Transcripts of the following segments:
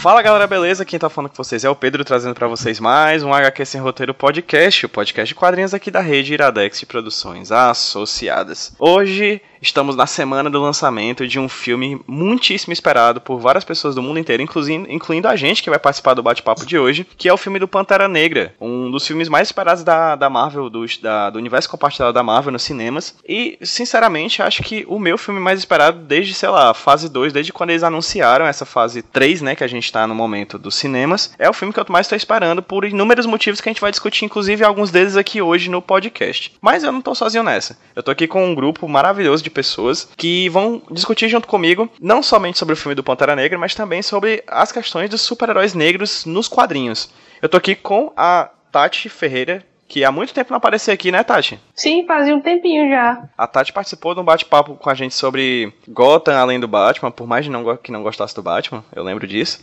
Fala galera, beleza? Quem tá falando com vocês é o Pedro, trazendo para vocês mais um HQ Sem Roteiro Podcast, o podcast de quadrinhos aqui da rede Iradex de Produções Associadas. Hoje estamos na semana do lançamento de um filme muitíssimo esperado por várias pessoas do mundo inteiro, incluindo, incluindo a gente que vai participar do bate-papo de hoje, que é o filme do Pantera Negra, um dos filmes mais esperados da, da Marvel, do, da, do universo compartilhado da Marvel nos cinemas. E, sinceramente, acho que o meu filme mais esperado desde, sei lá, fase 2, desde quando eles anunciaram essa fase 3, né, que a gente está no momento dos cinemas, é o filme que eu mais estou esperando por inúmeros motivos que a gente vai discutir, inclusive alguns deles aqui hoje no podcast. Mas eu não estou sozinho nessa. Eu tô aqui com um grupo maravilhoso de pessoas que vão discutir junto comigo não somente sobre o filme do Pantera Negra, mas também sobre as questões dos super-heróis negros nos quadrinhos. Eu tô aqui com a Tati Ferreira, que há muito tempo não aparecia aqui, né, Tati? Sim, fazia um tempinho já. A Tati participou de um bate-papo com a gente sobre Gotham além do Batman, por mais que não gostasse do Batman, eu lembro disso.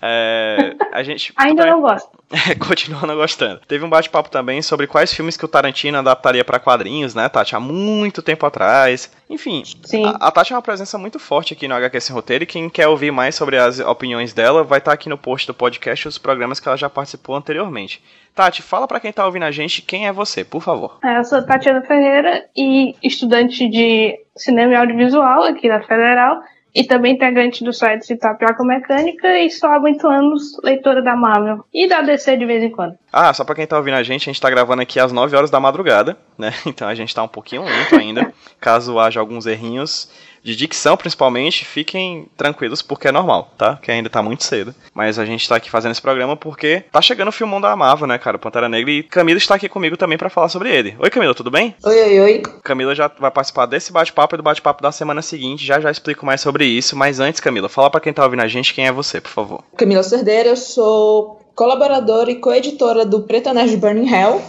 É, a gente Ainda não gosto. continua não gostando. Teve um bate-papo também sobre quais filmes que o Tarantino adaptaria para quadrinhos, né, Tati? Há muito tempo atrás. Enfim, a, a, Tati é uma presença muito forte aqui no HQ Sem Roteiro e quem quer ouvir mais sobre as opiniões dela vai estar aqui no post do podcast os programas que ela já participou anteriormente. Tati, fala para quem tá ouvindo a gente quem é você, por favor. É, eu sou Tatiana Ferreira e estudante de cinema e audiovisual aqui na Federal e também integrante do site de Tapioca Mecânica e só há oito anos leitora da Marvel e da DC de vez em quando. Ah, só pra quem tá ouvindo a gente, a gente tá gravando aqui às 9 horas da madrugada, né? Então a gente tá um pouquinho lento ainda, caso haja alguns errinhos de dicção principalmente, fiquem tranquilos porque é normal, tá? Que ainda tá muito cedo. Mas a gente tá aqui fazendo esse programa porque tá chegando o filmão da Marvel, né, cara? Pantera Negra e Camila está aqui comigo também para falar sobre ele. Oi, Camila, tudo bem? Oi, oi, oi. Camila já vai participar desse bate-papo e do bate-papo da semana seguinte. Já já explico mais sobre isso. Mas antes, Camila, fala para quem tá ouvindo a gente quem é você, por favor. Camila Cerdeira, eu sou colaboradora e coeditora do Preta Nerd Burning Hell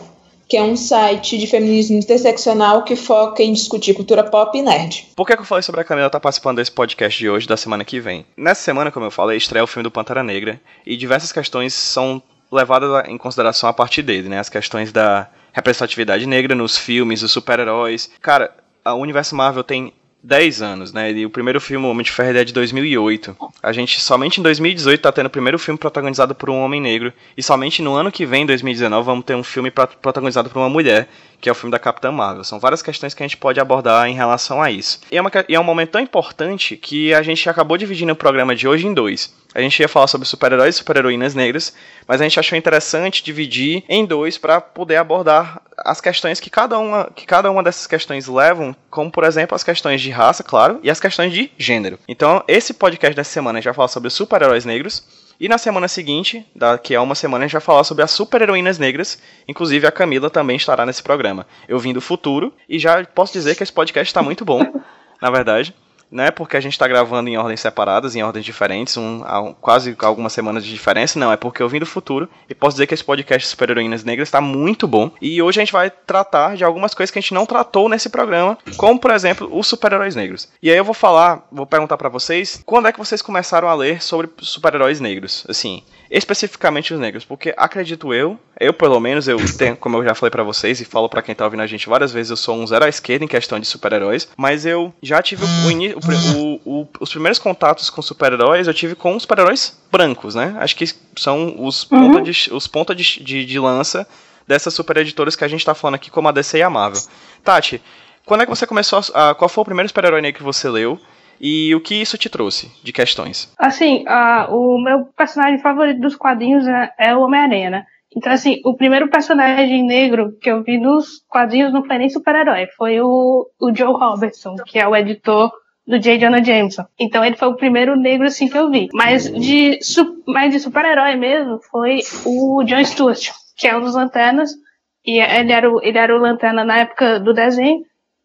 que é um site de feminismo interseccional que foca em discutir cultura pop e nerd. Por que, eu falei sobre a Camila estar tá participando desse podcast de hoje, da semana que vem? Nessa semana, como eu falei, estreia o filme do Pantera Negra e diversas questões são levadas em consideração a partir dele, né? As questões da representatividade negra nos filmes, dos super-heróis. Cara, o universo Marvel tem 10 anos, né? E o primeiro filme, O Homem de Ferro, é de 2008. A gente somente em 2018 tá tendo o primeiro filme protagonizado por um homem negro. E somente no ano que vem, 2019, vamos ter um filme protagonizado por uma mulher, que é o filme da Capitã Marvel. São várias questões que a gente pode abordar em relação a isso. E é, uma, e é um momento tão importante que a gente acabou dividindo o programa de hoje em dois. A gente ia falar sobre super-heróis e super-heroínas negras, mas a gente achou interessante dividir em dois para poder abordar as questões que cada, uma, que cada uma dessas questões levam, como por exemplo as questões de raça, claro, e as questões de gênero. Então, esse podcast dessa semana a gente vai falar sobre super-heróis negros. E na semana seguinte, daqui a uma semana, a gente vai falar sobre as super-heroínas negras. Inclusive, a Camila também estará nesse programa. Eu vim do futuro e já posso dizer que esse podcast está muito bom, na verdade não é porque a gente está gravando em ordens separadas, em ordens diferentes, um, quase algumas semanas de diferença, não, é porque eu vim do futuro e posso dizer que esse podcast Super Heroínas Negras está muito bom. E hoje a gente vai tratar de algumas coisas que a gente não tratou nesse programa, como por exemplo os super-heróis negros. E aí eu vou falar, vou perguntar para vocês, quando é que vocês começaram a ler sobre super-heróis negros? Assim, especificamente os negros, porque acredito eu, eu pelo menos, eu tenho, como eu já falei para vocês e falo para quem tá ouvindo a gente várias vezes, eu sou um zero à esquerda em questão de super-heróis, mas eu já tive o, o, o, os primeiros contatos com super-heróis, eu tive com os super-heróis brancos, né? Acho que são os uhum. ponta, de, os ponta de, de, de lança dessas super editoras que a gente tá falando aqui, como a DC e a Marvel. Tati, quando é que você começou a, a qual foi o primeiro super-herói negro que você leu? E o que isso te trouxe de questões? Assim, uh, o meu personagem favorito dos quadrinhos é, é o Homem-Aranha, né? Então, assim, o primeiro personagem negro que eu vi nos quadrinhos não foi nem super-herói, foi o, o Joe Robertson, que é o editor do J. Jonah Jameson. Então ele foi o primeiro negro assim que eu vi. Mas de, mas de super-herói mesmo foi o John Stewart, que é um dos lanternas. E ele era, o, ele era o lanterna na época do desenho.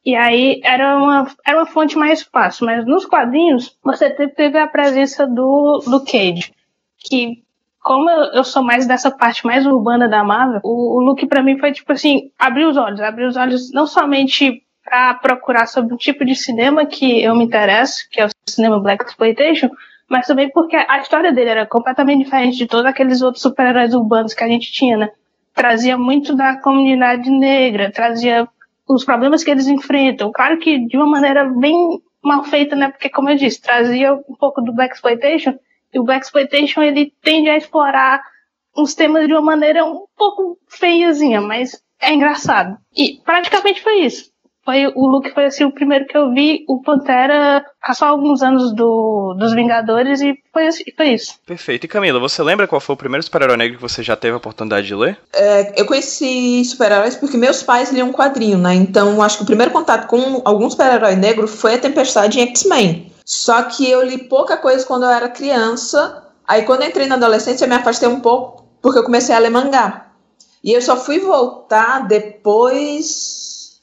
E aí era uma, era uma fonte mais fácil, mas nos quadrinhos você teve, a presença do, do Cage, que como eu, sou mais dessa parte mais urbana da Marvel, o, o look para mim foi tipo assim, abrir os olhos, abrir os olhos não somente para procurar sobre um tipo de cinema que eu me interesso, que é o cinema Black Exploitation, mas também porque a história dele era completamente diferente de todos aqueles outros super-heróis urbanos que a gente tinha, né? Trazia muito da comunidade negra, trazia os problemas que eles enfrentam. Claro que de uma maneira bem mal feita, né? Porque, como eu disse, trazia um pouco do Black Exploitation, e o Black Exploitation ele tende a explorar uns temas de uma maneira um pouco feiazinha, mas é engraçado. E praticamente foi isso foi o Luke foi assim o primeiro que eu vi o Pantera passou alguns anos do, dos Vingadores e foi, assim, foi isso. Perfeito. E Camila, você lembra qual foi o primeiro super-herói negro que você já teve a oportunidade de ler? É, eu conheci super-heróis porque meus pais liam um quadrinho, né? Então acho que o primeiro contato com algum super-herói negro foi a Tempestade em X-Men. Só que eu li pouca coisa quando eu era criança. Aí quando eu entrei na adolescência eu me afastei um pouco porque eu comecei a ler mangá. E eu só fui voltar depois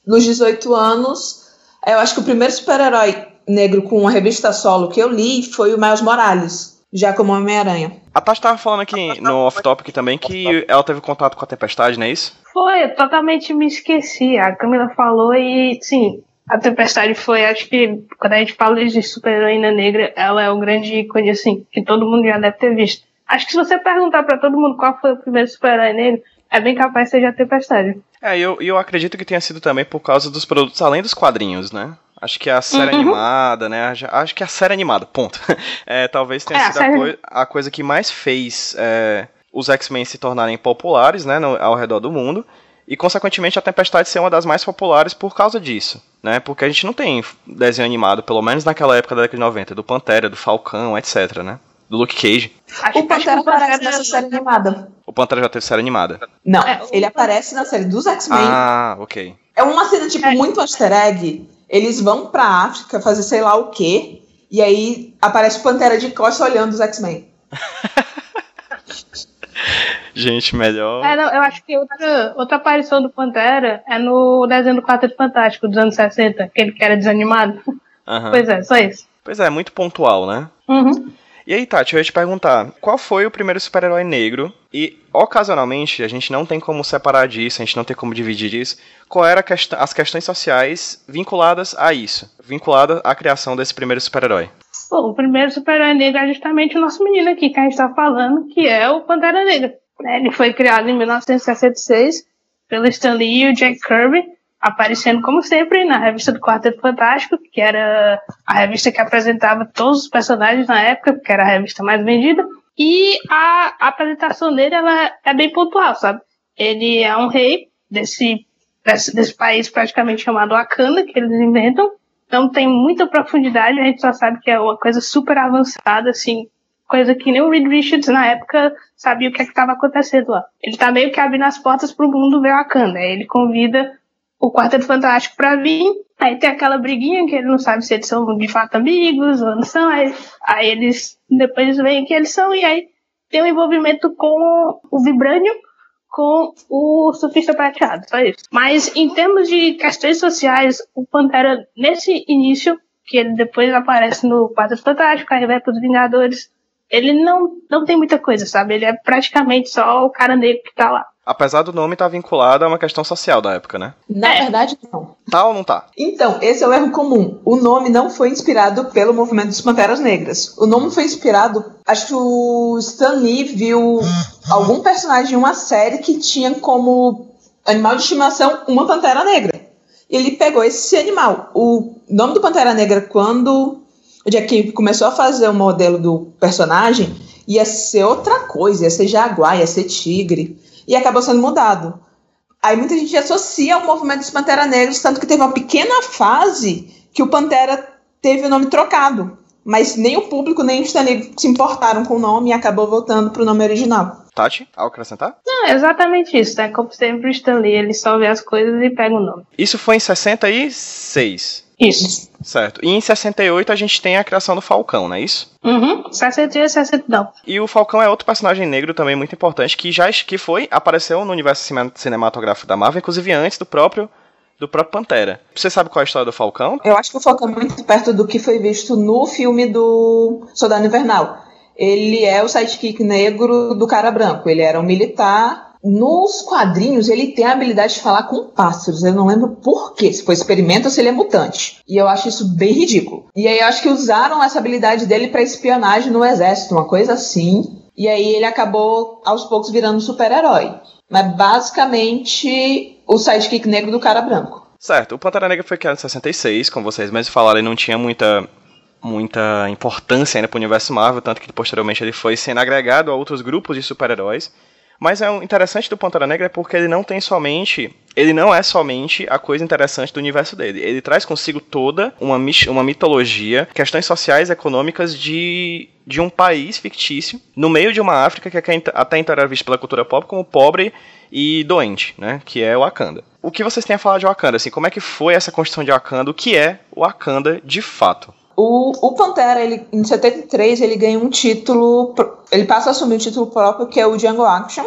nos 18 anos, eu acho que o primeiro super-herói negro com uma revista solo que eu li foi o Miles Morales, já como Homem-Aranha. A Tati estava falando aqui no off-topic também que ela teve contato com a Tempestade, não é isso? Foi, eu totalmente me esqueci. A Camila falou e, sim, a Tempestade foi, acho que quando a gente fala de super-heroína negra, ela é o grande ícone, assim, que todo mundo já deve ter visto. Acho que se você perguntar para todo mundo qual foi o primeiro super-herói negro, é bem capaz de ser a Tempestade. É, e eu, eu acredito que tenha sido também por causa dos produtos além dos quadrinhos, né? Acho que a série uhum. animada, né? Acho que a série animada, ponto. É, talvez tenha é, sido a, a, coi a, coisa que mais fez é, os X-Men se tornarem populares, né? No, ao redor do mundo. E, consequentemente, a Tempestade ser uma das mais populares por causa disso, né? Porque a gente não tem desenho animado, pelo menos naquela época da década de 90, do Pantera, do Falcão, etc, né? Do Luke Cage. Acho o Pantera aparece nessa série animada. O Pantera já teve série animada. Não, é, ele aparece na série dos X-Men. Ah, ok. É uma cena, tipo, é. muito easter egg. Eles vão pra África fazer sei lá o quê. E aí aparece o Pantera de costas olhando os X-Men. Gente, melhor. É, não, eu acho que outra, outra aparição do Pantera é no desenho do Quarteto Fantástico dos anos 60, aquele que era desanimado. Uhum. Pois é, só isso. Pois é, muito pontual, né? Uhum. E aí, Tati, eu ia te perguntar, qual foi o primeiro super-herói negro? E, ocasionalmente, a gente não tem como separar disso, a gente não tem como dividir isso. Qual eram quest as questões sociais vinculadas a isso? Vinculadas à criação desse primeiro super-herói? o primeiro super-herói negro é justamente o nosso menino aqui, que a gente está falando, que é o Pantera Negra. Ele foi criado em 1966 pelo Stan Lee e o Jack Kirby aparecendo como sempre na revista do Quarteto Fantástico, que era a revista que apresentava todos os personagens na época, que era a revista mais vendida. E a, apresentação dele ela é bem pontual, sabe? Ele é um rei desse, desse, desse país praticamente chamado Wakanda, que eles inventam. Não tem muita profundidade, a gente só sabe que é uma coisa super avançada, assim, coisa que nem o Reed Richards na época sabia o que é estava acontecendo lá. Ele tá meio que abrindo as portas para o mundo ver Wakanda. Ele convida o Quarteto Fantástico pra vir. Aí tem aquela briguinha que ele não sabe se eles são de fato amigos ou não são. Aí, aí eles depois veem que eles são e aí tem um envolvimento com o Vibranium com o surfista prateado, só isso. Mas em termos de questões sociais, o Pantera, nesse início, que ele depois aparece no Quarteto Fantástico, aí vai pros Vingadores, ele não, não tem muita coisa, sabe? Ele é praticamente só o cara negro que tá lá. Apesar do nome estar tá vinculado a uma questão social da época, né? Na é. verdade, não. Tá ou não tá? Então, esse é o erro comum. O nome não foi inspirado pelo movimento dos Panteras Negras. O nome foi inspirado. Acho que o Stan Lee viu algum personagem em uma série que tinha como animal de estimação uma Pantera Negra. Ele pegou esse animal. O nome do Pantera Negra, quando o Jack começou a fazer o modelo do personagem, ia ser outra coisa, ia ser jaguar, ia ser tigre e acabou sendo mudado. Aí muita gente associa ao movimento dos Pantera Negros, tanto que teve uma pequena fase que o Pantera teve o nome trocado. Mas nem o público, nem os Stanley se importaram com o nome e acabou voltando para o nome original. Tati, algo acrescentar? Não, é exatamente isso, né? Como sempre o Stanley, ele só vê as coisas e pega o nome. Isso foi em 66. Isso. Certo. E em 68 a gente tem a criação do Falcão, não é isso? Uhum. 68 e 69. E o Falcão é outro personagem negro também muito importante que já que foi apareceu no universo cinematográfico da Marvel, inclusive antes do próprio do próprio Pantera. Você sabe qual é a história do Falcão? Eu acho que o Falcão é muito perto do que foi visto no filme do Soldado Invernal. ele é o sidekick negro do cara branco. Ele era um militar. Nos quadrinhos, ele tem a habilidade de falar com pássaros. Eu não lembro por quê, se foi experimento ou se ele é mutante. E eu acho isso bem ridículo. E aí eu acho que usaram essa habilidade dele para espionagem no exército, uma coisa assim. E aí ele acabou, aos poucos, virando super-herói. Mas basicamente o sidekick negro do cara branco. Certo, o Pantera Negra foi criado em 66, como vocês mesmos falaram, ele não tinha muita muita importância ainda para o universo Marvel, tanto que posteriormente ele foi sendo agregado a outros grupos de super-heróis. Mas é um interessante do Pantera Negra é porque ele não tem somente, ele não é somente a coisa interessante do universo dele. Ele traz consigo toda uma, uma mitologia, questões sociais, econômicas de, de um país fictício no meio de uma África que é até então era vista pela cultura pop como pobre e doente, né? Que é o Wakanda. O que vocês têm a falar de Wakanda? Assim, como é que foi essa construção de Wakanda? O que é o Wakanda de fato? O, o Pantera, ele, em 73, ele ganha um título. Ele passa a assumir um título próprio, que é o Jungle Action,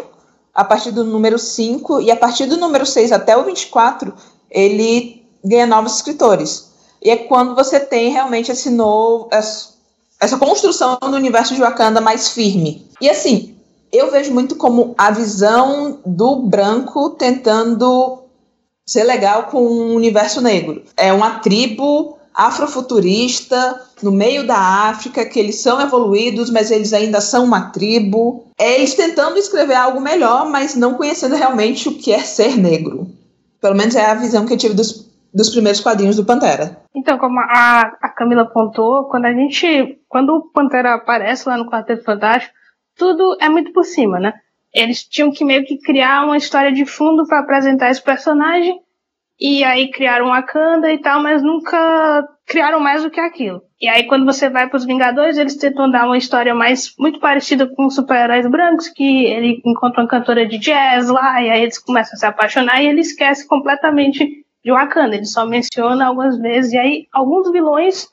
a partir do número 5, e a partir do número 6 até o 24, ele ganha novos escritores. E é quando você tem realmente esse novo. Essa construção do universo de Wakanda mais firme. E assim, eu vejo muito como a visão do branco tentando ser legal com o universo negro. É uma tribo afrofuturista, no meio da África, que eles são evoluídos, mas eles ainda são uma tribo. É eles tentando escrever algo melhor, mas não conhecendo realmente o que é ser negro. Pelo menos é a visão que eu tive dos, dos primeiros quadrinhos do Pantera. Então, como a, a Camila apontou, quando a gente. Quando o Pantera aparece lá no Quarteto Fantástico, tudo é muito por cima, né? Eles tinham que meio que criar uma história de fundo para apresentar esse personagem e aí criaram Wakanda e tal, mas nunca criaram mais do que aquilo. E aí quando você vai para os Vingadores, eles tentam dar uma história mais muito parecida com os super-heróis brancos, que ele encontra uma cantora de jazz lá, e aí eles começam a se apaixonar e ele esquece completamente de Wakanda. Ele só menciona algumas vezes, e aí alguns vilões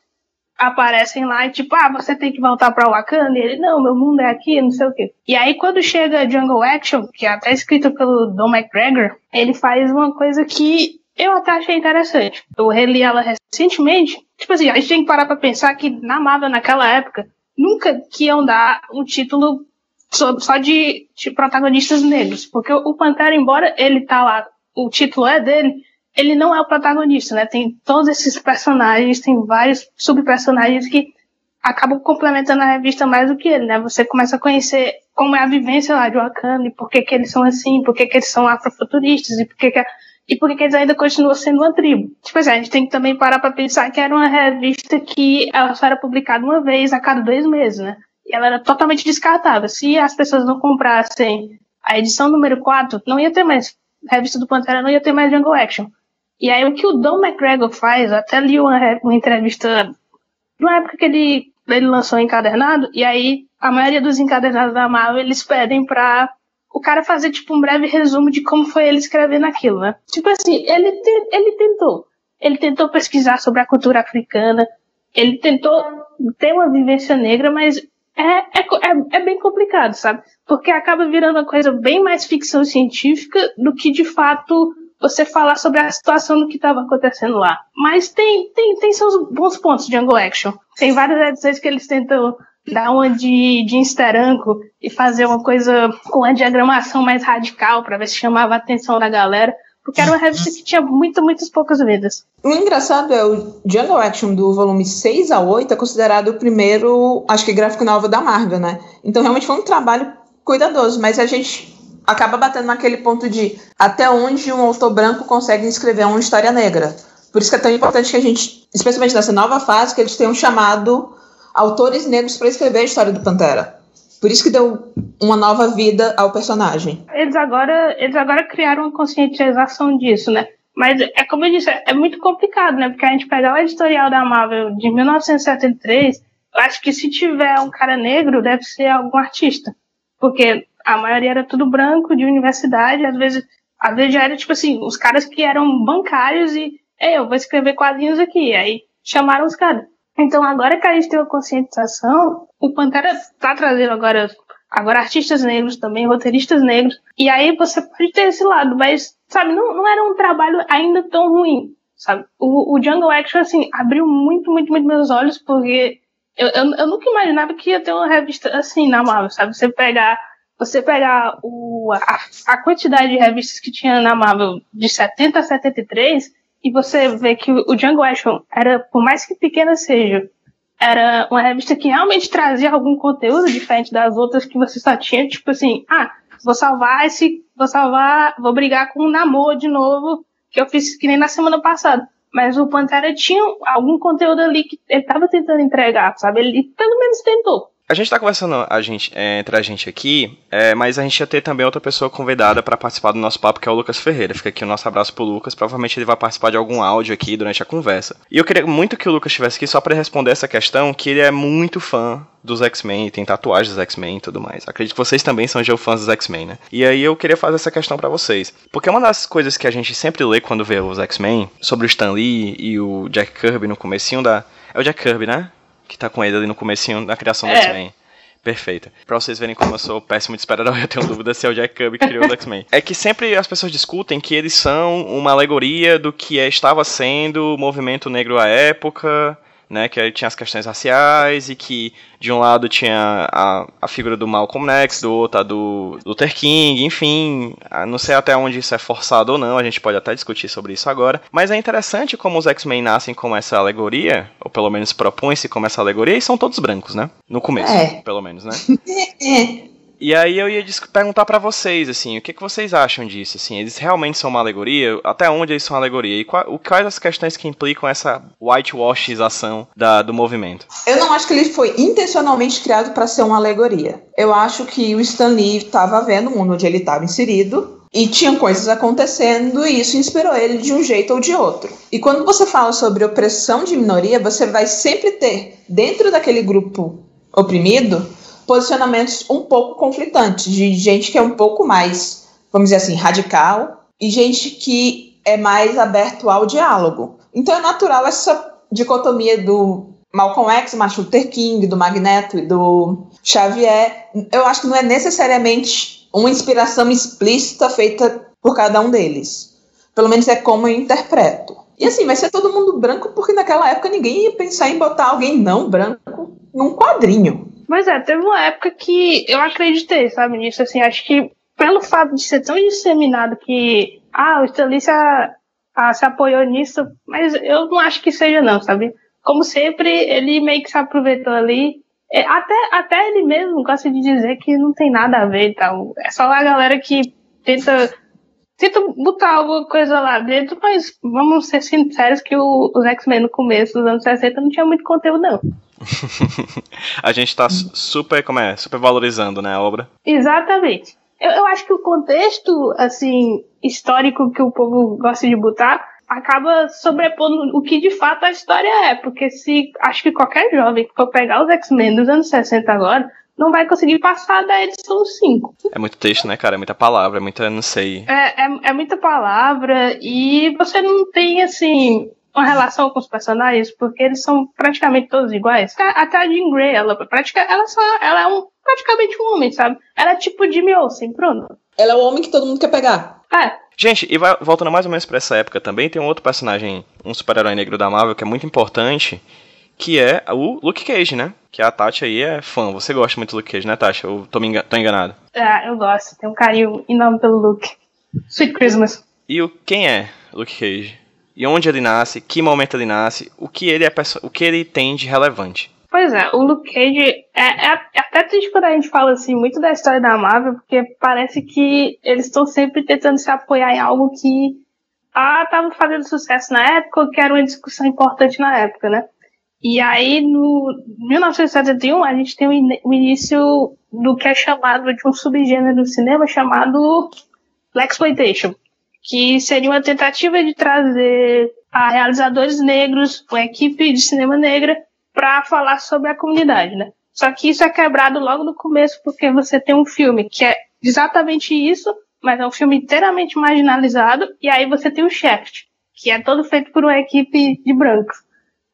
aparecem lá e tipo, ah, você tem que voltar para Wakanda. E ele, não, meu mundo é aqui, não sei o quê. E aí quando chega Jungle Action, que é até escrito pelo Don McGregor, ele faz uma coisa que eu até achei interessante. Eu reli ela recentemente. Tipo assim, a gente tem que parar pra pensar que na Marvel naquela época nunca iam dar um título só de, de protagonistas negros. Porque o Pantera, embora ele tá lá, o título é dele, ele não é o protagonista, né? Tem todos esses personagens, tem vários subpersonagens que acabam complementando a revista mais do que ele, né? Você começa a conhecer como é a vivência lá de Wakanda, e por que, que eles são assim, por que, que eles são afrofuturistas, e por que, que e por que eles ainda continuam sendo uma tribo. Tipo assim, a gente tem que também parar para pensar que era uma revista que ela só era publicada uma vez a cada dois meses, né? E ela era totalmente descartável. Se as pessoas não comprassem a edição número 4, não ia ter mais. A revista do Pantera não ia ter mais Jungle Action. E aí o que o Don McGregor faz, até li uma, uma entrevista numa época que ele, ele lançou encadernado, e aí a maioria dos encadernados da Marvel eles pedem pra o cara fazer, tipo, um breve resumo de como foi ele escrevendo aquilo, né? Tipo assim, ele, te, ele tentou. Ele tentou pesquisar sobre a cultura africana, ele tentou ter uma vivência negra, mas é, é, é, é, bem complicado, sabe? Porque acaba virando uma coisa bem mais ficção científica do que de fato você falar sobre a situação do que estava acontecendo lá. Mas tem, tem, tem seus bons pontos de Angle Action. Tem várias edições que eles tentam dar uma de, de Insteranco e fazer uma coisa com a diagramação mais radical para ver se chamava a atenção da galera. Porque era uma revista que tinha muito, muitas poucas vendas. O engraçado é o Jungle Action do volume 6 a 8 é considerado o primeiro, acho que gráfico novel da Marvel, né? Então realmente foi um trabalho cuidadoso, mas a gente acaba batendo naquele ponto de até onde um autor branco consegue escrever uma história negra. Por isso que é tão importante que a gente, especialmente nessa nova fase, que eles tenham chamado autores negros para escrever a história do Pantera. Por isso que deu uma nova vida ao personagem. Eles agora, eles agora criaram uma conscientização disso, né? Mas é como eu disse, é muito complicado, né? Porque a gente pegar o editorial da Marvel de 1973, eu acho que se tiver um cara negro, deve ser algum artista. Porque a maioria era tudo branco, de universidade, às vezes, às vezes já era tipo assim, os caras que eram bancários e, eu vou escrever quadrinhos aqui. Aí chamaram os caras. Então, agora que a gente tem uma conscientização, o Pantera está trazendo agora, agora artistas negros também, roteiristas negros. E aí você pode ter esse lado, mas, sabe, não, não era um trabalho ainda tão ruim, sabe? O, o Jungle Action, assim, abriu muito, muito, muito meus olhos, porque eu, eu, eu, nunca imaginava que ia ter uma revista assim na Marvel, sabe? Você pegar, você pegar o, a, a quantidade de revistas que tinha na Marvel de 70 a 73 e você vê que o Django Ashton era, por mais que pequena seja, era uma revista que realmente trazia algum conteúdo diferente das outras que você só tinha, tipo assim, ah, vou salvar esse, vou salvar, vou brigar com o Namor de novo, que eu fiz que nem na semana passada. Mas o Pantera tinha algum conteúdo ali que ele tava tentando entregar, sabe? Ele pelo menos tentou. A gente tá conversando a gente, é, entre a gente aqui, é, mas a gente ia ter também outra pessoa convidada para participar do nosso papo, que é o Lucas Ferreira. Fica aqui o nosso abraço pro Lucas. Provavelmente ele vai participar de algum áudio aqui durante a conversa. E eu queria muito que o Lucas estivesse aqui só para responder essa questão, que ele é muito fã dos X-Men, tem tatuagens dos X-Men e tudo mais. Acredito que vocês também são fãs dos X-Men, né? E aí eu queria fazer essa questão para vocês. Porque uma das coisas que a gente sempre lê quando vê os X-Men, sobre o Stan Lee e o Jack Kirby no comecinho da... É o Jack Kirby, né? Que tá com ele ali no comecinho da criação do é. X-Men perfeita. Pra vocês verem como eu sou péssimo de super-herói, eu tenho dúvida se é o Jack Kirby que criou o X-Men. É que sempre as pessoas discutem que eles são uma alegoria do que é, estava sendo o movimento negro à época, né, que tinha as questões raciais e que de um lado tinha a, a figura do Malcolm X, do outro a do Luther King, enfim, não sei até onde isso é forçado ou não, a gente pode até discutir sobre isso agora, mas é interessante como os X-Men nascem como essa alegoria, ou pelo menos propõem-se como essa alegoria, e são todos brancos, né? No começo, é. pelo menos, né? E aí eu ia perguntar para vocês, assim, o que, que vocês acham disso? Assim, eles realmente são uma alegoria? Até onde eles são alegoria? E qual, quais as questões que implicam essa whitewashização da, do movimento? Eu não acho que ele foi intencionalmente criado para ser uma alegoria. Eu acho que o Stan Lee estava vendo o mundo onde ele estava inserido e tinham coisas acontecendo e isso inspirou ele de um jeito ou de outro. E quando você fala sobre opressão de minoria, você vai sempre ter, dentro daquele grupo oprimido, posicionamentos um pouco conflitantes, de gente que é um pouco mais, vamos dizer assim, radical, e gente que é mais aberto ao diálogo. Então é natural essa dicotomia do Malcolm X, Martin Luther King, do Magneto e do Xavier. Eu acho que não é necessariamente uma inspiração explícita feita por cada um deles. Pelo menos é como eu interpreto. E assim, vai ser todo mundo branco, porque naquela época ninguém ia pensar em botar alguém não branco num quadrinho. Mas é, teve uma época que eu acreditei, sabe, nisso, assim, acho que pelo fato de ser tão disseminado que, ah, o Stanley se, a, a, se apoiou nisso, mas eu não acho que seja não, sabe? Como sempre, ele meio que se aproveitou ali, é, até, até ele mesmo gosta de dizer que não tem nada a ver e tal, é só a galera que tenta tenta botar alguma coisa lá dentro, mas vamos ser sinceros que o, os X-Men no começo dos anos 60 não tinha muito conteúdo, não. a gente tá super, como é, super valorizando, né, a obra. Exatamente. Eu, eu acho que o contexto, assim, histórico que o povo gosta de botar acaba sobrepondo o que de fato a história é, porque se acho que qualquer jovem que for pegar os X-Men dos anos 60 agora, não vai conseguir passar da edição 5. É muito texto, né, cara? É muita palavra, é muita, não sei. É, é, é muita palavra e você não tem, assim, uma relação com os personagens, porque eles são praticamente todos iguais. Até a Jean Grey, ela, pratica, ela, só, ela é um, praticamente um homem, sabe? Ela é tipo Jimmy Olsen, pronto. Ela é o homem que todo mundo quer pegar. É. Gente, e vai, voltando mais ou menos pra essa época também, tem um outro personagem, um super-herói negro da Marvel que é muito importante, que é o Luke Cage, né? Que a Tati aí é fã. Você gosta muito do Luke Cage, né, Tati? Eu tô, me tô enganado. É, eu gosto. Tenho um carinho enorme pelo Luke. Sweet Christmas. E o, quem é Luke Cage? E onde ele nasce? Que momento ele nasce? O que ele, é, o que ele tem de relevante? Pois é, o Luke Cage é, é, é, até triste quando a gente fala assim muito da história da Marvel, porque parece que eles estão sempre tentando se apoiar em algo que ah, estava fazendo sucesso na época, que era uma discussão importante na época, né? E aí, no 1971, a gente tem o, início do que é chamado de um subgênero do cinema chamado Exploitation, que seria uma tentativa de trazer a realizadores negros, uma equipe de cinema negra, para falar sobre a comunidade, né? Só que isso é quebrado logo no começo, porque você tem um filme que é exatamente isso, mas é um filme inteiramente marginalizado, e aí você tem o Shaft, que é todo feito por uma equipe de brancos.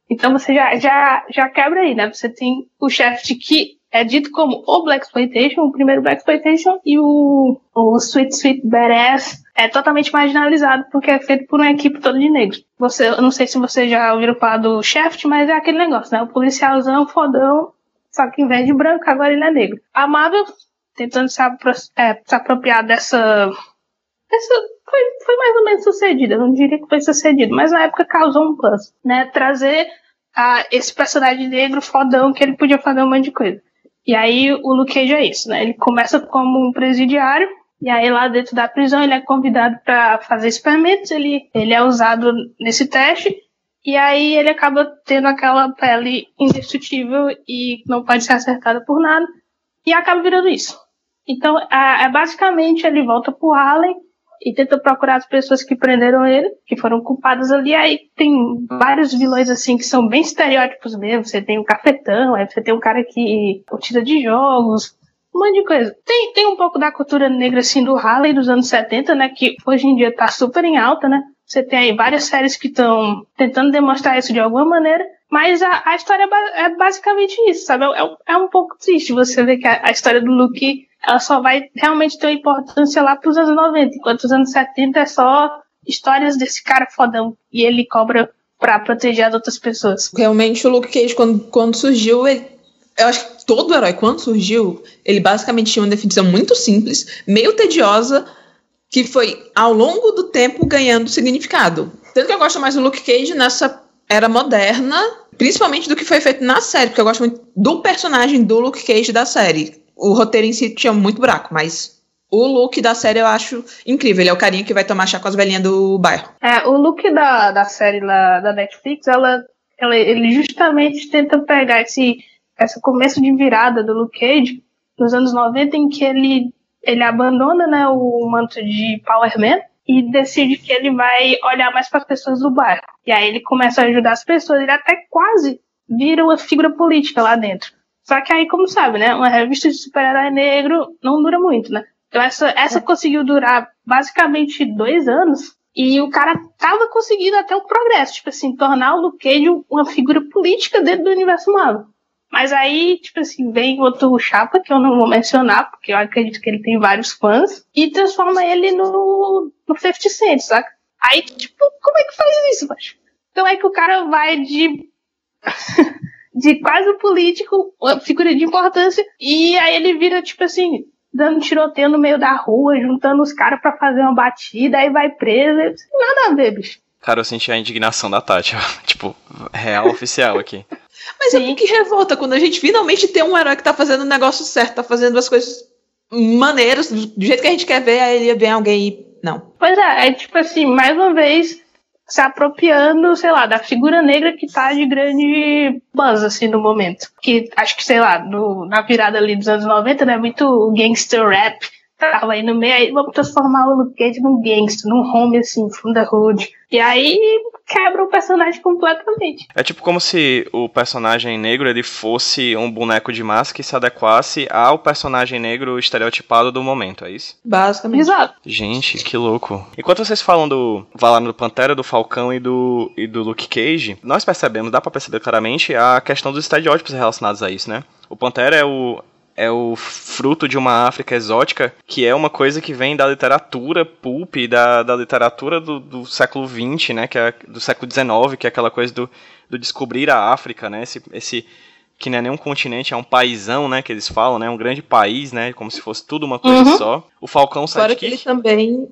Então você já, já, já quebra aí, né? Você tem o Shaft que é dito como o Black Exploitation, o primeiro Black Exploitation, e o, o Sweet Sweet Badass é totalmente marginalizado porque é feito por uma equipe toda de negros. Você, eu não sei se você já ouviram falar do Shaft, mas é aquele negócio, né? O policialzão fodão, só que em vez de branco, agora ele é negro. A Marvel tentando se, apro é, se apropriar dessa, dessa foi, foi mais ou menos sucedida, não diria que foi sucedido, mas na época causou um plus, né? Trazer esse personagem negro fodão que ele podia fazer um monte de coisa. E aí o Luke Cage é isso, né? Ele começa como um presidiário, e aí lá dentro da prisão ele é convidado para fazer experimentos, ele, ele é usado nesse teste, e aí ele acaba tendo aquela pele indestrutível e não pode ser acertada por nada, e acaba virando isso. Então, é, basicamente ele volta pro Harlem e tenta procurar as pessoas que prenderam ele, que foram culpadas ali. Aí tem vários vilões assim que são bem estereótipos mesmo. Você tem o cafetão, aí você tem um cara que tira de jogos, um monte de coisa. Tem, tem um pouco da cultura negra assim do Harley dos anos 70, né? Que hoje em dia tá super em alta, né? Você tem aí várias séries que estão tentando demonstrar isso de alguma maneira. Mas a, a história é, é basicamente isso, sabe? É, é, um pouco triste você ver que a, a história do Luke ela só vai realmente ter importância lá para os anos 90, enquanto os anos 70 é só histórias desse cara fodão e ele cobra para proteger as outras pessoas. Realmente o Luke Cage quando, quando surgiu, ele, eu acho que todo herói quando surgiu, ele basicamente tinha uma definição muito simples, meio tediosa, que foi ao longo do tempo ganhando significado. Tanto que eu gosto mais do Luke Cage nessa era moderna, principalmente do que foi feito na série, porque eu gosto muito do personagem do Luke Cage da série o roteiro em si tinha muito buraco, mas o look da série eu acho incrível. Ele é o carinha que vai tomar chá com as velhinhas do bairro. É, o look da, da série lá, da Netflix, ela, ela, ele justamente tenta pegar esse, esse começo de virada do Luke Cage nos anos 90, em que ele, ele abandona né, o manto de Power Man e decide que ele vai olhar mais para as pessoas do bairro. E aí ele começa a ajudar as pessoas, ele até quase vira uma figura política lá dentro. Só que aí, como sabe, né? Uma revista de super-herói negro não dura muito, né? Então essa, essa conseguiu durar basicamente dois anos. E o cara tava conseguindo até o progresso, tipo assim, tornar o Luke Cage uma figura política dentro do universo Marvel. Mas aí, tipo assim, vem outro chapa, que eu não vou mencionar, porque eu acredito que ele tem vários fãs, e transforma ele no, no 50 Cent, saca? Aí, tipo, como é que faz isso, macho? Então é que o cara vai de de quase um político, figura de importância, e aí ele vira, tipo assim, dando tiroteio no meio da rua, juntando os caras para fazer uma batida, aí vai preso. Nada a ver, bicho. Cara, eu senti a indignação da Tati, tipo, real oficial aqui. Mas Sim. é que revolta quando a gente finalmente tem um herói que tá fazendo o negócio certo, tá fazendo as coisas maneiras, do jeito que a gente quer ver, aí ele vem alguém e. Não. Pois é, é tipo assim, mais uma vez, se apropriando, sei lá, da figura negra que tá de grande buzz, assim, no momento. Que acho que, sei lá, no, na virada ali dos anos 90, né, muito gangster rap tava aí no meio, aí vamos transformar o Luke Cage num gangster, num home, assim, from the hood. E aí quebra o personagem completamente. É tipo como se o personagem negro ele fosse um boneco de massa que se adequasse ao personagem negro estereotipado do momento, é isso? Basicamente. Exato. Gente, que louco. Enquanto vocês falam do Valano do Pantera, do Falcão e do, e do Luke Cage, nós percebemos, dá pra perceber claramente a questão dos estereótipos relacionados a isso, né? O Pantera é o, é o fruto de uma África exótica, que é uma coisa que vem da literatura pulp, da, da literatura do, do século XX, né, que é do século XIX, que é aquela coisa do, do descobrir a África, né, esse, esse que não é nem um continente, é um paísão, né, que eles falam, né, um grande país, né, como se fosse tudo uma coisa uhum. só. O Falcão Sidekick... que ele também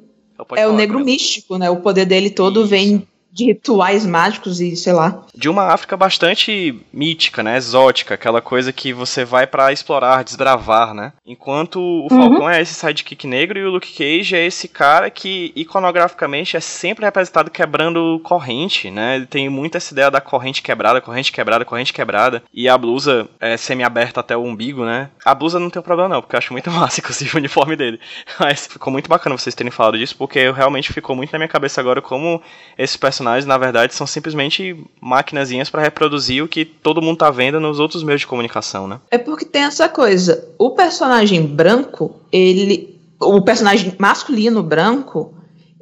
é o negro místico, né, o poder dele todo Isso. vem de rituais mágicos e sei lá. De uma África bastante mítica, né, exótica, aquela coisa que você vai para explorar, desbravar, né? Enquanto o Falcão uhum. é esse sidekick negro e o Luke Cage é esse cara que iconograficamente é sempre representado quebrando corrente, né? Ele tem muito essa ideia da corrente quebrada, corrente quebrada, corrente quebrada e a blusa é semi-aberta até o umbigo, né? A blusa não tem problema não, porque eu acho muito massa inclusive o uniforme dele. Mas ficou muito bacana vocês terem falado disso, porque realmente ficou muito na minha cabeça agora como esse personagem personagens, na verdade, são simplesmente maquinazinhas para reproduzir o que todo mundo tá vendo nos outros meios de comunicação, né? É porque tem essa coisa. O personagem branco, ele. O personagem masculino branco,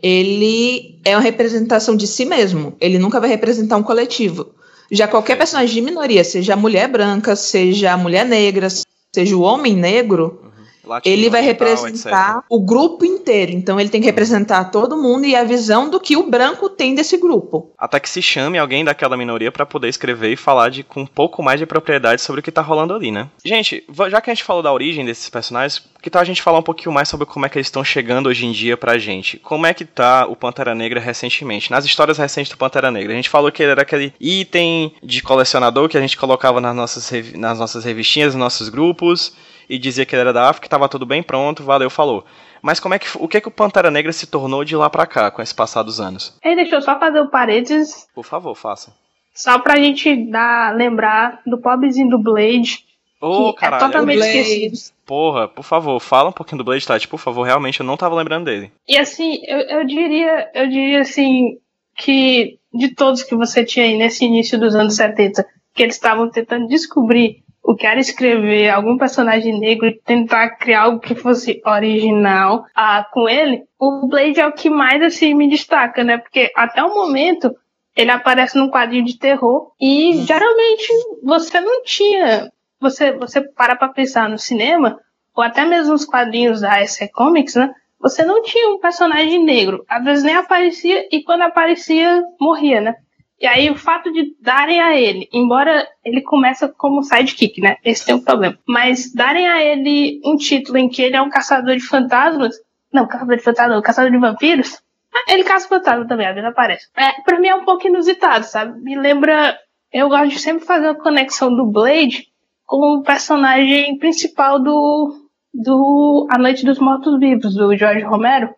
ele é uma representação de si mesmo. Ele nunca vai representar um coletivo. Já qualquer personagem de minoria, seja a mulher branca, seja a mulher negra, seja o homem negro, Latino, ele vai representar etc. o grupo inteiro. Então ele tem que representar todo mundo e a visão do que o branco tem desse grupo. Até que se chame alguém daquela minoria pra poder escrever e falar de, com um pouco mais de propriedade sobre o que tá rolando ali, né? Gente, já que a gente falou da origem desses personagens, que tal a gente falar um pouquinho mais sobre como é que eles estão chegando hoje em dia pra gente? Como é que tá o Pantera Negra recentemente? Nas histórias recentes do Pantera Negra, a gente falou que ele era aquele item de colecionador que a gente colocava nas nossas, nas nossas revistinhas, nos nossos grupos, e dizia que ele era da África, que tava tudo bem, pronto, valeu, falou. Mas como é que, o que é que o Pantera Negra se tornou de lá pra cá, com esse passar dos anos? Ei, deixa eu só fazer o parênteses, Por favor, faça. só pra gente dar, lembrar do pobrezinho do Blade, Ô, que é caralho. totalmente Blade. esquecido. Porra, por favor, fala um pouquinho do Blade Tati, por favor, realmente eu não tava lembrando dele. E assim, eu, eu diria, eu diria assim, que de todos que você tinha aí nesse início dos anos 70, que eles estavam tentando descobrir o que era escrever algum personagem negro e tentar criar algo que fosse original ah, com ele, o Blade é o que mais assim me destaca, né? Porque até o momento ele aparece num quadrinho de terror e geralmente você não tinha, você você para pra pensar no cinema ou até mesmo nos quadrinhos da SC Comics, né? Você não tinha um personagem negro. Às vezes nem aparecia e quando aparecia, morria, né? E aí o fato de darem a ele, embora ele começa como sidekick, né? Esse tem um problema. Mas darem a ele um título em que ele é um caçador de fantasmas. Não, caçador de fantasmas, não, caçador de vampiros. Ele caça fantasma também, às vezes aparece. É, pra mim é um pouco inusitado, sabe? Me lembra. Eu gosto de sempre fazer uma conexão do Blade com o personagem principal do, do A Noite dos Mortos Vivos, do Jorge Romero,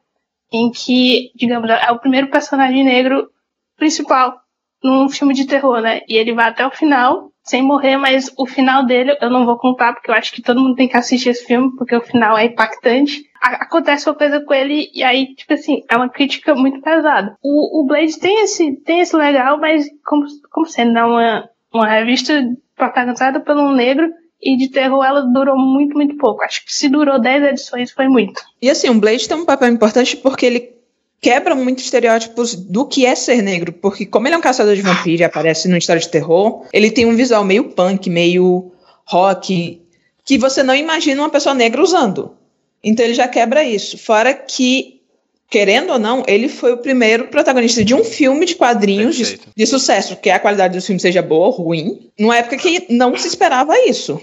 em que, digamos, é o primeiro personagem negro principal num filme de terror, né? E ele vai até o final, sem morrer, mas o final dele eu não vou contar, porque eu acho que todo mundo tem que assistir esse filme, porque o final é impactante. Acontece uma coisa com ele, e aí, tipo assim, é uma crítica muito pesada. O, o Blade tem esse, tem esse legal, mas como, como sendo né, uma, uma revista protagonizada por um negro, e de terror ela durou muito, muito pouco. Acho que se durou 10 edições foi muito. E assim, o Blade tem um papel importante porque ele quebra muitos estereótipos do que é ser negro. Porque como ele é um caçador de vampiros e aparece numa história de terror, ele tem um visual meio punk, meio rock, que você não imagina uma pessoa negra usando. Então ele já quebra isso. Fora que, querendo ou não, ele foi o primeiro protagonista de um filme de quadrinhos de, de sucesso, que a qualidade do filme seja boa ou ruim, numa época que não se esperava isso.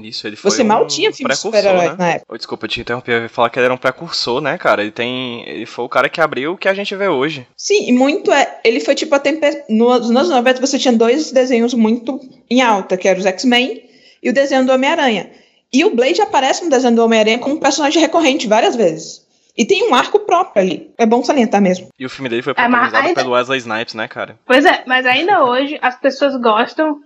Isso, ele foi Você um mal tinha filme de precursor, super-herói né? na época. Desculpa, eu te interrompi, eu ia falar que ele era um precursor, né, cara? Ele tem. Ele foi o cara que abriu o que a gente vê hoje. Sim, e muito é. Ele foi tipo a temper... Nos anos 90 você tinha dois desenhos muito em alta, que eram os X-Men e o desenho do Homem-Aranha. E o Blade aparece no desenho do Homem-Aranha como um personagem recorrente várias vezes. E tem um arco próprio ali. É bom salientar mesmo. E o filme dele foi É, protagonizado ainda- pelo Wesley Snipes, né, cara? Pois é, mas ainda hoje as pessoas gostam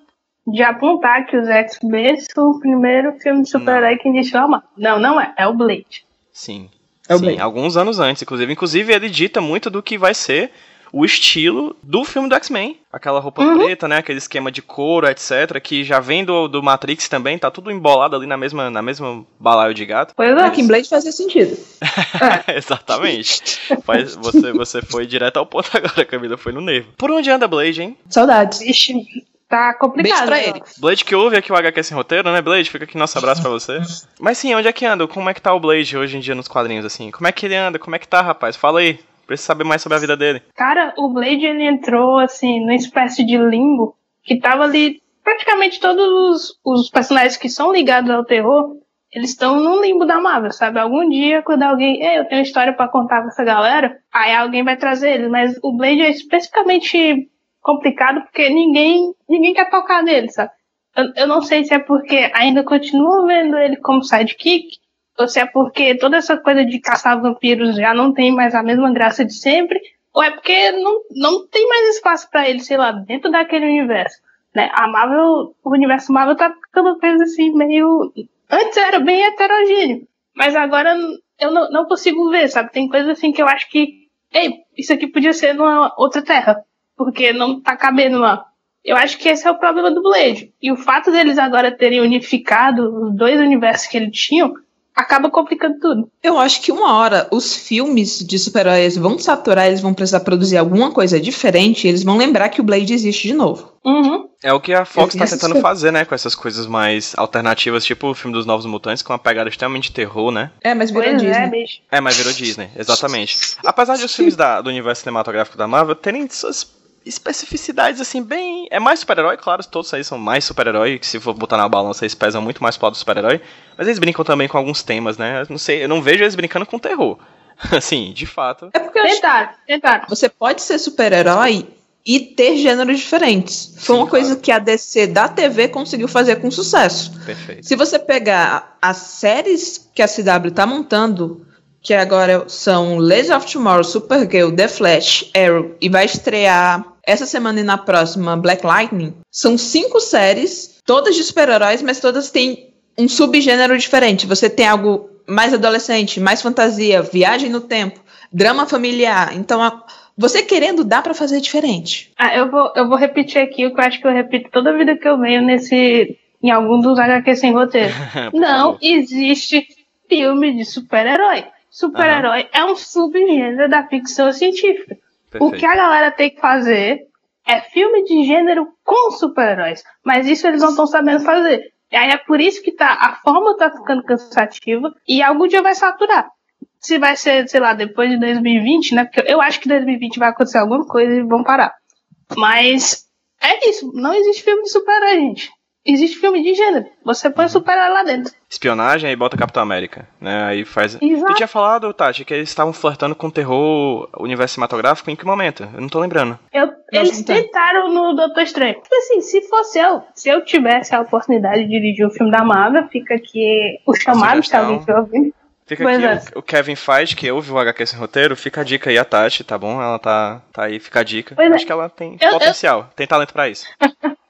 de apontar que os X-Men são o primeiro filme de super-herói que iniciou a Marvel. Não, não é. É o Blade. Sim. É o Sim, Blade. alguns anos antes, inclusive. Inclusive, ele dita muito do que vai ser o estilo do filme do X-Men. Aquela roupa Uhum. preta, né? Aquele esquema de couro, etc. Que já vem do, do Matrix também, tá tudo embolado ali na mesma, na mesma balaio de gato. Pois é. Aqui em Blade fazia sentido. Exatamente. Faz, você, você foi direto ao ponto agora, Camila. Foi no nervo. Por onde anda Blade, hein? Saudades. Vixe, tá complicado. Beijo pra né? ele. Blade que ouve aqui o HQ sem roteiro, né, Blade? Fica aqui nosso abraço pra você. Mas sim, onde é que anda? Como é que tá o Blade hoje em dia nos quadrinhos, assim? Como é que ele anda? Como é que tá, rapaz? Fala aí. Preciso saber mais sobre a vida dele. Cara, o Blade ele entrou assim numa espécie de limbo que tava ali praticamente todos os, os personagens que são ligados ao terror, eles estão num limbo da Marvel, sabe? Algum dia quando alguém, Ei, eu tenho uma história pra contar com essa galera, aí alguém vai trazer eles, mas o Blade é especificamente complicado porque ninguém ninguém quer tocar nele, sabe? Eu, eu não sei se é porque ainda continuo vendo ele como sidekick, ou se é porque toda essa coisa de caçar vampiros já não tem mais a mesma graça de sempre, ou é porque não, não tem mais espaço pra ele, sei lá, dentro daquele universo. Né? A Marvel, o universo Marvel tá ficando coisa assim, meio. Antes era bem heterogêneo, mas agora eu não, não consigo ver, sabe? Tem coisas assim que eu acho que. Ei, isso aqui podia ser numa outra terra, porque não tá cabendo lá. Eu acho que esse é o problema do Blade. E o fato deles agora terem unificado os dois universos que eles tinham acaba complicando tudo. Eu acho que uma hora os filmes de super-heróis vão saturar, eles vão precisar produzir alguma coisa diferente, e eles vão lembrar que o Blade existe de novo. Uhum. É o que a Fox tá tenho tentando fazer, né? Com essas coisas mais alternativas, tipo o filme dos Novos Mutantes, com uma pegada extremamente terror, né? É, mas virou Pois Disney. é, bicho. É, mas virou Disney, exatamente. Apesar de os filmes da- do universo cinematográfico da Marvel terem suas especificidades, assim, bem. É mais super-herói, claro, todos aí são mais super-herói, que se for botar na balança, eles pesam muito mais pro lado do super-herói. Mas eles brincam também com alguns temas, né? Eu não sei, eu não vejo eles brincando com terror. Assim, de fato. É porque acho tentaram. Você pode ser super-herói e ter gêneros diferentes. Foi Sim, uma coisa claro. que a DC da TV conseguiu fazer com sucesso. Perfeito. Se você pegar as séries que a CW tá montando, que agora são Legends of Tomorrow, Supergirl, The Flash, Arrow, e vai estrear essa semana e na próxima Black Lightning, são cinco séries, todas de super-heróis, mas todas têm um subgênero diferente. Você tem algo mais adolescente, mais fantasia, viagem no tempo, drama familiar. Então, a- você querendo, dá pra fazer diferente. Ah, eu vou, eu vou repetir aqui o que eu acho que eu repito toda vida que eu venho nesse. em algum dos HQ sem roteiro. Não existe filme de super-herói. Super-herói é um subgênero da ficção científica. O Perfeito. que a galera tem que fazer é filme de gênero com super-heróis. Mas isso eles não estão sabendo fazer. E aí é por isso que tá, a forma tá ficando cansativa e algum dia vai saturar. Se vai ser, sei lá, depois de 2020, né? Porque eu acho que 2020 vai acontecer alguma coisa e vão parar. Mas é isso. Não existe filme de super-herói, gente. Existe filme de gênero. Você põe super-herói lá dentro. Espionagem, aí bota Capitão América, né? Aí faz. Exato. Tu tinha falado, Tati, que eles estavam flertando com terror universo cinematográfico em que momento? Eu não tô lembrando. Eu- eles não tem. tentaram no Doutor Estranho. Tipo assim, se fosse eu, se eu tivesse a oportunidade de dirigir o filme da Marvel, fica aqui o chamado, se sugestão. alguém estiver ouvindo. Fica Pois aqui é. o, o Kevin Feige, que ouve o HQ sem roteiro, fica a dica aí, a Tati, tá bom? Ela tá, tá aí, fica a dica. Pois é. Acho que ela tem Eu- potencial, tem talento pra isso.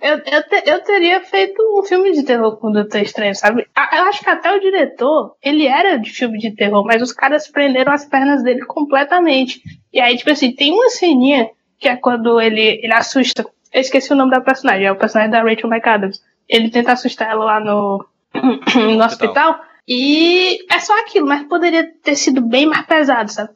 Eu, eu, te- eu teria feito um filme de terror com o Doutor Estranho, sabe? Eu acho que até o diretor, ele era de filme de terror, mas os caras prenderam as pernas dele completamente. E aí, tipo assim, tem uma ceninha que é quando ele, ele assusta. Eu esqueci o nome da personagem, é o personagem da Rachel McAdams. Ele tenta assustar ela lá no, no hospital. E é só aquilo, mas poderia ter sido bem mais pesado, sabe?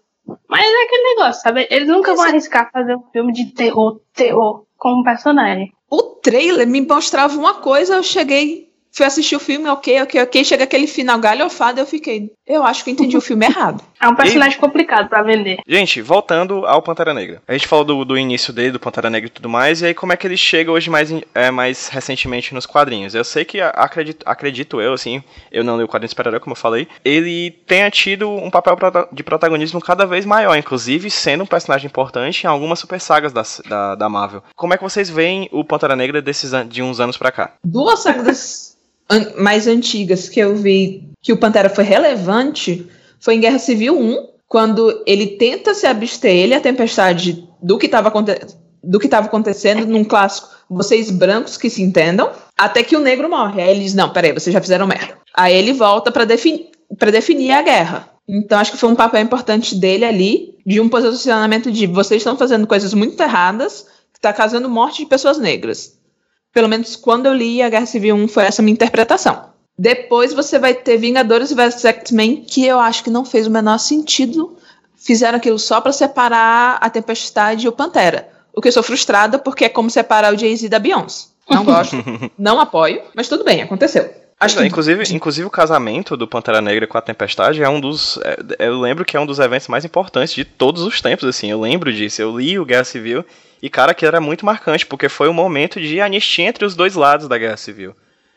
Mas é aquele negócio, sabe? Eles nunca vão arriscar fazer um filme de terror, terror, com um personagem. O trailer me mostrava uma coisa, eu cheguei, fui assistir o filme, ok, ok, ok, chega aquele final galhofado, eu fiquei, eu acho que entendi o filme errado. É um personagem complicado pra vender. Gente, voltando ao Pantera Negra. A gente falou do, do início dele, do Pantera Negra e tudo mais, e aí como é que ele chega hoje mais, é, mais recentemente nos quadrinhos. Eu sei que, acredito, acredito eu, assim, eu não li o quadrinho de super como eu falei, ele tenha tido um papel de protagonismo cada vez maior, inclusive sendo um personagem importante em algumas super sagas da, da, da Marvel. Como é que vocês veem o Pantera Negra desses, de uns anos pra cá? Duas sagas an- mais antigas que eu vi que o Pantera foi relevante foi em Guerra Civil 1, quando ele tenta se abster, ele a Tempestade, do que estava do que estava acontecendo num clássico Vocês brancos que se entendam, até que o negro morre. Aí ele diz, não, peraí, vocês já fizeram merda. Aí ele volta para defini definir a guerra. Então acho que foi um papel importante dele ali, de um posicionamento de vocês estão fazendo coisas muito erradas, que está causando morte de pessoas negras. Pelo menos quando eu li a Guerra Civil 1 foi essa minha interpretação. Depois você vai ter Vingadores vs X-Men, que eu acho que não fez o menor sentido. Fizeram aquilo só para separar a Tempestade e o Pantera. O que eu sou frustrada porque é como separar o Jay-Z da Beyoncé. Não gosto, não apoio, mas tudo bem, aconteceu. Acho Pois é, que inclusive, inclusive o casamento do Pantera Negra com a Tempestade é um dos. é, eu lembro que é um dos eventos mais importantes de todos os tempos, assim. Eu lembro disso. Eu li o Guerra Civil e, cara, que era muito marcante, porque foi um momento de anistia entre os dois lados da Guerra Civil.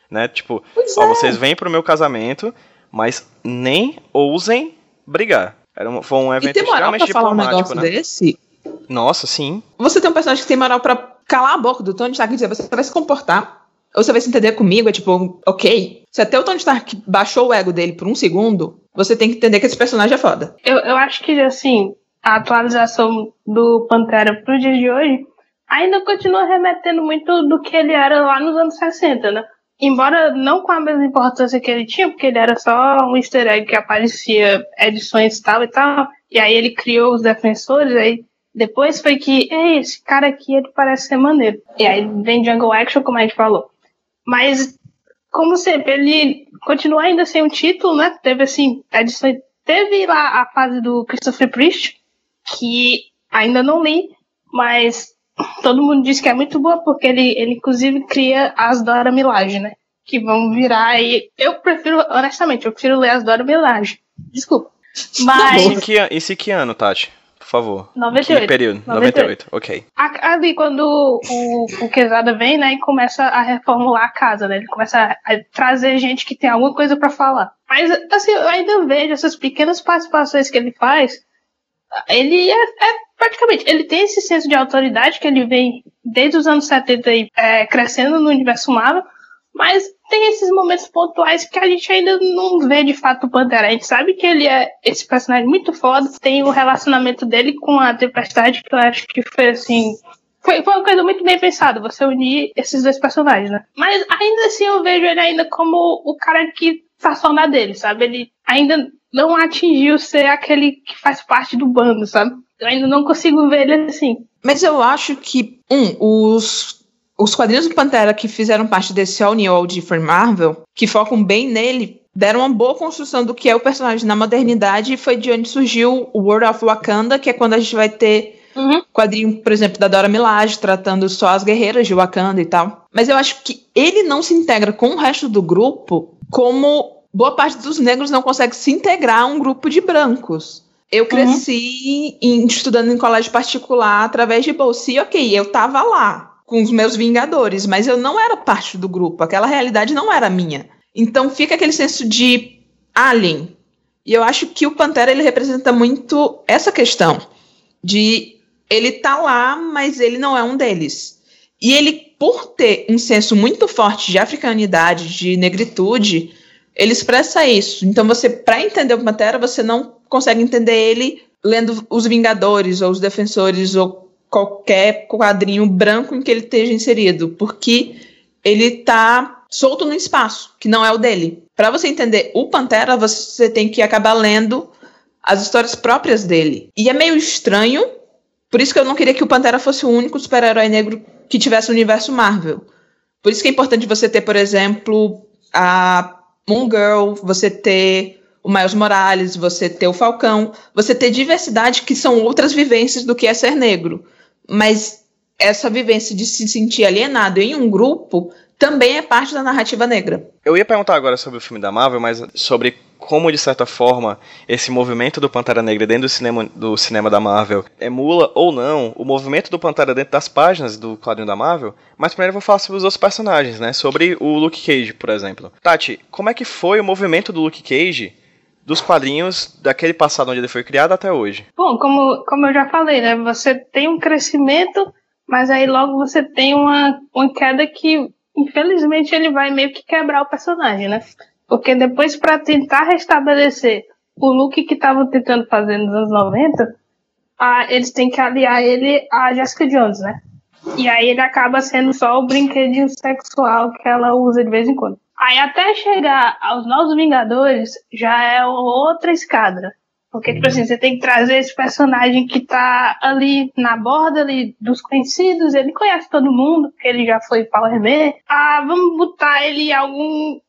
Né? Tipo, Pois ó, é. vocês vêm pro meu casamento, mas nem ousem brigar. Era um, foi um E evento tem moral pra falar um negócio né? desse? Nossa, sim. Você tem um personagem que tem moral pra calar a boca do Tony Stark e dizer, você vai se comportar, ou você vai se entender comigo, é tipo, ok. Se até o Tony Stark baixou o ego dele por um segundo, você tem que entender que esse personagem é foda. Eu, eu acho que, assim, a atualização do Pantera pro dia de hoje ainda continua remetendo muito do que ele era lá nos anos 60, né? Embora não com a mesma importância que ele tinha, porque ele era só um easter egg que aparecia edições tal e tal, e aí ele criou os defensores, aí depois foi que, ei, esse cara aqui ele parece ser maneiro. E aí vem Jungle Action, como a gente falou. Mas como sempre, ele continua ainda sem um título, né? Teve assim, edição, teve lá a fase do Christopher Priest, que ainda não li, mas todo mundo diz que é muito boa porque ele, ele inclusive cria as Dora Milaje, né? Que vão virar aí. Eu prefiro, honestamente, eu prefiro ler as Dora Milaje. Desculpa. Mas. Em que, que ano, Tati? Por favor. 98. Que período? 98, 98. ok. Ali, quando o, o Quesada vem, né, e começa a reformular a casa, né? Ele começa a, a trazer gente que tem alguma coisa para falar. Mas, assim, eu ainda vejo essas pequenas participações que ele faz. Ele é, é praticamente, ele tem esse senso de autoridade que ele vem desde os anos 70 aí, é, crescendo no universo Marvel, mas tem esses momentos pontuais que a gente ainda não vê de fato o Pantera. A gente sabe que ele é esse personagem muito foda, tem o relacionamento dele com a Tempestade, que eu acho que foi assim. Foi, foi uma coisa muito bem pensada, você unir esses dois personagens, né? Mas ainda assim eu vejo ele ainda como o cara que tá só na dele, sabe? Ele ainda não atingiu ser aquele que faz parte do bando, sabe? Eu ainda não consigo ver ele assim. Mas eu acho que, um, os, os quadrinhos do Pantera que fizeram parte desse All New All Different Marvel, que focam bem nele, deram uma boa construção do que é o personagem na modernidade e foi de onde surgiu o World of Wakanda, que é quando a gente vai ter uhum. quadrinho, por exemplo, da Dora Milaje, tratando só as guerreiras de Wakanda e tal. Mas eu acho que ele não se integra com o resto do grupo como boa parte dos negros não consegue se integrar a um grupo de brancos. Eu cresci uhum. em, estudando em colégio particular através de bolsa. E ok, eu tava lá com os meus Vingadores, mas eu não era parte do grupo. Aquela realidade não era minha. Então fica aquele senso de alien. E eu acho que o Pantera ele representa muito essa questão de ele tá lá, mas ele não é um deles. E ele, por ter um senso muito forte de africanidade, de negritude, ele expressa isso. Então você, para entender o Pantera, você não consegue entender ele lendo Os Vingadores ou Os Defensores ou qualquer quadrinho branco em que ele esteja inserido, porque ele está solto no espaço, que não é o dele. Para você entender o Pantera, você tem que acabar lendo as histórias próprias dele. E é meio estranho, por isso que eu não queria que o Pantera fosse o único super-herói negro que tivesse o universo Marvel. Por isso que é importante você ter, por exemplo, a Moon Girl, você ter o Miles Morales, você ter o Falcão, você ter diversidade que são outras vivências do que é ser negro. Mas essa vivência de se sentir alienado em um grupo também é parte da narrativa negra. Eu ia perguntar agora sobre o filme da Marvel, mas sobre como, de certa forma, esse movimento do Pantera Negra dentro do cinema, do cinema da Marvel emula ou não o movimento do Pantera dentro das páginas do quadrinho da Marvel. Mas primeiro eu vou falar sobre os outros personagens, né? Sobre o Luke Cage, por exemplo. Tati, como é que foi o movimento do Luke Cage dos quadrinhos daquele passado onde ele foi criado até hoje? Bom, como, como eu já falei, né? Você tem um crescimento, mas aí logo você tem uma, uma queda que, infelizmente, ele vai meio que quebrar o personagem, né? Porque depois, para tentar restabelecer o look que estavam tentando fazer nos anos 90, a, eles têm que aliar ele a Jessica Jones, né? E aí ele acaba sendo só o brinquedinho sexual que ela usa de vez em quando. Aí até chegar aos Novos Vingadores já é outra escada. Porque, tipo assim, você tem que trazer esse personagem que tá ali na borda ali dos conhecidos, ele conhece todo mundo, porque ele já foi Power Man. Ah, vamos botar ele em algum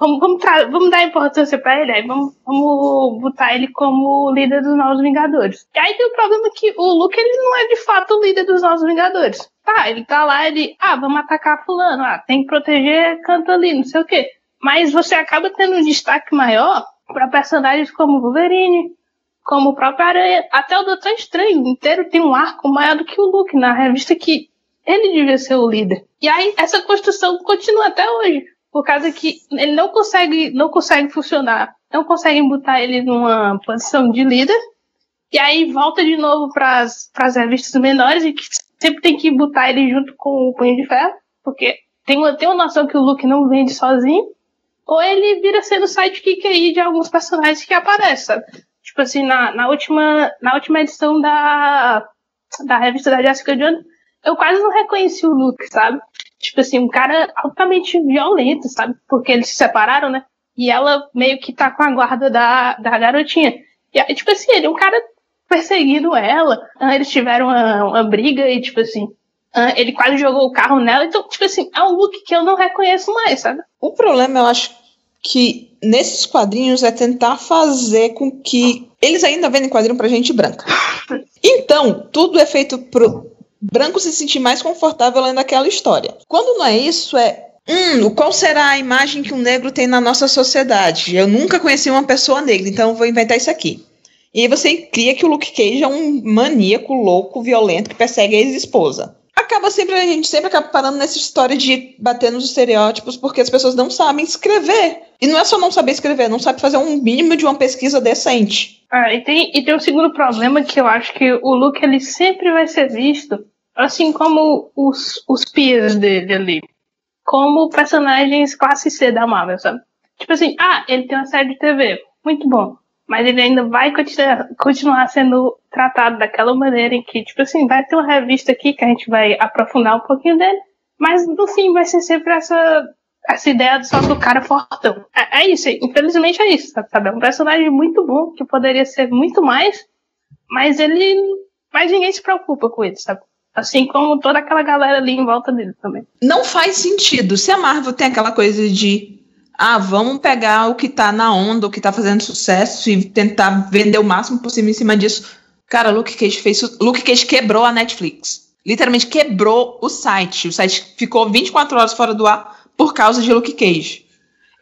Vamos, vamos, vamos dar importância para ele, aí vamos, vamos botar ele como líder dos Novos Vingadores. E aí tem o problema que o Luke ele não é de fato o líder dos Novos Vingadores. Tá, ele tá lá, ele, ah, vamos atacar fulano, ah, tem que proteger canto ali, não sei o quê. Mas você acaba tendo um destaque maior para personagens como Wolverine, como o próprio Aranha, até o Doutor Estranho inteiro tem um arco maior do que o Luke na revista que ele devia ser o líder. E aí essa construção continua até hoje por causa que ele não consegue, não consegue funcionar, não conseguem botar ele numa posição de líder, e aí volta de novo para as revistas menores e que sempre tem que botar ele junto com o Punho de Ferro, porque tem uma, tem uma noção que o Luke não vende sozinho, ou ele vira sendo sidekick aí de alguns personagens que aparecem, Tipo assim, na, na, última, na última edição da, da revista da Jessica Jones, eu quase não reconheci o Luke, sabe? Tipo assim, um cara altamente violento, sabe? Porque eles se separaram, né? E ela meio que tá com a guarda da, da garotinha. E aí, tipo assim, ele é um cara perseguindo ela. Eles tiveram uma, uma briga e, tipo assim, Uh, ele quase jogou o carro nela, então, tipo assim, é um look que eu não reconheço mais, sabe? O problema, eu acho que nesses quadrinhos é tentar fazer com que eles ainda vendem quadrinho pra gente branca. Então, tudo é feito pro branco se sentir mais confortável lendo aquela história. Quando não é isso, é Hum, qual será a imagem que um negro tem na nossa sociedade? Eu nunca conheci uma pessoa negra, então vou inventar isso aqui. E aí você cria que o Luke Cage é um maníaco, louco, violento que persegue a ex-esposa. Acaba sempre, a gente sempre acaba parando nessa história de bater nos estereótipos porque as pessoas não sabem escrever. E não é só não saber escrever, não sabe fazer um mínimo de uma pesquisa decente. Ah, e tem, e tem um segundo problema que eu acho que o Luke ele sempre vai ser visto, assim como os, os peers dele ali como personagens classe C da Marvel, sabe? Tipo assim, ah, ele tem uma série de TV, muito bom. Mas ele ainda vai continuar, continuar sendo tratado daquela maneira em que, tipo assim, vai ter uma revista aqui que a gente vai aprofundar um pouquinho dele, mas no fim vai ser sempre essa, essa ideia só do cara fortão. É, é isso, infelizmente é isso, sabe? É um personagem muito bom, que poderia ser muito mais, mas ele. Mas ninguém se preocupa com ele, sabe? Assim como toda aquela galera ali em volta dele também. Não faz sentido. Se a Marvel tem aquela coisa de ah, vamos pegar o que tá na onda, o que tá fazendo sucesso e tentar vender o máximo possível em cima disso. Cara, Luke Cage fez. Luke Cage quebrou a Netflix. Literalmente quebrou o site. O site ficou 24 horas fora do ar por causa de Luke Cage.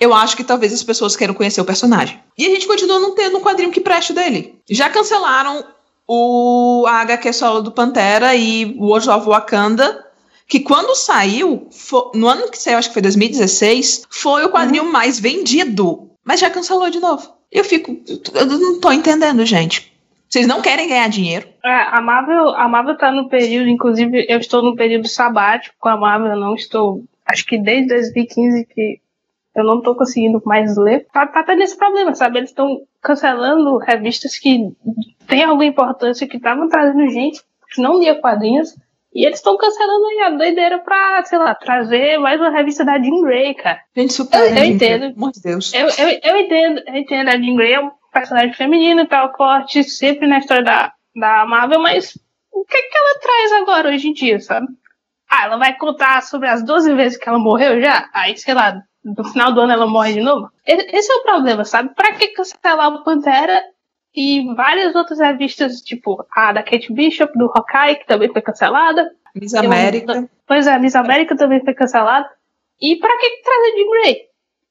Eu acho que talvez as pessoas queiram conhecer o personagem. E a gente continua não tendo um quadrinho que preste dele. Já cancelaram o a HQ solo do Pantera e World of Wakanda, que quando saiu, no ano que saiu, acho que foi 2016, foi o quadrinho uhum. mais vendido. Mas já cancelou de novo. Eu fico. Eu não tô entendendo, gente. Vocês não querem ganhar dinheiro? É, a Marvel, a Marvel tá no período, inclusive eu estou no período sabático com a Marvel, eu não estou. Acho que desde 2015 que eu não tô conseguindo mais ler. Tá, tá tendo esse problema, sabe? Eles estão cancelando revistas que têm alguma importância, que estavam trazendo gente que não lia quadrinhos. E eles estão cancelando aí a doideira pra, sei lá, trazer mais uma revista da Jean Grey, cara. Gente, super. Eu, eu entendo. Deus. Eu, eu, eu, entendo, eu entendo. A Jean Grey é um personagem feminino e tal, corte sempre na história da, da Marvel, mas o que, que ela traz agora hoje em dia, sabe? Ah, ela vai contar sobre as 12 vezes que ela morreu já? Aí, sei lá, no final do ano ela morre de novo. Esse é o problema, sabe? Pra que cancelar o Pantera e várias outras revistas, tipo a da Kate Bishop, do Hawkeye, que também foi cancelada. Miss América. Pois é, Miss América também foi cancelada. E pra que trazer Jean Grey?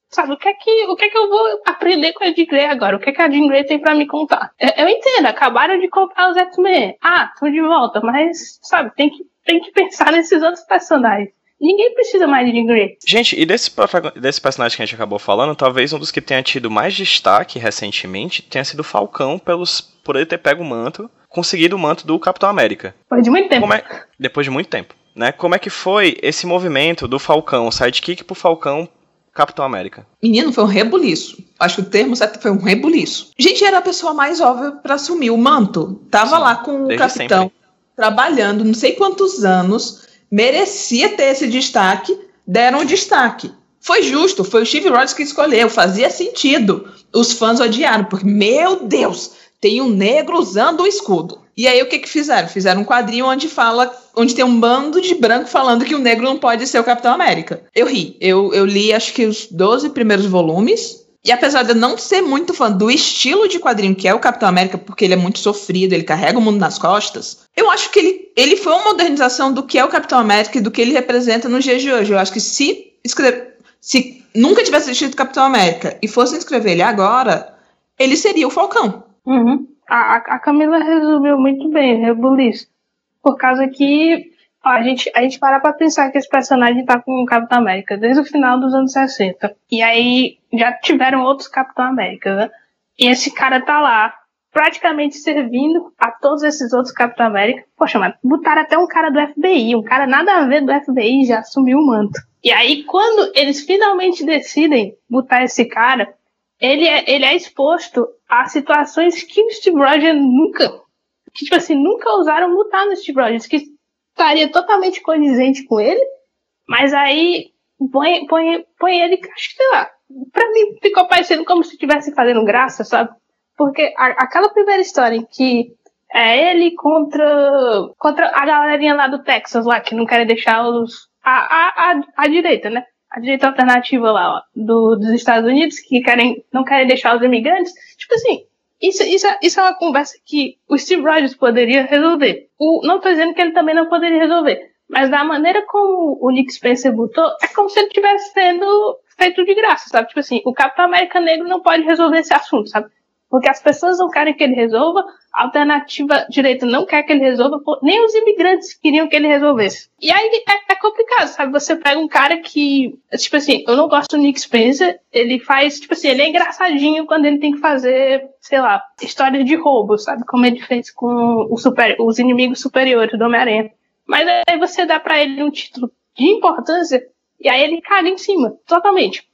Sabe, o que, é que, o que é que eu vou aprender com a Jean Grey agora? O que é que a Jean Grey tem pra me contar? Eu, eu entendo, acabaram de comprar os X-Men. Ah, tô de volta, mas, sabe, tem que, tem que pensar nesses outros personagens. Ninguém precisa mais de Jean Grey. Gente, e desse, desse personagem que a gente acabou falando, talvez um dos que tenha tido mais destaque recentemente tenha sido Falcão, pelos, por ele ter pego o manto, conseguido o manto do Capitão América. Depois de muito tempo. É, depois de muito tempo. Né? Como é que foi esse movimento do Falcão, sidekick pro Falcão Capitão América. Menino, foi um rebuliço. Acho que o termo certo foi um rebuliço. Gente, era a pessoa mais óbvia para assumir o manto. Tava Sim, lá com o capitão, sempre. Trabalhando não sei quantos anos, merecia ter esse destaque, deram o destaque. Foi justo, foi o Steve Rogers que escolheu, fazia sentido. Os fãs odiaram, porque, meu Deus, tem um negro usando o escudo. E aí o que que fizeram? Fizeram um quadrinho onde fala, onde tem um bando de branco falando que o negro não pode ser o Capitão América. Eu ri. Eu, eu li acho que os 12 primeiros volumes e apesar de eu não ser muito fã do estilo de quadrinho que é o Capitão América, porque ele é muito sofrido, ele carrega o mundo nas costas, eu acho que ele, ele foi uma modernização do que é o Capitão América e do que ele representa nos dias de hoje. Eu acho que se escrever, se nunca tivesse assistido Capitão América e fosse escrever ele agora, ele seria o Falcão. Uhum. A, a Camila resumiu muito bem, Rebuliço. Por causa que a gente, a gente para pra pensar que esse personagem tá com o Capitão América desde o final dos anos 60. E aí já tiveram outros Capitão América, né? E esse cara tá lá, praticamente servindo a todos esses outros Capitão América. Poxa, mas botaram até um cara do FBI, um cara nada a ver do FBI já assumiu o manto. E aí, quando eles finalmente decidem botar esse cara, ele é, ele é exposto a situações que o Steve Rogers nunca, que, tipo assim, nunca usaram botar no Steve Rogers, que estaria totalmente condizente com ele, mas aí põe, põe, põe ele, acho que sei lá, pra mim ficou parecendo como se estivesse fazendo graça, sabe? Porque a, aquela primeira história em que É ele contra, contra a galerinha lá do Texas, lá, que não querem deixar os. A, a, a, a direita, né? A direita alternativa lá, ó, do, dos Estados Unidos, que querem, não querem deixar os imigrantes. Tipo assim, isso, isso, isso é uma conversa que o Steve Rogers poderia resolver. O, não estou dizendo que ele também não poderia resolver. Mas da maneira como o Nick Spencer botou, é como se ele estivesse sendo feito de graça, sabe? Tipo assim, o Capitão América Negro não pode resolver esse assunto, sabe? Porque as pessoas não querem que ele resolva, a alternativa direita não quer que ele resolva, nem os imigrantes queriam que ele resolvesse. E aí é, é, complicado, sabe? Você pega um cara que, tipo assim, eu não gosto do Nick Spencer, ele faz, tipo assim, ele é engraçadinho quando ele tem que fazer, sei lá, história de roubo, sabe? Como ele fez com super, os inimigos superiores do Homem-Aranha. Mas aí você dá para ele um título de importância e aí ele caga em cima, totalmente.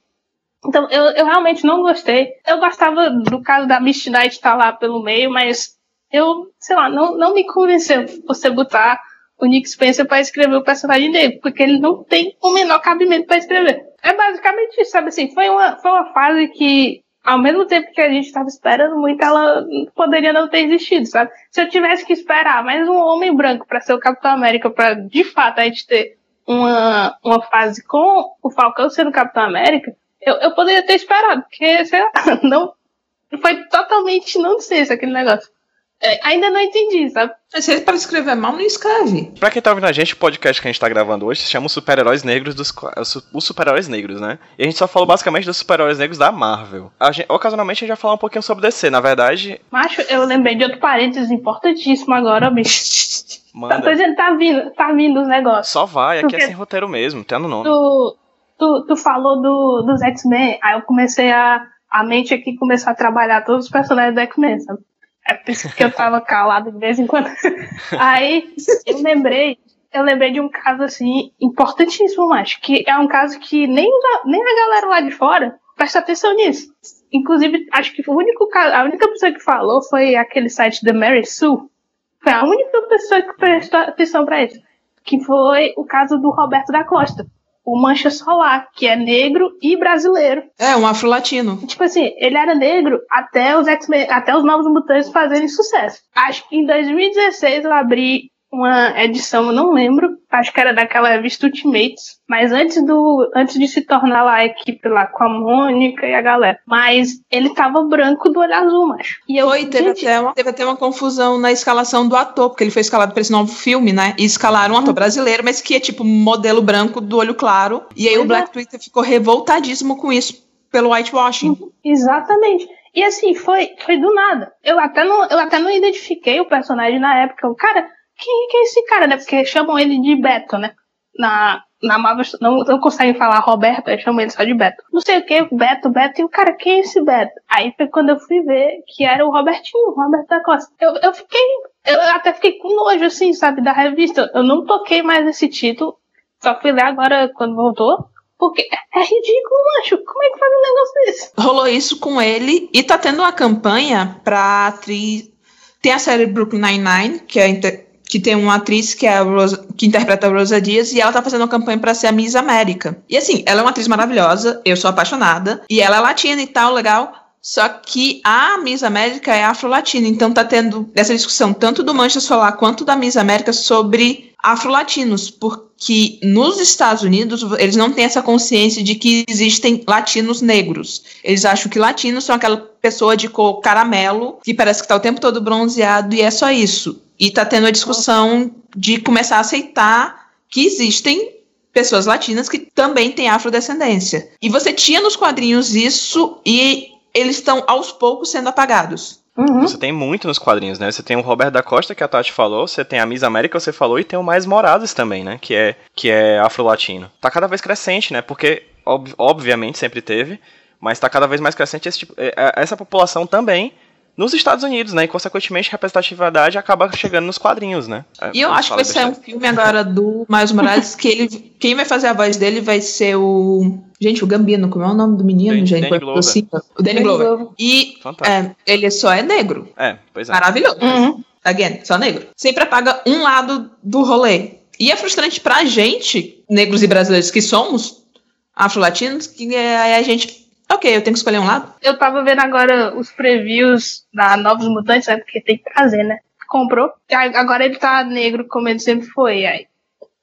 Então, eu, eu realmente não gostei. Eu gostava do caso da Misty Knight estar tá lá pelo meio, mas eu, sei lá, não, não me convenceu você botar o Nick Spencer para escrever o personagem dele, porque ele não tem o menor cabimento para escrever. É basicamente isso, sabe assim? Foi uma, foi uma fase que ao mesmo tempo que a gente estava esperando muito, ela poderia não ter existido, sabe? Se eu tivesse que esperar mais um homem branco para ser o Capitão América, para de fato a gente ter uma, uma fase com o Falcão sendo Capitão América, eu, eu poderia ter esperado, porque, sei lá, não, foi totalmente não sei se aquele negócio. É, ainda não entendi, sabe? Se ele para escrever mal, não escreve. Pra quem tá ouvindo a gente, o podcast que a gente tá gravando hoje se chama Os Super-Heróis Negros dos. Os Super-Heróis Negros, né? E a gente só falou basicamente dos super-heróis negros da Marvel. A gente, ocasionalmente a gente vai falar um pouquinho sobre DC, na verdade. Macho, eu lembrei de outro parênteses importantíssimo agora, bicho. Manda. Tá, dizendo, tá vindo, tá vindo os negócios. Só vai, aqui é sem roteiro mesmo, tá no nome. Tu, tu, tu falou do, dos X-Men, aí eu comecei a. A mente aqui começou a trabalhar todos os personagens do X-Men, sabe? É por isso que eu tava calado de vez em quando. Aí eu lembrei, eu lembrei de um caso assim importantíssimo, acho que é um caso que nem, nem a galera lá de fora presta atenção nisso. Inclusive, acho que o único a única pessoa que falou foi aquele site da Mary Sue. Foi a única pessoa que prestou atenção para isso. Que foi o caso do Roberto da Costa o Mancha Solar, que é negro e brasileiro. É, um afro-latino. Tipo assim, ele era negro até os X-Men, até os Novos Mutantes fazerem sucesso. Acho que em 2016 eu abri uma edição, eu não lembro, acho que era daquela revista Ultimates, mas antes do antes de se tornar lá a equipe lá com a Mônica e a galera. Mas ele tava branco do olho azul, macho. E eu, foi, teve, gente... até uma, teve até uma confusão na escalação do ator, porque ele foi escalado para esse novo filme, né? E escalaram um ator brasileiro, mas que é tipo modelo branco do olho claro. E aí o Black é. Twitter ficou revoltadíssimo com isso pelo whitewashing. Exatamente. E assim, foi, foi do nada. Eu até não, eu até não identifiquei o personagem na época. O cara, quem, quem é esse cara, né? Porque chamam ele de Beto, né? Na, na Marvel não, não conseguem falar Roberto, aí chamam ele só de Beto. Não sei o que, Beto, Beto, e o cara, quem é esse Beto? Aí foi quando eu fui ver que era o Robertinho, o Roberto da Costa. Eu, eu fiquei, eu até fiquei com nojo, assim, sabe, da revista. Eu não toquei mais esse título, só fui ler agora quando voltou. Porque é ridículo, macho. Como é que faz um negócio desse? Rolou isso com ele e tá tendo uma campanha pra atriz. Tem a série Brooklyn Nine-Nine, que é que tem uma atriz que é a Rosa, que interpreta a Rosa Dias e ela tá fazendo uma campanha para ser a Miss América. E assim, ela é uma atriz maravilhosa, eu sou apaixonada, e ela é latina e tal, legal. Só que a Miss América é afro-latina, então tá tendo essa discussão tanto do Mancha Solar quanto da Miss América sobre afro-latinos, porque nos Estados Unidos eles não têm essa consciência de que existem latinos negros. Eles acham que latinos são aquela pessoa de cor caramelo que parece que tá o tempo todo bronzeado e é só isso. E está tendo a discussão de começar a aceitar que existem pessoas latinas que também têm afrodescendência. E você tinha nos quadrinhos isso e eles estão aos poucos sendo apagados. Uhum. Você tem muito nos quadrinhos, né? Você tem o Robert da Costa, que a Tati falou, você tem a Miss América, você falou, e tem o Mais Morales também, né? Que é, que é afro-latino. Tá cada vez crescente, né? Porque, ob obviamente, sempre teve, mas tá cada vez mais crescente esse tipo, é, é, essa população também nos Estados Unidos, né? E consequentemente a representatividade acaba chegando nos quadrinhos, né? É, e eu acho que vai ser um filme agora do Miles Morales que ele, quem vai fazer a voz dele vai ser o gente, o Gambino, como é o nome do menino, Danny, gente? Danny Glover. Assim, o Danny, Danny Glover. E é, ele só é negro. É, pois é. Maravilhoso. Uhum. Again, só negro. Sempre apaga um lado do rolê. E é frustrante pra gente, negros e brasileiros que somos, afro-latinos, que é, a gente Ok, eu tenho que escolher um lado? Eu tava vendo agora os previews da Novos Mutantes, né? Porque tem que trazer, né? comprou. Agora ele tá negro como ele sempre foi. Aí,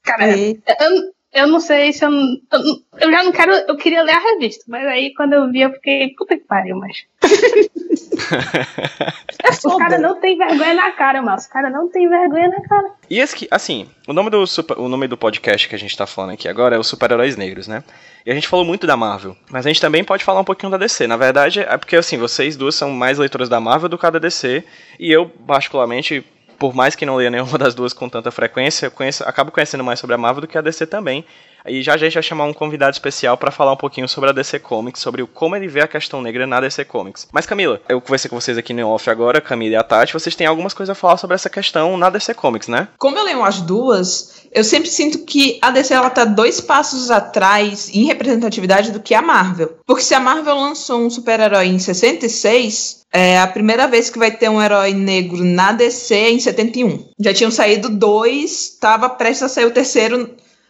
cara, eu, eu não sei se eu, eu. Eu já não quero. Eu queria ler a revista, mas aí quando eu vi, eu fiquei. Puta que pariu, mas. Os caras não tem vergonha na cara, mano. Os caras não tem vergonha na cara. E esse que, assim, o nome, do super, o nome do podcast que a gente tá falando aqui agora é os Super-Heróis Negros, né? E a gente falou muito da Marvel, mas a gente também pode falar um pouquinho da DC. Na verdade, é porque, assim, vocês duas são mais leitoras da Marvel do que da DC, e eu, particularmente, por mais que não leia nenhuma das duas com tanta frequência, conheço, acabo conhecendo mais sobre a Marvel do que a DC também. E já a gente vai chamar um convidado especial para falar um pouquinho sobre a DC Comics, sobre como ele vê a questão negra na DC Comics. Mas Camila, eu conversei com vocês aqui no off agora, Camila e a Tati, vocês têm algumas coisas a falar sobre essa questão na DC Comics, né? Como eu leio as duas, eu sempre sinto que a DC ela tá dois passos atrás em representatividade do que a Marvel. Porque se a Marvel lançou um super-herói em 66, é a primeira vez que vai ter um herói negro na DC é em 71. Já tinham saído dois, tava prestes a sair o terceiro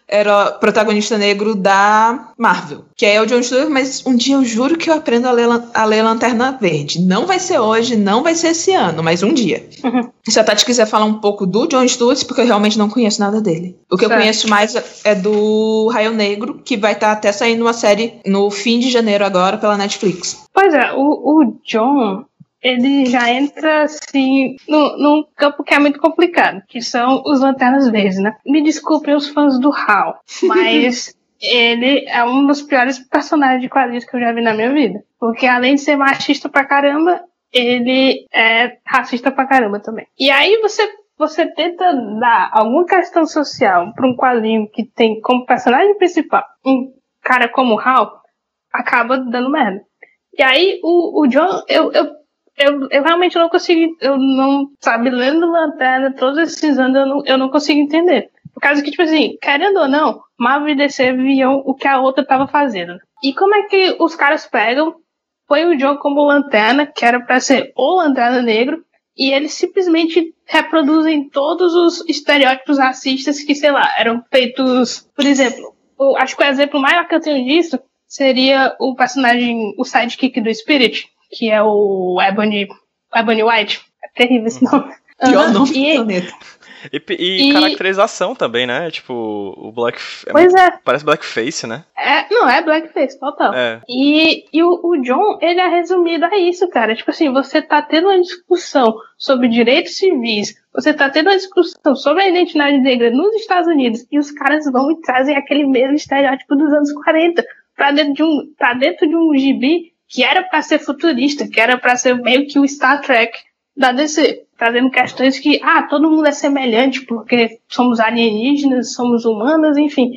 era protagonista negro da Marvel, que é o John Stewart, mas um dia eu juro que eu aprendo a ler, a ler Lanterna Verde. Não vai ser hoje, não vai ser esse ano, mas um dia. Uhum. Se a Tati quiser falar um pouco do John Stewart, porque eu realmente não conheço nada dele. O que certo. eu conheço mais é do Raio Negro, que vai estar tá até saindo uma série no fim de janeiro agora pela Netflix. Pois é, o, o John, ele já entra assim no, num campo que é muito complicado, que são os Lanternas Verdes, né? Me desculpem os fãs do Hal, mas ele é um dos piores personagens de quadrinhos que eu já vi na minha vida. Porque além de ser machista pra caramba, ele é racista pra caramba também. E aí você você tenta dar alguma questão social para um quadrinho que tem como personagem principal um cara como o Hal, acaba dando merda. E aí o, o John, eu, eu eu, eu realmente não consigo, eu não, sabe, lendo Lanterna todos esses anos, eu não, eu não consigo entender. Por causa que, tipo assim, querendo ou não, Marvel e DC viam o que a outra tava fazendo. E como é que os caras pegam, põem o John como lanterna, que era pra ser o lanterna negro, e eles simplesmente reproduzem todos os estereótipos racistas que, sei lá, eram feitos, por exemplo, o, acho que o exemplo maior que eu tenho disso seria o personagem, o sidekick do Spirit, que é o Ebony, Ebony White. É terrível esse uhum. nome. Pior nome do planeta. E, e, e, caracterização também, né? Tipo, o Black. É pois é. Parece Blackface, né? É, não, é Blackface, total. É. E, e o, o, John, ele é resumido a isso, cara. Tipo assim, você tá tendo uma discussão sobre direitos civis, você tá tendo uma discussão sobre a identidade negra nos Estados Unidos, e os caras vão e trazem aquele mesmo estereótipo dos anos 40 pra dentro de um, pra dentro de um gibi que era para ser futurista, que era para ser meio que o Star Trek da DC, trazendo questões que, ah, todo mundo é semelhante porque somos alienígenas, somos humanos, enfim.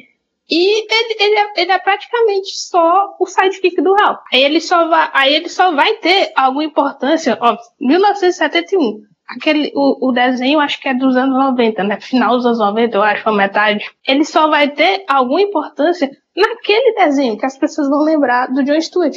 E ele, ele, é, ele é praticamente só o sidekick do Hal. Aí ele só vai, aí ele só vai ter alguma importância, ó, 1971. Aquele, o, o desenho acho que é dos anos 90, né? Final dos anos 90, eu acho, a metade. Ele só vai ter alguma importância naquele desenho que as pessoas vão lembrar do John Stewart.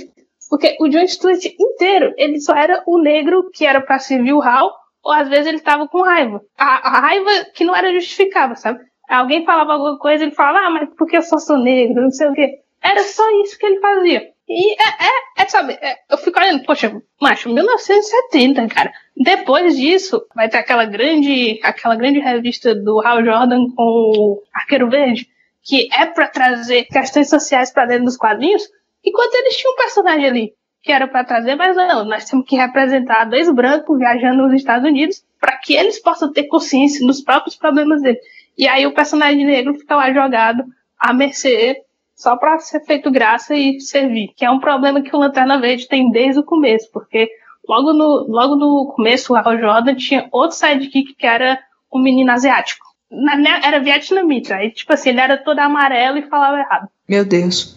Porque o John Stewart inteiro, ele só era o negro que era pra servir o Hal, ou às vezes ele tava com raiva. A, a raiva que não era justificável, sabe? Alguém falava alguma coisa, ele falava, ah, mas porque eu só sou negro, não sei o quê. Era só isso que ele fazia. E é, é, é sabe, é, eu fico olhando, poxa, macho, 1970, cara. Depois disso, vai ter aquela grande, aquela grande revista do Hal Jordan com o Arqueiro Verde, que é para trazer questões sociais para dentro dos quadrinhos, Enquanto eles tinham um personagem ali que era para trazer, mas não, nós temos que representar dois brancos viajando nos Estados Unidos para que eles possam ter consciência dos próprios problemas deles. E aí o personagem negro fica lá jogado à mercê só para ser feito graça e servir, que é um problema que o Lanterna Verde tem desde o começo, porque logo no, logo no começo o Al Jordan tinha outro sidekick que era um menino asiático. Era vietnamita, aí tipo assim, ele era todo amarelo e falava errado. Meu Deus.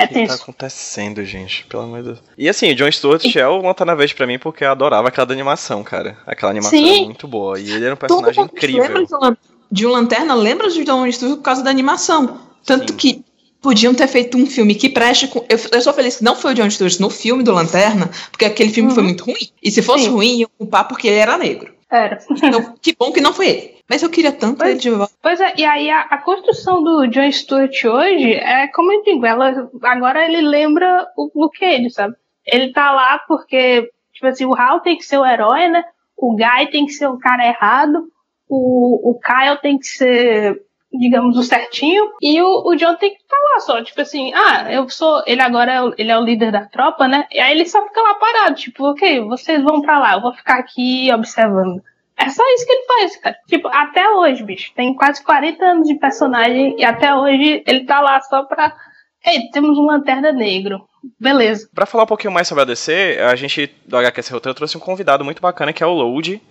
É o que tá acontecendo, gente? Pelo amor de Deus. E assim, o John Stewart e... é o Lanterna Verde pra mim porque eu adorava aquela animação, cara. Aquela animação Sim. era muito boa. E ele era um personagem Todo incrível. Lembra de um Lanterna? Lembra de John Stewart por causa da animação. Tanto Sim. que podiam ter feito um filme que preste com. Eu, eu sou feliz que não foi o John Stewart no filme do Lanterna, porque aquele filme uhum. foi muito ruim. E se fosse Sim. ruim, ia culpar porque ele era negro. Era. Então, que bom que não foi ele. Mas eu queria tanto pois, ele de volta. Pois é, e aí a, a, construção do John Stewart hoje é, como eu digo, ela, agora ele lembra o Luke Cage, sabe? Ele tá lá porque, tipo assim, o Hal tem que ser o herói, né? o Guy tem que ser o cara errado, o, o Kyle tem que ser, digamos, o certinho, e o, o John tem que lá só, tipo assim, ah, eu sou, ele agora é o, ele é o líder da tropa, né? E aí ele só fica lá parado, tipo, ok, vocês vão para lá, eu vou ficar aqui observando. É só isso que ele faz, cara. Tipo, até hoje, bicho. Tem quase 40 anos de personagem e até hoje ele tá lá só pra. Ei, temos um lanterna negro. Beleza. Pra falar um pouquinho mais sobre a DC, a gente, do HQS Roteiro, trouxe um convidado muito bacana que é o Load.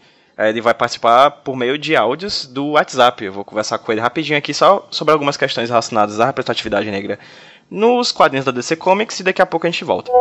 Ele vai participar por meio de áudios do WhatsApp. Eu vou conversar com ele rapidinho aqui só sobre algumas questões relacionadas à representatividade negra nos quadrinhos da DC Comics e daqui a pouco a gente volta.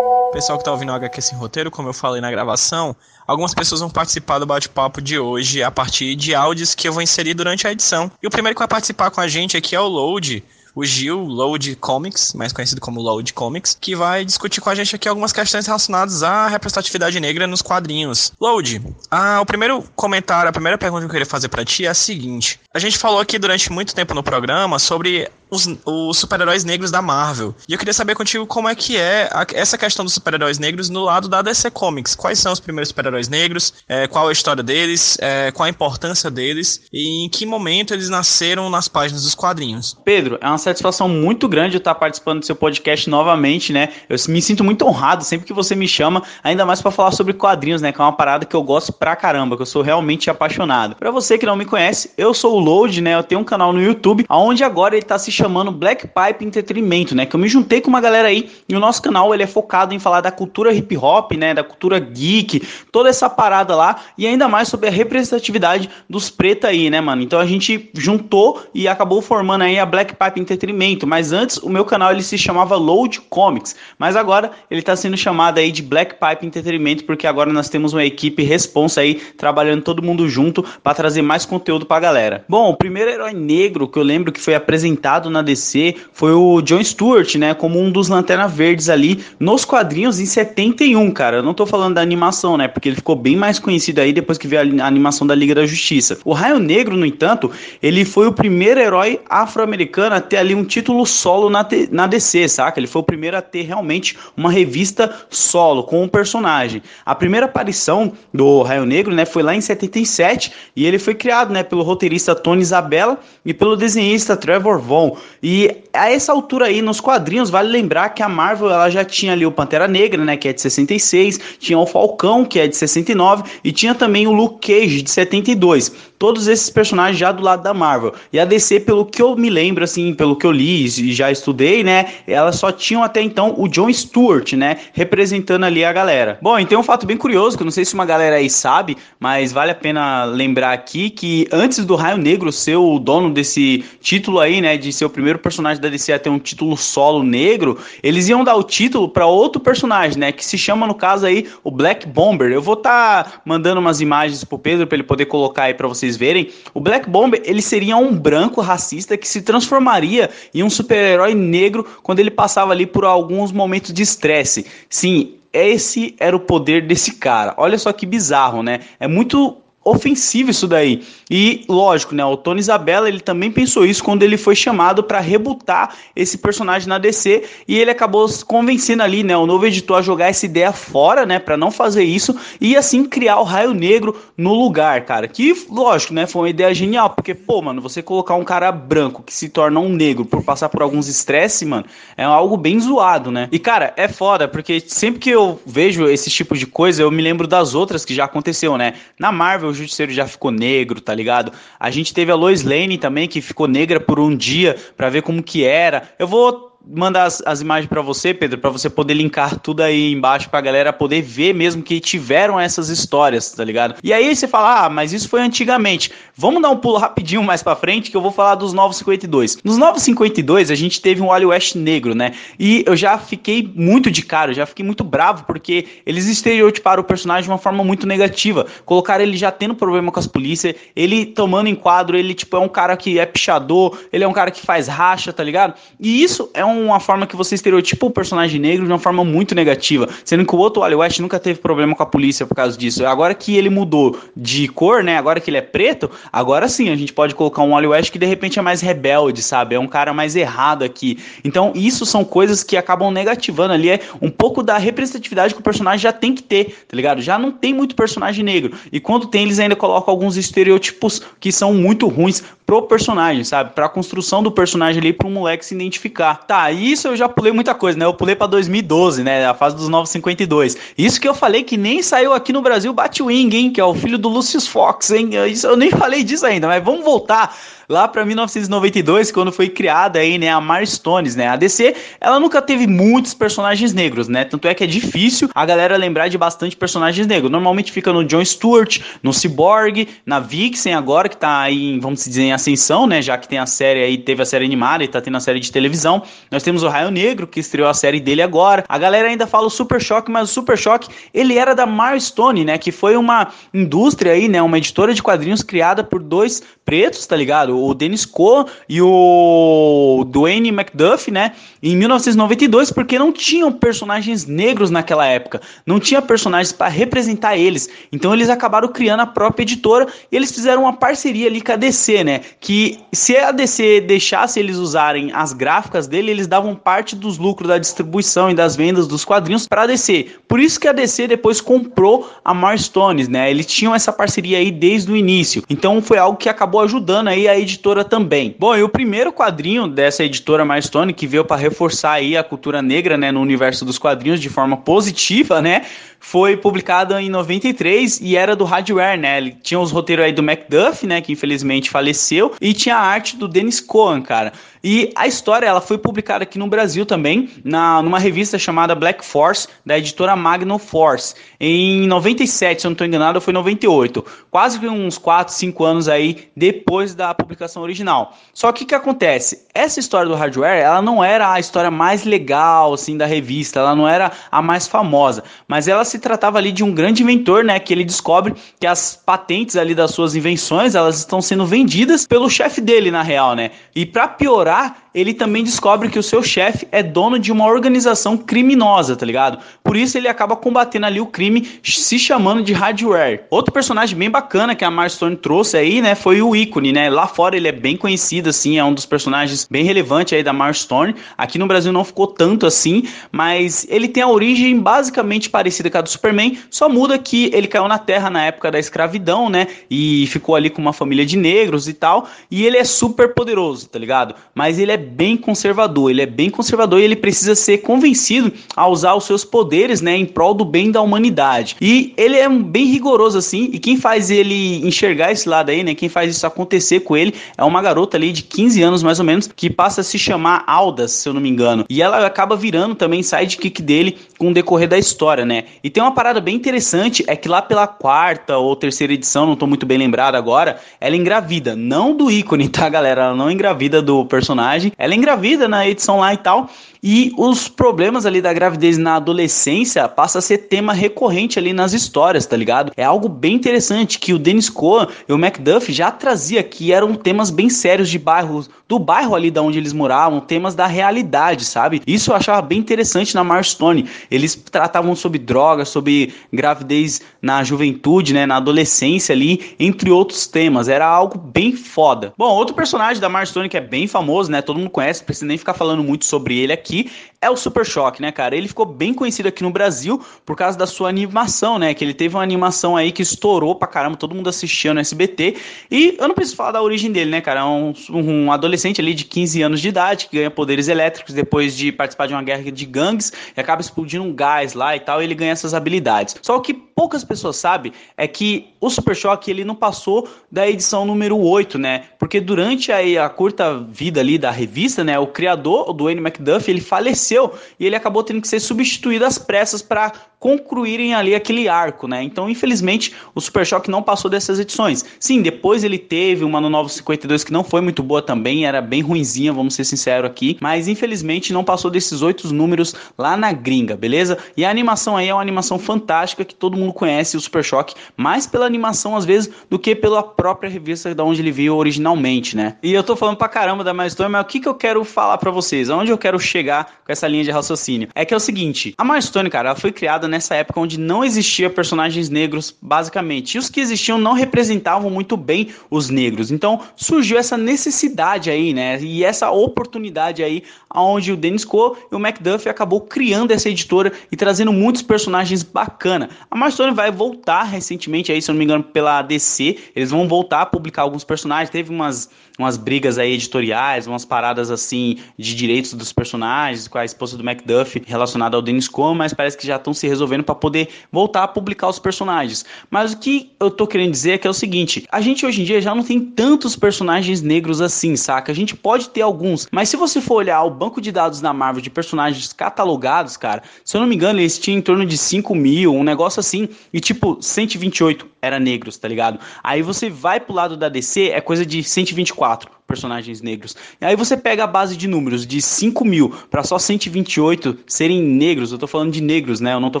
Pessoal que tá ouvindo o HQ Sem Roteiro, como eu falei na gravação, algumas pessoas vão participar do bate-papo de hoje a partir de áudios que eu vou inserir durante a edição. E o primeiro que vai participar com a gente aqui é o Load, o Gil Load Comics, mais conhecido como Load Comics, que vai discutir com a gente aqui algumas questões relacionadas à representatividade negra nos quadrinhos. Load, ah, o primeiro comentário, a primeira pergunta que eu queria fazer para ti é a seguinte: a gente falou aqui durante muito tempo no programa sobre os, os super-heróis negros da Marvel. E eu queria saber contigo como é que é a, essa questão dos super-heróis negros no lado da DC Comics. Quais são os primeiros super-heróis negros? É, qual a história deles? É, qual a importância deles? E em que momento eles nasceram nas páginas dos quadrinhos? Pedro, é uma satisfação muito grande estar participando do seu podcast novamente, né? Eu me sinto muito honrado sempre que você me chama, ainda mais para falar sobre quadrinhos, né? Que é uma parada que eu gosto pra caramba, que eu sou realmente apaixonado. Para você que não me conhece, eu sou o Load, né? Eu tenho um canal no YouTube, onde agora ele tá se chamando Black Pipe Entretenimento, né? Que eu me juntei com uma galera aí e o nosso canal ele é focado em falar da cultura hip hop, né? Da cultura geek, toda essa parada lá e ainda mais sobre a representatividade dos pretos aí, né, mano? Então a gente juntou e acabou formando aí a Black Pipe Entretenimento. Mas antes o meu canal ele se chamava Load Comics, mas agora ele tá sendo chamado aí de Black Pipe Entretenimento porque agora nós temos uma equipe responsa aí trabalhando todo mundo junto para trazer mais conteúdo pra galera. Bom, o primeiro herói negro que eu lembro que foi apresentado na DC foi o John Stewart, né? Como um dos Lanterna Verdes ali nos quadrinhos em 71, cara. Eu não tô falando da animação, né? Porque ele ficou bem mais conhecido aí depois que veio a animação da Liga da Justiça. O Raio Negro, no entanto, ele foi o primeiro herói afro-americano a ter ali um título solo na, na DC, saca? Ele foi o primeiro a ter realmente uma revista solo com um personagem. A primeira aparição do Raio Negro, né, foi lá em 77 e ele foi criado, né, pelo roteirista Tony Isabella e pelo desenhista Trevor Vaughn. E a essa altura aí, nos quadrinhos, vale lembrar que a Marvel ela já tinha ali o Pantera Negra, né, que é de 66, tinha o Falcão, que é de 69, e tinha também o Luke Cage, de 72. Todos esses personagens já do lado da Marvel. E a DC, pelo que eu me lembro, assim, pelo que eu li e já estudei, né, elas só tinham até então o John Stewart, né, representando ali a galera. Bom, e tem um fato bem curioso, que eu não sei se uma galera aí sabe, mas vale a pena lembrar aqui que antes do Raio Negro ser o dono desse título aí, né, de ser o primeiro personagem da DC a ter um título solo negro, eles iam dar o título para outro personagem, né, que se chama no caso aí o Black Bomber. Eu vou estar tá mandando umas imagens pro Pedro para ele poder colocar aí para vocês verem. O Black Bomber, ele seria um branco racista que se transformaria em um super-herói negro quando ele passava ali por alguns momentos de estresse. Sim, esse era o poder desse cara. Olha só que bizarro, né? É muito ofensivo isso daí. E lógico, né, o Tony Isabella, ele também pensou isso quando ele foi chamado para rebutar esse personagem na DC e ele acabou convencendo ali, né, o novo editor a jogar essa ideia fora, né, para não fazer isso e assim criar o Raio Negro no lugar, cara. Que lógico, né, foi uma ideia genial, porque pô, mano, você colocar um cara branco que se torna um negro por passar por alguns estresses, mano, é algo bem zoado, né? E cara, é foda, porque sempre que eu vejo esse tipo de coisa, eu me lembro das outras que já aconteceu, né? Na Marvel o Justiceiro já ficou negro, tá ligado? A gente teve a Lois Lane também, que ficou negra por um dia, para ver como que era. Eu vou mandar as, as imagens para você, Pedro, para você poder linkar tudo aí embaixo pra galera poder ver mesmo que tiveram essas histórias, tá ligado? E aí você fala, ah, mas isso foi antigamente. Vamos dar um pulo rapidinho mais para frente que eu vou falar dos Novos 52. Nos Novos 52 a gente teve um Wally West negro, né? E eu já fiquei muito de cara, já fiquei muito bravo porque eles estereotiparam o personagem de uma forma muito negativa. Colocaram ele já tendo problema com as polícias, ele tomando enquadro, ele tipo é um cara que é pichador, ele é um cara que faz racha, tá ligado? E isso é um uma forma que você estereotipa o personagem negro de uma forma muito negativa, sendo que o outro Wally West nunca teve problema com a polícia por causa disso. Agora que ele mudou de cor, né? Agora que ele é preto, agora sim a gente pode colocar um Wally West que de repente é mais rebelde, sabe? É um cara mais errado aqui. Então, isso são coisas que acabam negativando ali é um pouco da representatividade que o personagem já tem que ter, tá ligado? Já não tem muito personagem negro. E quando tem, eles ainda colocam alguns estereótipos que são muito ruins pro personagem, sabe? Pra construção do personagem ali pro moleque se identificar. Tá, isso eu já pulei muita coisa, né? Eu pulei pra 2012, né? A fase dos 952. Isso que eu falei que nem saiu aqui no Brasil Batwing, hein? Que é o filho do Lucius Fox, hein? Isso, eu nem falei disso ainda, mas vamos voltar lá para 1992, quando foi criada aí, né, a Marstones, né? A DC, ela nunca teve muitos personagens negros, né? Tanto é que é difícil a galera lembrar de bastante personagens negros. Normalmente fica no John Stewart, no Cyborg, na Vixen agora que tá aí, vamos dizer, em ascensão, né, já que tem a série aí, teve a série animada e tá tendo a série de televisão. Nós temos o Raio Negro, que estreou a série dele agora. A galera ainda fala o Super Choque, mas o Super Choque, ele era da Marstone, né, que foi uma indústria aí, né, uma editora de quadrinhos criada por dois pretos, tá ligado? O Dennis Coe e o Dwayne McDuff, né? Em 1992, porque não tinham personagens negros naquela época, não tinha personagens para representar eles. Então eles acabaram criando a própria editora e eles fizeram uma parceria ali com a DC, né? Que se a DC deixasse eles usarem as gráficas dele, eles davam parte dos lucros da distribuição e das vendas dos quadrinhos para a DC. Por isso que a DC depois comprou a Marstones, né? Eles tinham essa parceria aí desde o início. Então foi algo que acabou ajudando aí a editora também. Bom, e o primeiro quadrinho dessa editora Milestone que veio para reforçar aí a cultura negra, né, no universo dos quadrinhos de forma positiva, né, foi publicado em 93 e era do Hardware, né? Ele tinha os roteiros aí do Macduff, né, que infelizmente faleceu, e tinha a arte do Dennis Cohen, cara. E a história ela foi publicada aqui no Brasil também, na, numa revista chamada Black Force, da editora Magnum Force, em 97, se eu não estou enganado, foi 98. Quase uns 4, 5 anos aí depois da publicação original. Só que o que acontece? Essa história do hardware, ela não era a história mais legal assim da revista, ela não era a mais famosa, mas ela se tratava ali de um grande inventor, né, que ele descobre que as patentes ali das suas invenções, elas estão sendo vendidas pelo chefe dele na real, né? E para piorar, orar ele também descobre que o seu chefe é dono de uma organização criminosa, tá ligado? Por isso ele acaba combatendo ali o crime, se chamando de Hardware. Outro personagem bem bacana que a Marstone trouxe aí, né, foi o ícone, né? Lá fora ele é bem conhecido, assim, é um dos personagens bem relevantes aí da Marstone. Aqui no Brasil não ficou tanto assim, mas ele tem a origem basicamente parecida com a do Superman, só muda que ele caiu na Terra na época da escravidão, né? E ficou ali com uma família de negros e tal. E ele é super poderoso, tá ligado? Mas ele é bem conservador, ele é bem conservador e ele precisa ser convencido a usar os seus poderes, né, em prol do bem da humanidade. E ele é bem rigoroso assim, e quem faz ele enxergar esse lado aí, né, quem faz isso acontecer com ele é uma garota ali de 15 anos mais ou menos, que passa a se chamar Aldas, se eu não me engano. E ela acaba virando também sidekick dele com o decorrer da história, né? E tem uma parada bem interessante, é que lá pela quarta ou terceira edição, não tô muito bem lembrado agora, ela engravida, não do ícone, tá, galera? Ela não engravida do personagem, ela engravida na edição lá e tal. E os problemas ali da gravidez na adolescência passa a ser tema recorrente ali nas histórias, tá ligado? É algo bem interessante que o Dennis Cohen e o Macduff já trazia que eram temas bem sérios de bairros, do bairro ali da onde eles moravam, temas da realidade, sabe? Isso eu achava bem interessante na Marstone. Eles tratavam sobre drogas, sobre gravidez na juventude, né, na adolescência ali, entre outros temas. Era algo bem foda. Bom, outro personagem da Marstone que é bem famoso, né? Todo mundo conhece, precisa nem ficar falando muito sobre ele aqui aqui é o Super Choque, né, cara? Ele ficou bem conhecido aqui no Brasil por causa da sua animação, né? Que ele teve uma animação aí que estourou pra caramba, todo mundo assistia no SBT. E eu não preciso falar da origem dele, né, cara? É um, um adolescente ali de 15 anos de idade que ganha poderes elétricos depois de participar de uma guerra de gangues e acaba explodindo um gás lá e tal. Ele ganha essas habilidades. Só que poucas pessoas sabem é que o Super Choque ele não passou da edição número 8, né? Porque durante a, a curta vida ali da revista, né, o criador, o Dwayne McDuff, ele faleceu e ele acabou tendo que ser substituído às pressas para concluírem ali aquele arco, né? Então, infelizmente, o Super Choque não passou dessas edições. Sim, depois ele teve uma no Novo 52 que não foi muito boa também, era bem ruinzinha, vamos ser sinceros aqui, mas infelizmente não passou desses oito números lá na gringa, beleza? E a animação aí é uma animação fantástica que todo mundo conhece, o Super Choque, mais pela animação às vezes do que pela própria revista da onde ele veio originalmente, né? E eu tô falando pra caramba da Milestone, mas o que que eu quero falar para vocês? Aonde eu quero chegar com essa linha de raciocínio? É que é o seguinte, a Milestone, cara, ela foi criada nessa época onde não existia personagens negros, basicamente. E os que existiam não representavam muito bem os negros. Então surgiu essa necessidade aí, né? E essa oportunidade aí, onde o Dennis Coe e o Macduff acabou criando essa editora e trazendo muitos personagens bacana. A Milestone vai voltar recentemente aí, se eu não me engano, pela DC. Eles vão voltar a publicar alguns personagens. Teve umas umas brigas aí editoriais, umas paradas assim de direitos dos personagens com a esposa do Macduff relacionada ao Dennis Cohen, mas parece que já estão se resolvendo para poder voltar a publicar os personagens. Mas o que eu tô querendo dizer é que é o seguinte: a gente hoje em dia já não tem tantos personagens negros assim, saca? A gente pode ter alguns, mas se você for olhar o banco de dados da Marvel de personagens catalogados, cara, se eu não me engano, eles tinham em torno de 5 mil, um negócio assim, e tipo 128 era negros, tá ligado? Aí você vai pro lado da DC, é coisa de 124 personagens negros. E aí você pega a base de números de 5 mil para só 128 serem negros. Eu tô falando de negros, né? Eu não tô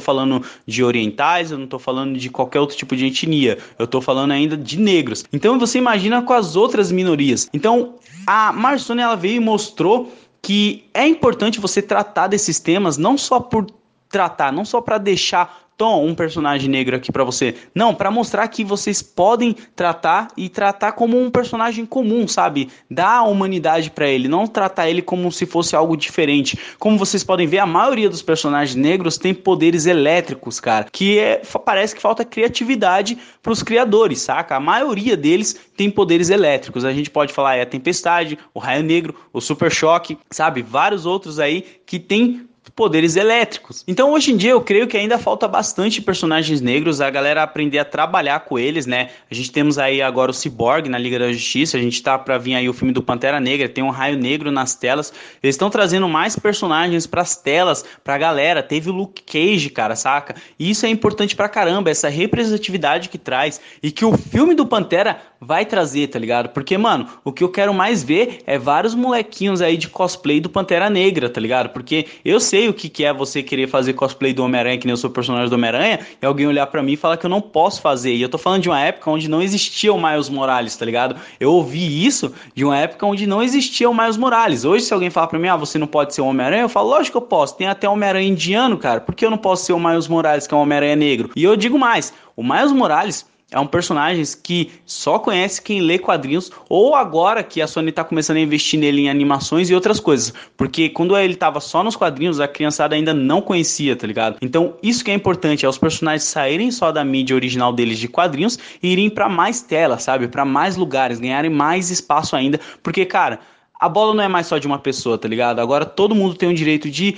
falando de orientais, eu não tô falando de qualquer outro tipo de etnia. Eu tô falando ainda de negros. Então você imagina com as outras minorias. Então a Marconi ela veio e mostrou que é importante você tratar desses temas não só por tratar, não só para deixar Tom, um personagem negro aqui para você. Não, para mostrar que vocês podem tratar e tratar como um personagem comum, sabe? Dar humanidade para ele, não tratar ele como se fosse algo diferente. Como vocês podem ver, a maioria dos personagens negros tem poderes elétricos, cara, que é, parece que falta criatividade para os criadores, saca? A maioria deles tem poderes elétricos. A gente pode falar é a Tempestade, o Raio Negro, o Super Choque, sabe? Vários outros aí que tem poderes elétricos. Então hoje em dia eu creio que ainda falta bastante personagens negros, a galera aprender a trabalhar com eles, né? A gente temos aí agora o Cyborg na Liga da Justiça, a gente tá para vir aí o filme do Pantera Negra, tem um Raio Negro nas telas. Eles estão trazendo mais personagens para as telas, pra galera. Teve o Luke Cage, cara, saca? E isso é importante pra caramba, essa representatividade que traz e que o filme do Pantera vai trazer, tá ligado? Porque, mano, o que eu quero mais ver é vários molequinhos aí de cosplay do Pantera Negra, tá ligado? Porque eu sei o que, que é você querer fazer cosplay do Homem-Aranha, que nem eu sou personagem do Homem-Aranha, e alguém olhar para mim e falar que eu não posso fazer. E eu tô falando de uma época onde não existia o Miles Morales, tá ligado? Eu ouvi isso de uma época onde não existia o Miles Morales. Hoje, se alguém falar pra mim, ah, você não pode ser o Homem-Aranha, eu falo, lógico que eu posso. Tem até Homem-Aranha indiano, cara. Por que eu não posso ser o Miles Morales, que é um Homem-Aranha negro? E eu digo mais, o Miles Morales é um personagem que só conhece quem lê quadrinhos ou agora que a Sony tá começando a investir nele em animações e outras coisas. Porque quando ele tava só nos quadrinhos, a criançada ainda não conhecia, tá ligado? Então, isso que é importante, é os personagens saírem só da mídia original deles de quadrinhos e irem para mais telas, sabe? Para mais lugares, ganharem mais espaço ainda, porque cara, a bola não é mais só de uma pessoa, tá ligado? Agora todo mundo tem o direito de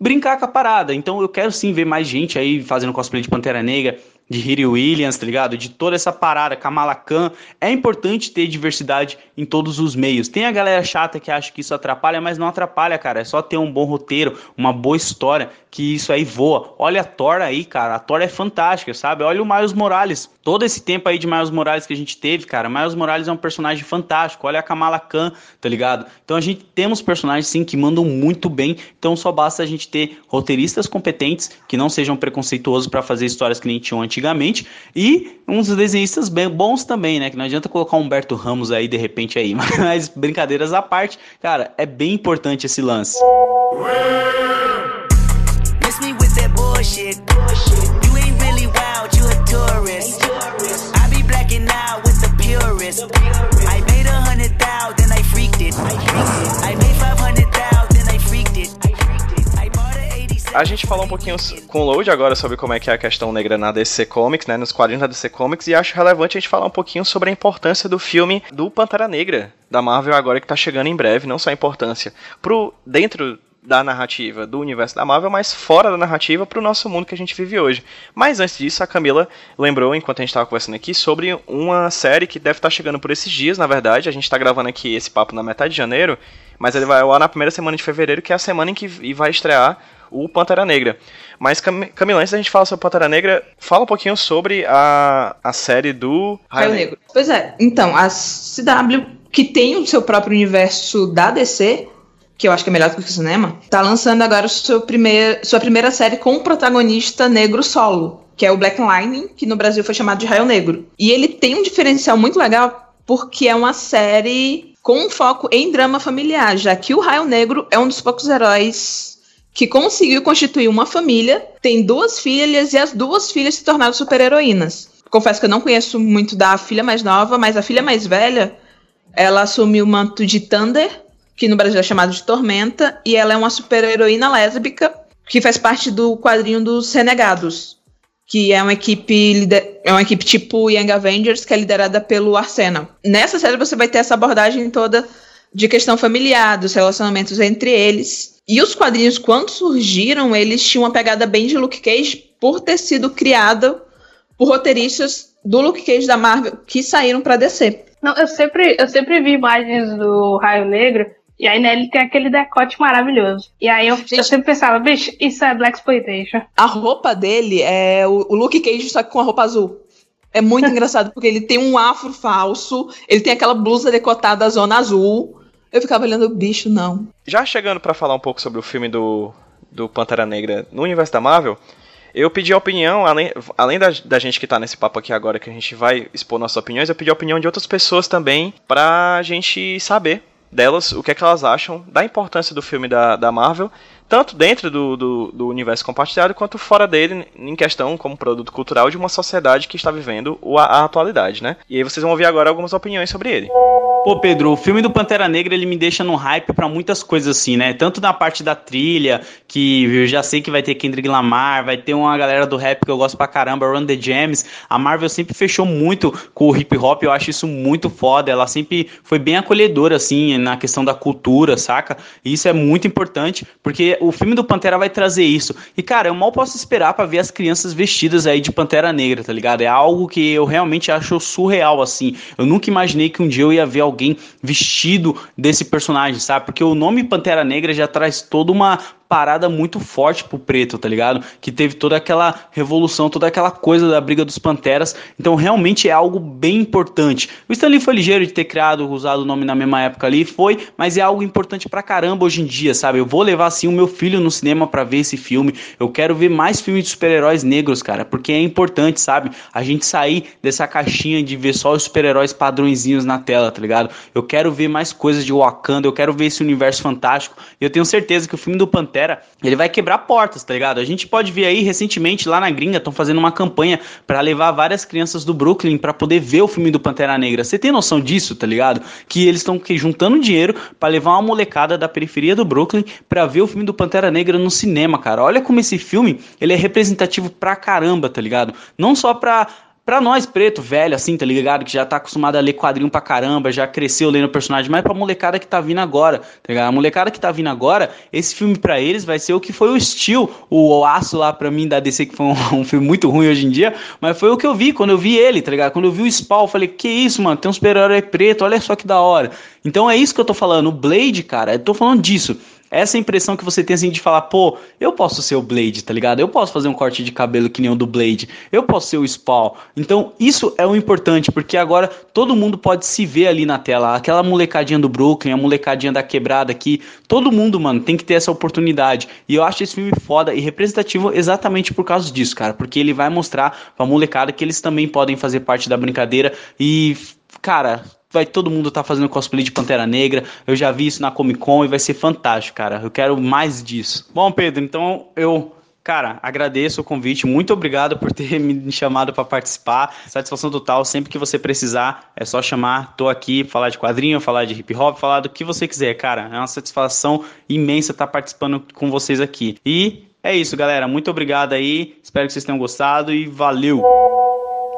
brincar com a parada. Então eu quero sim ver mais gente aí fazendo cosplay de Pantera Negra, de Hiri Williams, tá ligado? De toda essa parada, Kamala Khan. É importante ter diversidade em todos os meios. Tem a galera chata que acha que isso atrapalha, mas não atrapalha, cara. É só ter um bom roteiro, uma boa história, que isso aí voa. Olha a Thor aí, cara. A Thor é fantástica, sabe? Olha o Miles Morales. Todo esse tempo aí de Miles Morales que a gente teve, cara. Miles Morales é um personagem fantástico. Olha a Kamala Khan, tá ligado? Então a gente temos personagens sim que mandam muito bem. Então só basta a gente ter roteiristas competentes que não sejam preconceituosos para fazer histórias que nem tinham antigamente, e uns desenhistas bem bons também, né? Que não adianta colocar Humberto Ramos aí de repente aí, mas brincadeiras à parte, cara, é bem importante esse lance. Miss me with that bullshit. A gente falou um pouquinho com o Load agora sobre como é que é a questão negra na DC Comics, né, nos quadrinhos da DC Comics, e acho relevante a gente falar um pouquinho sobre a importância do filme do Pantera Negra da Marvel agora que tá chegando em breve, não só a importância pro dentro da narrativa do universo da Marvel, mas fora da narrativa para o nosso mundo que a gente vive hoje. Mas antes disso, a Camila lembrou, enquanto a gente estava conversando aqui, sobre uma série que deve estar tá chegando por esses dias, na verdade. A gente está gravando aqui esse papo na metade de janeiro, mas ele vai lá na primeira semana de fevereiro, que é a semana em que vai estrear o Pantera Negra. Mas, Camila, antes da gente falar sobre Pantera Negra, fala um pouquinho sobre a, a série do Raio Negro. Negro. Pois é, então, a CW, que tem o seu próprio universo da DC, que eu acho que é melhor do que o cinema, tá lançando agora seu primeir, sua primeira série com um protagonista negro solo, que é o Black Lightning, que no Brasil foi chamado de Raio Negro. E ele tem um diferencial muito legal porque é uma série com um foco em drama familiar, já que o Raio Negro é um dos poucos heróis que conseguiu constituir uma família, tem duas filhas e as duas filhas se tornaram super-heroínas. Confesso que eu não conheço muito da filha mais nova, mas a filha mais velha, ela assumiu o manto de Thunder, que no Brasil é chamado de Tormenta, e ela é uma super-heroína lésbica que faz parte do quadrinho dos Renegados, que é uma equipe é uma equipe tipo Young Avengers que é liderada pelo Arsenal. Nessa série você vai ter essa abordagem toda de questão familiar, dos relacionamentos entre eles. E os quadrinhos, quando surgiram, eles tinham uma pegada bem de Luke Cage por ter sido criado por roteiristas do Luke Cage da Marvel que saíram para descer. Não, eu sempre, eu sempre vi imagens do Raio Negro e aí nele tem aquele decote maravilhoso. E aí eu, Gente, eu sempre pensava, bicho, isso é Black Exploitation. A roupa dele é o, o Luke Cage, só que com a roupa azul. É muito engraçado, porque ele tem um afro falso, ele tem aquela blusa decotada zona azul. Eu ficava olhando o bicho, não. Já chegando para falar um pouco sobre o filme do, do Pantera Negra no universo da Marvel, eu pedi a opinião, além, além da, da gente que tá nesse papo aqui agora, que a gente vai expor nossas opiniões, eu pedi a opinião de outras pessoas também, pra gente saber delas o que é que elas acham da importância do filme da, da Marvel, tanto dentro do, do, do, universo compartilhado quanto fora dele, em questão como produto cultural de uma sociedade que está vivendo a, a atualidade, né? E aí vocês vão ouvir agora algumas opiniões sobre ele. Pô, Pedro, o filme do Pantera Negra ele me deixa no hype para muitas coisas assim, né? Tanto na parte da trilha, que eu já sei que vai ter Kendrick Lamar, vai ter uma galera do rap que eu gosto pra caramba, Run the Jams. A Marvel sempre fechou muito com o hip hop, eu acho isso muito foda. Ela sempre foi bem acolhedora, assim, na questão da cultura, saca? E isso é muito importante, porque o filme do Pantera vai trazer isso. E, cara, eu mal posso esperar para ver as crianças vestidas aí de Pantera Negra, tá ligado? É algo que eu realmente acho surreal, assim. Eu nunca imaginei que um dia eu ia ver alguém vestido desse personagem, sabe? Porque o nome Pantera Negra já traz toda uma parada muito forte pro preto, tá ligado? Que teve toda aquela revolução, toda aquela coisa da briga dos Panteras. Então realmente é algo bem importante. O Stanley foi ligeiro de ter criado, usado o nome na mesma época ali, foi, mas é algo importante pra caramba hoje em dia, sabe? Eu vou levar assim o meu filho no cinema para ver esse filme. Eu quero ver mais filmes de super-heróis negros, cara, porque é importante, sabe? A gente sair dessa caixinha de ver só os super-heróis padrõezinhos na tela, tá ligado? Eu quero ver mais coisas de Wakanda, eu quero ver esse universo fantástico. E eu tenho certeza que o filme do Pantera Pantera, ele vai quebrar portas, tá ligado? A gente pode ver aí recentemente lá na gringa estão fazendo uma campanha para levar várias crianças do Brooklyn para poder ver o filme do Pantera Negra. Você tem noção disso, tá ligado? Que eles estão juntando dinheiro para levar uma molecada da periferia do Brooklyn para ver o filme do Pantera Negra no cinema, cara. Olha como esse filme, ele é representativo pra caramba, tá ligado? Não só pra Pra nós, preto, velho, assim, tá ligado? Que já tá acostumado a ler quadrinho pra caramba, já cresceu lendo personagem, mas pra molecada que tá vindo agora, tá ligado? A molecada que tá vindo agora, esse filme pra eles vai ser o que foi o Steel, o Aço lá pra mim da DC, que foi um, um, filme muito ruim hoje em dia, mas foi o que eu vi quando eu vi ele, tá ligado? Quando eu vi o Spawn, eu falei, que isso, mano, tem um super-herói preto, olha só que da hora. Então é isso que eu tô falando, o Blade, cara, eu tô falando disso essa impressão que você tem assim de falar, pô, eu posso ser o Blade, tá ligado? Eu posso fazer um corte de cabelo que nem o do Blade, eu posso ser o Spawn. Então, isso é o importante, porque agora todo mundo pode se ver ali na tela. Aquela molecadinha do Brooklyn, a molecadinha da quebrada aqui, todo mundo, mano, tem que ter essa oportunidade. E eu acho esse filme foda e representativo exatamente por causa disso, cara, porque ele vai mostrar pra molecada que eles também podem fazer parte da brincadeira e cara, vai todo mundo tá fazendo cosplay de Pantera Negra. Eu já vi isso na Comic Con e vai ser fantástico, cara. Eu quero mais disso. Bom, Pedro, então eu Cara, agradeço o convite, muito obrigado por ter me chamado para participar. Satisfação total, sempre que você precisar, é só chamar. Tô aqui, falar de quadrinho, falar de hip hop, falar do que você quiser, cara. É uma satisfação imensa estar participando com vocês aqui. E é isso, galera. Muito obrigado aí. Espero que vocês tenham gostado e valeu.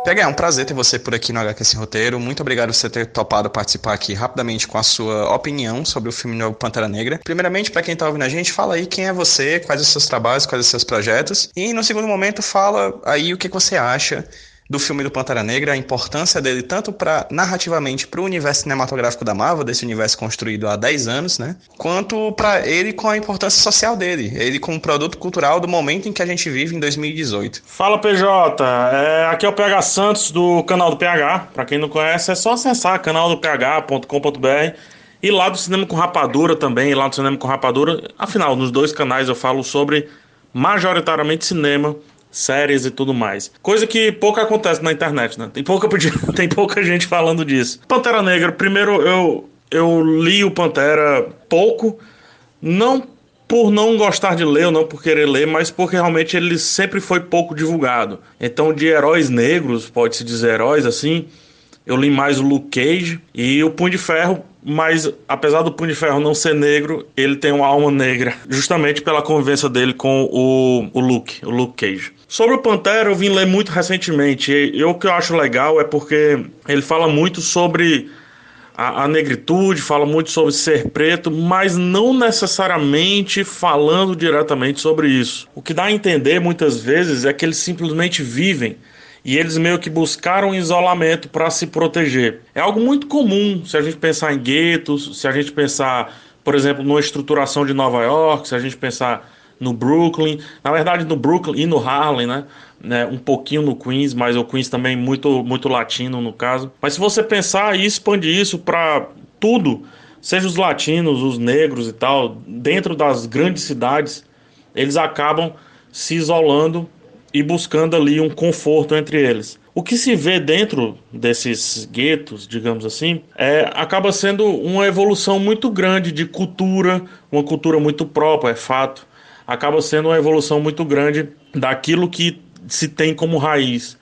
PH, é um prazer ter você por aqui no HQ Roteiro. Muito obrigado por você ter topado participar aqui rapidamente com a sua opinião sobre o filme Novo Pantera Negra. Primeiramente, para quem tá ouvindo a gente, fala aí quem é você, quais os seus trabalhos, quais os seus projetos. E no segundo momento, fala aí o que, que você acha do filme do Pantera Negra, a importância dele tanto para narrativamente para o universo cinematográfico da Marvel, desse universo construído há 10 anos, né? Quanto para ele com a importância social dele, ele como produto cultural do momento em que a gente vive em 2018. Fala PJ, é, aqui é o PH Santos do canal do PH. Para quem não conhece, é só acessar canaldoph.com.br e lá do Cinema com Rapadura também, lá do Cinema com Rapadura. Afinal, nos dois canais eu falo sobre majoritariamente cinema séries e tudo mais. Coisa que pouco acontece na internet, né? Tem pouca, tem pouca gente falando disso. Pantera Negra, primeiro eu, eu li o Pantera pouco, não por não gostar de ler ou não por querer ler, mas porque realmente ele sempre foi pouco divulgado. Então, de heróis negros, pode-se dizer heróis assim, eu li mais o Luke Cage e o Punho de Ferro, mas apesar do Punho de Ferro não ser negro, ele tem uma alma negra, justamente pela convivência dele com o, o Luke, o Luke Cage. Sobre o Pantera, eu vim ler muito recentemente. E o que eu acho legal é porque ele fala muito sobre a, a, negritude, fala muito sobre ser preto, mas não necessariamente falando diretamente sobre isso. O que dá a entender muitas vezes é que eles simplesmente vivem e eles meio que buscaram isolamento para se proteger. É algo muito comum se a gente pensar em guetos, se a gente pensar, por exemplo, numa estruturação de Nova York, se a gente pensar no Brooklyn, na verdade no Brooklyn e no Harlem, né? né? Um pouquinho no Queens, mas o Queens também muito muito latino no caso. Mas se você pensar e expandir isso para tudo, seja os latinos, os negros e tal, dentro das grandes cidades, eles acabam se isolando e buscando ali um conforto entre eles. O que se vê dentro desses guetos, digamos assim, é, acaba sendo uma evolução muito grande de cultura, uma cultura muito própria, é fato acaba sendo uma evolução muito grande daquilo que se tem como raiz.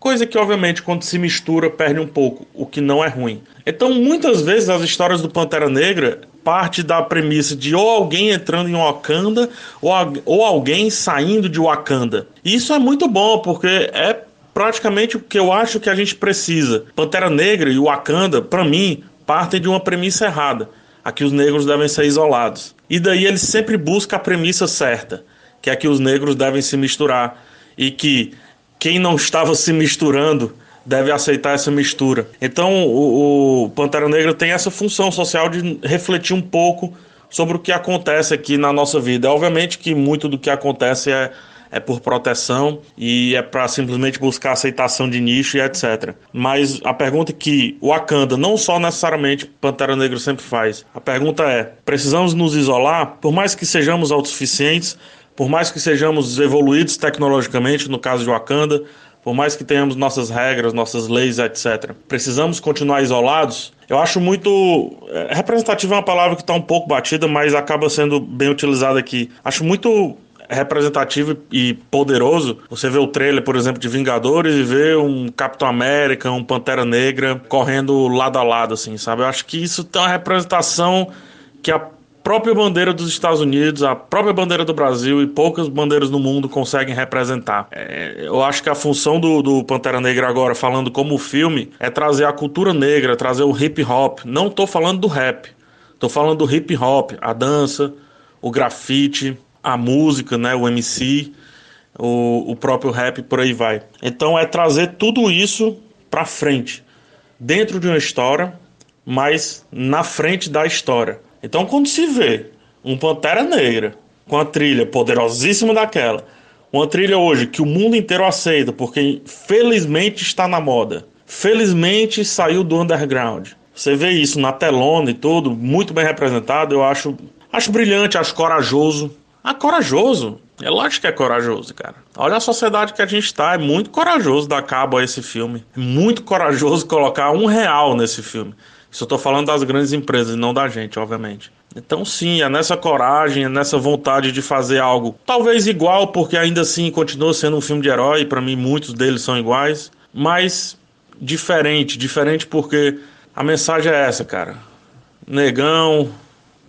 Coisa que, obviamente, quando se mistura, perde um pouco, o que não é ruim. Então, muitas vezes, as histórias do Pantera Negra parte da premissa de ou alguém entrando em Wakanda ou, ou alguém saindo de Wakanda. E isso é muito bom, porque é praticamente o que eu acho que a gente precisa. Pantera Negra e Wakanda, para mim, partem de uma premissa errada. Aqui os negros devem ser isolados. E daí ele sempre busca a premissa certa, que é que os negros devem se misturar e que quem não estava se misturando deve aceitar essa mistura. Então o, o Pantera Negra tem essa função social de refletir um pouco sobre o que acontece aqui na nossa vida. Obviamente que muito do que acontece é é por proteção e é para simplesmente buscar aceitação de nicho e etc. Mas a pergunta que o Wakanda, não só necessariamente Pantera Negra sempre faz, a pergunta é: precisamos nos isolar? Por mais que sejamos autossuficientes, por mais que sejamos evoluídos tecnologicamente, no caso de Wakanda, por mais que tenhamos nossas regras, nossas leis, etc., precisamos continuar isolados? Eu acho muito. É, representativo é uma palavra que está um pouco batida, mas acaba sendo bem utilizada aqui. Acho muito representativo e poderoso. Você vê o trailer, por exemplo, de Vingadores e vê um Capitão América, um Pantera Negra correndo lado a lado, assim, sabe? Eu acho que isso tem uma representação que a própria bandeira dos Estados Unidos, a própria bandeira do Brasil e poucas bandeiras no mundo conseguem representar. É, eu acho que a função do, do, Pantera Negra agora, falando como filme, é trazer a cultura negra, trazer o hip hop. Não estou falando do rap, estou falando do hip hop, a dança, o grafite, a música, né, o MC, o, o próprio rap, por aí vai. Então é trazer tudo isso para frente, dentro de uma história, mas na frente da história. Então quando se vê um Pantera Negra com a trilha poderosíssima daquela, uma trilha hoje que o mundo inteiro aceita, porque felizmente está na moda, felizmente saiu do underground. Você vê isso na telona e tudo, muito bem representado, eu acho, acho brilhante, acho corajoso, ah, corajoso. É lógico que é corajoso, cara. Olha a sociedade que a gente tá. É muito corajoso dar cabo a esse filme. É muito corajoso colocar um real nesse filme. Isso eu tô falando das grandes empresas, não da gente, obviamente. Então, sim, é nessa coragem, é nessa vontade de fazer algo talvez igual, porque ainda assim continua sendo um filme de herói. Para mim, muitos deles são iguais, mas diferente. Diferente porque a mensagem é essa, cara. Negão,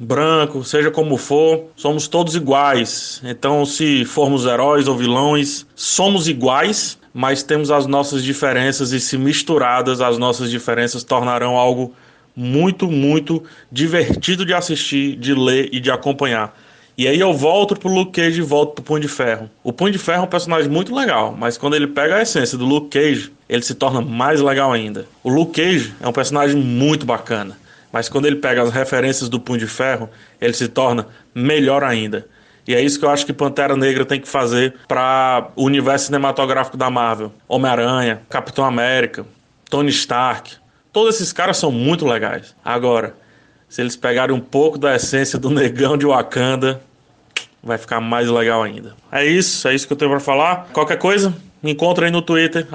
branco, seja como for, somos todos iguais. Então, se formos heróis ou vilões, somos iguais, mas temos as nossas diferenças e se misturadas, as nossas diferenças tornarão algo muito, muito divertido de assistir, de ler e de acompanhar. E aí eu volto pro Luke Cage e volto pro Punho de Ferro. O Punho de Ferro é um personagem muito legal, mas quando ele pega a essência do Luke Cage, ele se torna mais legal ainda. O Luke Cage é um personagem muito bacana, mas quando ele pega as referências do Punho de Ferro, ele se torna melhor ainda. E é isso que eu acho que Pantera Negra tem que fazer para o universo cinematográfico da Marvel. Homem-Aranha, Capitão América, Tony Stark. Todos esses caras são muito legais. Agora, se eles pegarem um pouco da essência do negão de Wakanda, vai ficar mais legal ainda. É isso, é isso que eu tenho para falar. Qualquer coisa, me encontra aí no Twitter,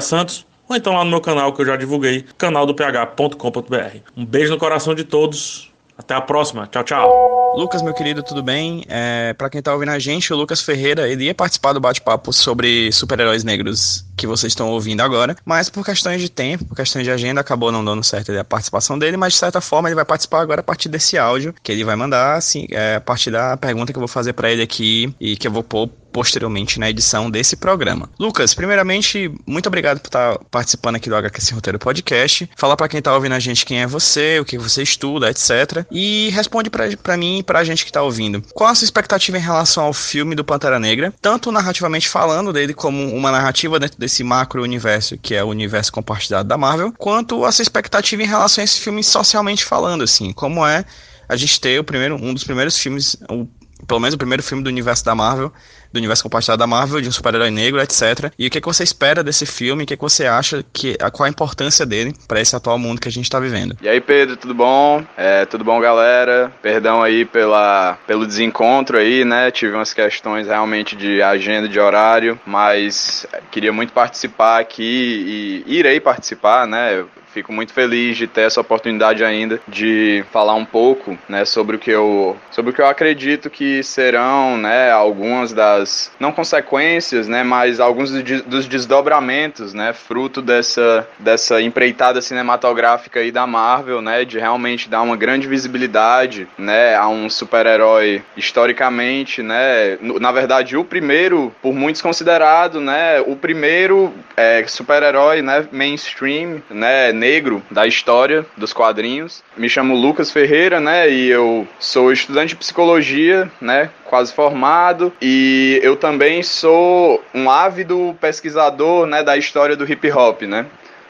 phsantos, ou então lá no meu canal que eu já divulguei, canal do ph.com.br. Um beijo no coração de todos. Até a próxima. Tchau, tchau. Lucas, meu querido, tudo bem? É, para quem tá ouvindo a gente, o Lucas Ferreira, ele ia participar do bate-papo sobre super-heróis negros que vocês estão ouvindo agora, mas por questões de tempo, por questões de agenda, acabou não dando certo a participação dele, mas de certa forma ele vai participar agora a partir desse áudio que ele vai mandar, assim, é, a partir da pergunta que eu vou fazer para ele aqui e que eu vou pôr posteriormente na edição desse programa. Lucas, primeiramente, muito obrigado por estar participando aqui do HQS Roteiro Podcast. Fala para quem tá ouvindo a gente quem é você, o que você estuda, etc. E responde para mim e pra gente que tá ouvindo. Qual a sua expectativa em relação ao filme do Pantera Negra, tanto narrativamente falando dele como uma narrativa dentro desse macro universo que é o universo compartilhado da Marvel, quanto a sua expectativa em relação a esse filme socialmente falando, assim, como é a gente ter o primeiro, um dos primeiros filmes, o, pelo menos o primeiro filme do universo da Marvel, do universo compartilhado da Marvel, de um super-herói negro, etc. E o que, é que você espera desse filme? O que, é que você acha que qual a importância dele para esse atual mundo que a gente está vivendo? E aí, Pedro, tudo bom? É, tudo bom, galera? Perdão aí pela, pelo desencontro aí, né? Tive umas questões realmente de agenda, de horário, mas queria muito participar aqui e irei participar, né? Fico muito feliz de ter essa oportunidade ainda de falar um pouco, né, sobre o que eu, sobre o que eu acredito que serão, né, algumas das não consequências, né, mas alguns dos desdobramentos, né, fruto dessa dessa empreitada cinematográfica aí da Marvel, né, de realmente dar uma grande visibilidade, né, a um super-herói historicamente, né, na verdade o primeiro por muitos considerado, né, o primeiro é, super-herói, né, mainstream, né, negro da história dos quadrinhos. Me chamo Lucas Ferreira, né? E eu sou estudante de psicologia, né? Quase formado. E eu também sou um ávido pesquisador, né? Da história do hip hop, né?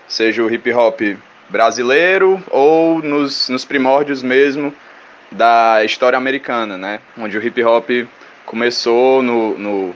Seja o hip hop brasileiro ou nos, nos primórdios mesmo da história americana, né? Onde o hip hop começou no, no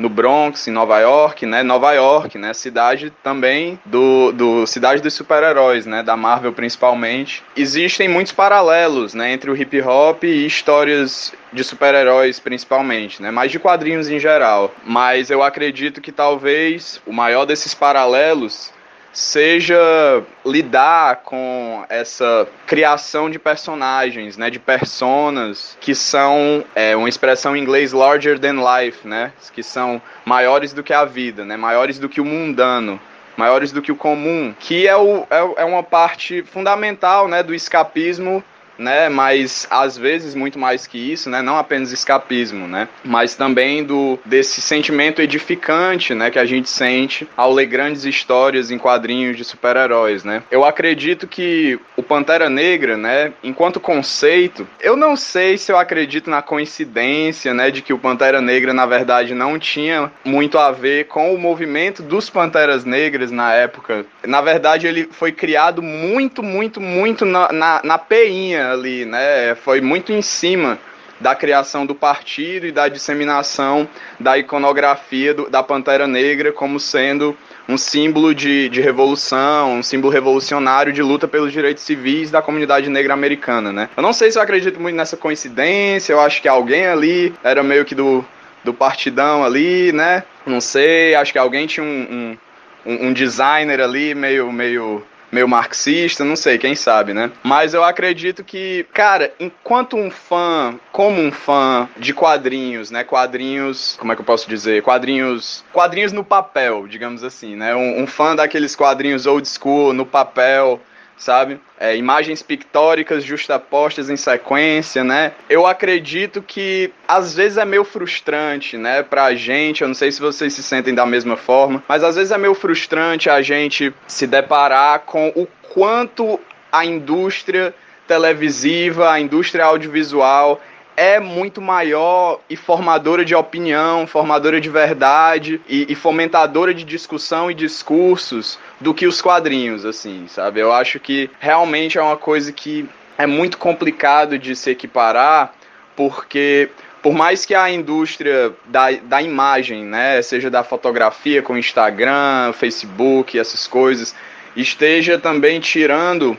no Bronx, em Nova York, né? Nova York, né? Cidade também do, do cidade dos super-heróis, né? Da Marvel principalmente. Existem muitos paralelos, né? Entre o hip hop e histórias de super-heróis principalmente, né? Mas de quadrinhos em geral. Mas eu acredito que talvez o maior desses paralelos seja lidar com essa criação de personagens, né, de personas que são é, uma expressão em inglês larger than life, né, que são maiores do que a vida, né, maiores do que o mundano, maiores do que o comum, que é, o, é, é uma parte fundamental, né, do escapismo né? Mas às vezes muito mais que isso, né? Não apenas escapismo, né? Mas também do desse sentimento edificante, né? Que a gente sente ao ler grandes histórias em quadrinhos de super-heróis, né? Eu acredito que o Pantera Negra, né? Enquanto conceito, eu não sei se eu acredito na coincidência, né? De que o Pantera Negra na verdade não tinha muito a ver com o movimento dos Panteras Negras na época. Na verdade ele foi criado muito, muito, muito na, na, na peinha ali, né? Foi muito em cima da criação do partido e da disseminação da iconografia do, da Pantera Negra como sendo um símbolo de, de revolução, um símbolo revolucionário de luta pelos direitos civis da comunidade negra americana, né? Eu não sei se eu acredito muito nessa coincidência, eu acho que alguém ali era meio que do, do partidão ali, né? Não sei, acho que alguém tinha um, um, um designer ali meio, meio meio marxista, não sei, quem sabe, né? Mas eu acredito que, cara, enquanto um fã, como um fã de quadrinhos, né? Quadrinhos, como é que eu posso dizer? Quadrinhos, quadrinhos no papel, digamos assim, né? Um, um fã daqueles quadrinhos old school no papel, sabe? É, imagens pictóricas justapostas em sequência, né? Eu acredito que às vezes é meio frustrante, né, pra gente. Eu não sei se vocês se sentem da mesma forma, mas às vezes é meio frustrante a gente se deparar com o quanto a indústria televisiva, a indústria audiovisual é muito maior e formadora de opinião, formadora de verdade e, e, fomentadora de discussão e discursos do que os quadrinhos, assim, sabe? Eu acho que realmente é uma coisa que é muito complicado de se equiparar, porque por mais que a indústria da, da imagem, né, seja da fotografia com Instagram, Facebook, essas coisas, esteja também tirando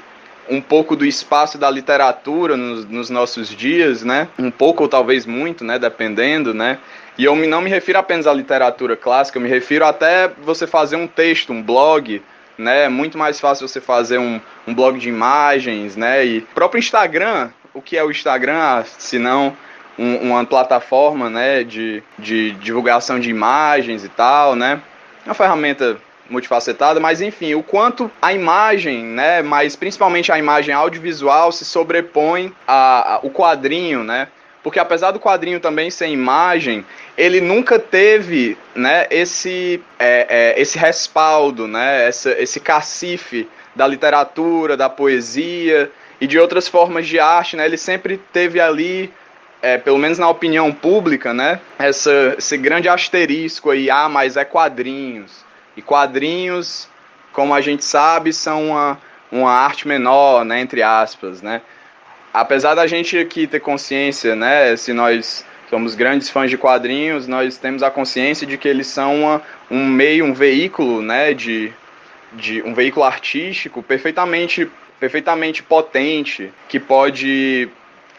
um pouco do espaço da literatura nos, nos, nossos dias, né? Um pouco ou talvez muito, né? Dependendo, né? E eu não me refiro apenas à literatura clássica, eu me refiro até você fazer um texto, um blog, né? É muito mais fácil você fazer um, um blog de imagens, né? E próprio Instagram, o que é o Instagram, se não um, uma plataforma, né? De, de divulgação de imagens e tal, né? Uma ferramenta multifacetada, mas enfim, o quanto a imagem, né, mas principalmente a imagem audiovisual se sobrepõe a, a o quadrinho, né? Porque apesar do quadrinho também ser imagem, ele nunca teve, né, esse é, é, esse respaldo, né, essa, esse cacife da literatura, da poesia e de outras formas de arte, né? Ele sempre teve ali é, pelo menos na opinião pública, né, essa, esse grande asterisco aí, ah, mas é quadrinhos. E quadrinhos, como a gente sabe, são uma, uma arte menor, né, entre aspas, né? Apesar da gente aqui ter consciência, né, se nós somos grandes fãs de quadrinhos, nós temos a consciência de que eles são uma, um meio, um veículo, né, de, de um veículo artístico perfeitamente perfeitamente potente, que pode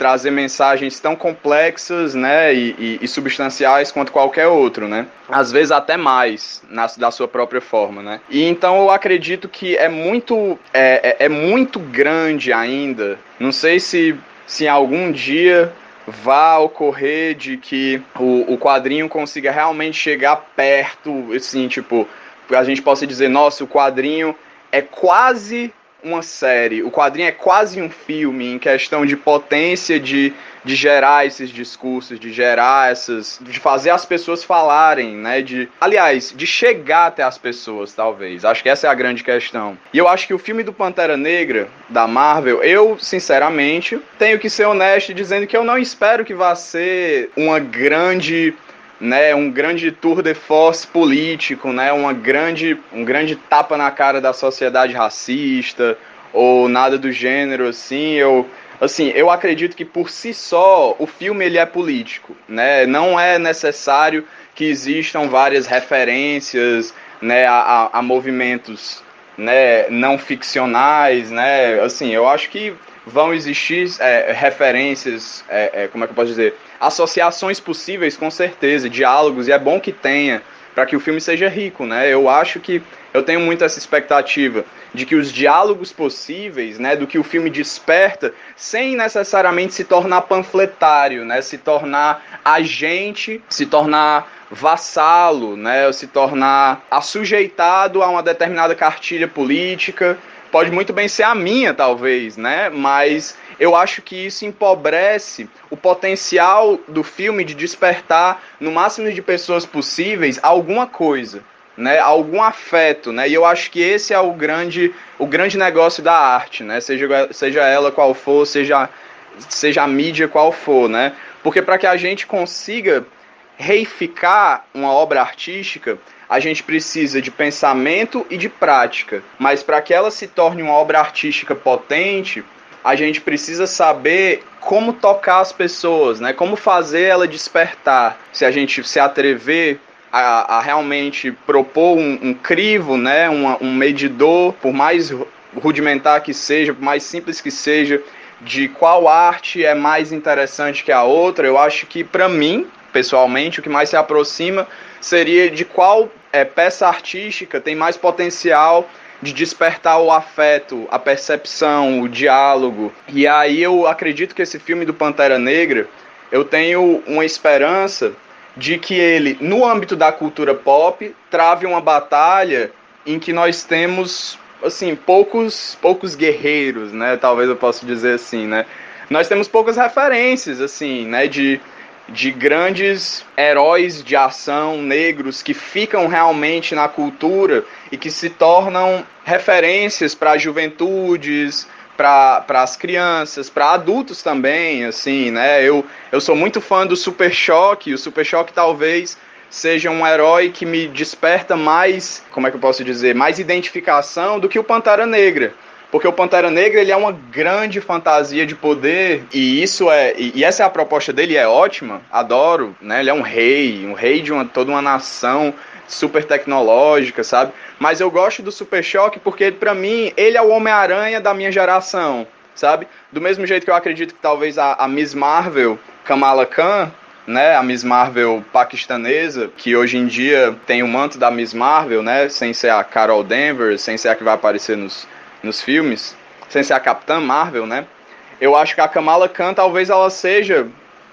trazer mensagens tão complexas, né, e, e, e, substanciais quanto qualquer outro, né? Às vezes até mais na, da sua própria forma, né? E então eu acredito que é muito é, é, é muito grande ainda. Não sei se se algum dia vá ocorrer de que o, o quadrinho consiga realmente chegar perto, assim, tipo, a gente possa dizer, nossa, o quadrinho é quase uma série. O quadrinho é quase um filme em questão de potência de, de gerar esses discursos, de gerar essas. de fazer as pessoas falarem, né? De, aliás, de chegar até as pessoas, talvez. Acho que essa é a grande questão. E eu acho que o filme do Pantera Negra, da Marvel, eu, sinceramente, tenho que ser honesto dizendo que eu não espero que vá ser uma grande né, um grande tour de force político, né, uma grande, um grande tapa na cara da sociedade racista ou nada do gênero assim. Eu, assim, eu acredito que por si só o filme ele é político, né? Não é necessário que existam várias referências, né, a, a movimentos, né, não ficcionais, né? Assim, eu acho que vão existir é, referências, é, é, como é que eu posso dizer, associações possíveis, com certeza, diálogos, e é bom que tenha, para que o filme seja rico, né? Eu acho que eu tenho muito essa expectativa de que os diálogos possíveis, né, do que o filme desperta, sem necessariamente se tornar panfletário, né, se tornar agente, se tornar vassalo, né, se tornar assujeitado a uma determinada cartilha política, pode muito bem ser a minha, talvez, né? Mas eu acho que isso empobrece o potencial do filme de despertar no máximo de pessoas possíveis alguma coisa, né? Algum afeto, né? E eu acho que esse é o grande, o grande negócio da arte, né? Seja, seja ela qual for, seja, seja a mídia qual for, né? Porque para que a gente consiga reificar uma obra artística, a gente precisa de pensamento e de prática. Mas para que ela se torne uma obra artística potente, a gente precisa saber como tocar as pessoas, né? Como fazer ela despertar. Se a gente se atrever a, a realmente propor um, um crivo, né? Um, um medidor, por mais rudimentar que seja, por mais simples que seja, de qual arte é mais interessante que a outra, eu acho que para mim, pessoalmente, o que mais se aproxima seria de qual é, peça artística tem mais potencial de despertar o afeto, a percepção, o diálogo. E aí eu acredito que esse filme do Pantera Negra, eu tenho uma esperança de que ele, no âmbito da cultura pop, trave uma batalha em que nós temos assim, poucos, poucos guerreiros, né? Talvez eu possa dizer assim, né? Nós temos poucas referências, assim, né? De, de grandes heróis de ação negros que ficam realmente na cultura e que se tornam referências para juventudes, para as crianças, para adultos também, assim, né? Eu, eu sou muito fã do Super Choque, o Super Choque talvez seja um herói que me desperta mais, como é que eu posso dizer, mais identificação do que o Pantera Negra. Porque o Pantera Negra ele é uma grande fantasia de poder e isso é e, e essa é a proposta dele é ótima, adoro, né? Ele é um rei, um rei de uma toda uma nação super tecnológica, sabe? Mas eu gosto do Super Choque porque para mim ele é o Homem-Aranha da minha geração, sabe? Do mesmo jeito que eu acredito que talvez a, a Miss Marvel, Kamala Khan, né, a Miss Marvel paquistanesa, que hoje em dia tem o manto da Miss Marvel, né, sem ser a Carol Danvers, sem ser a que vai aparecer nos, nos filmes, sem ser a Capitã Marvel, né, eu acho que a Kamala Khan talvez ela seja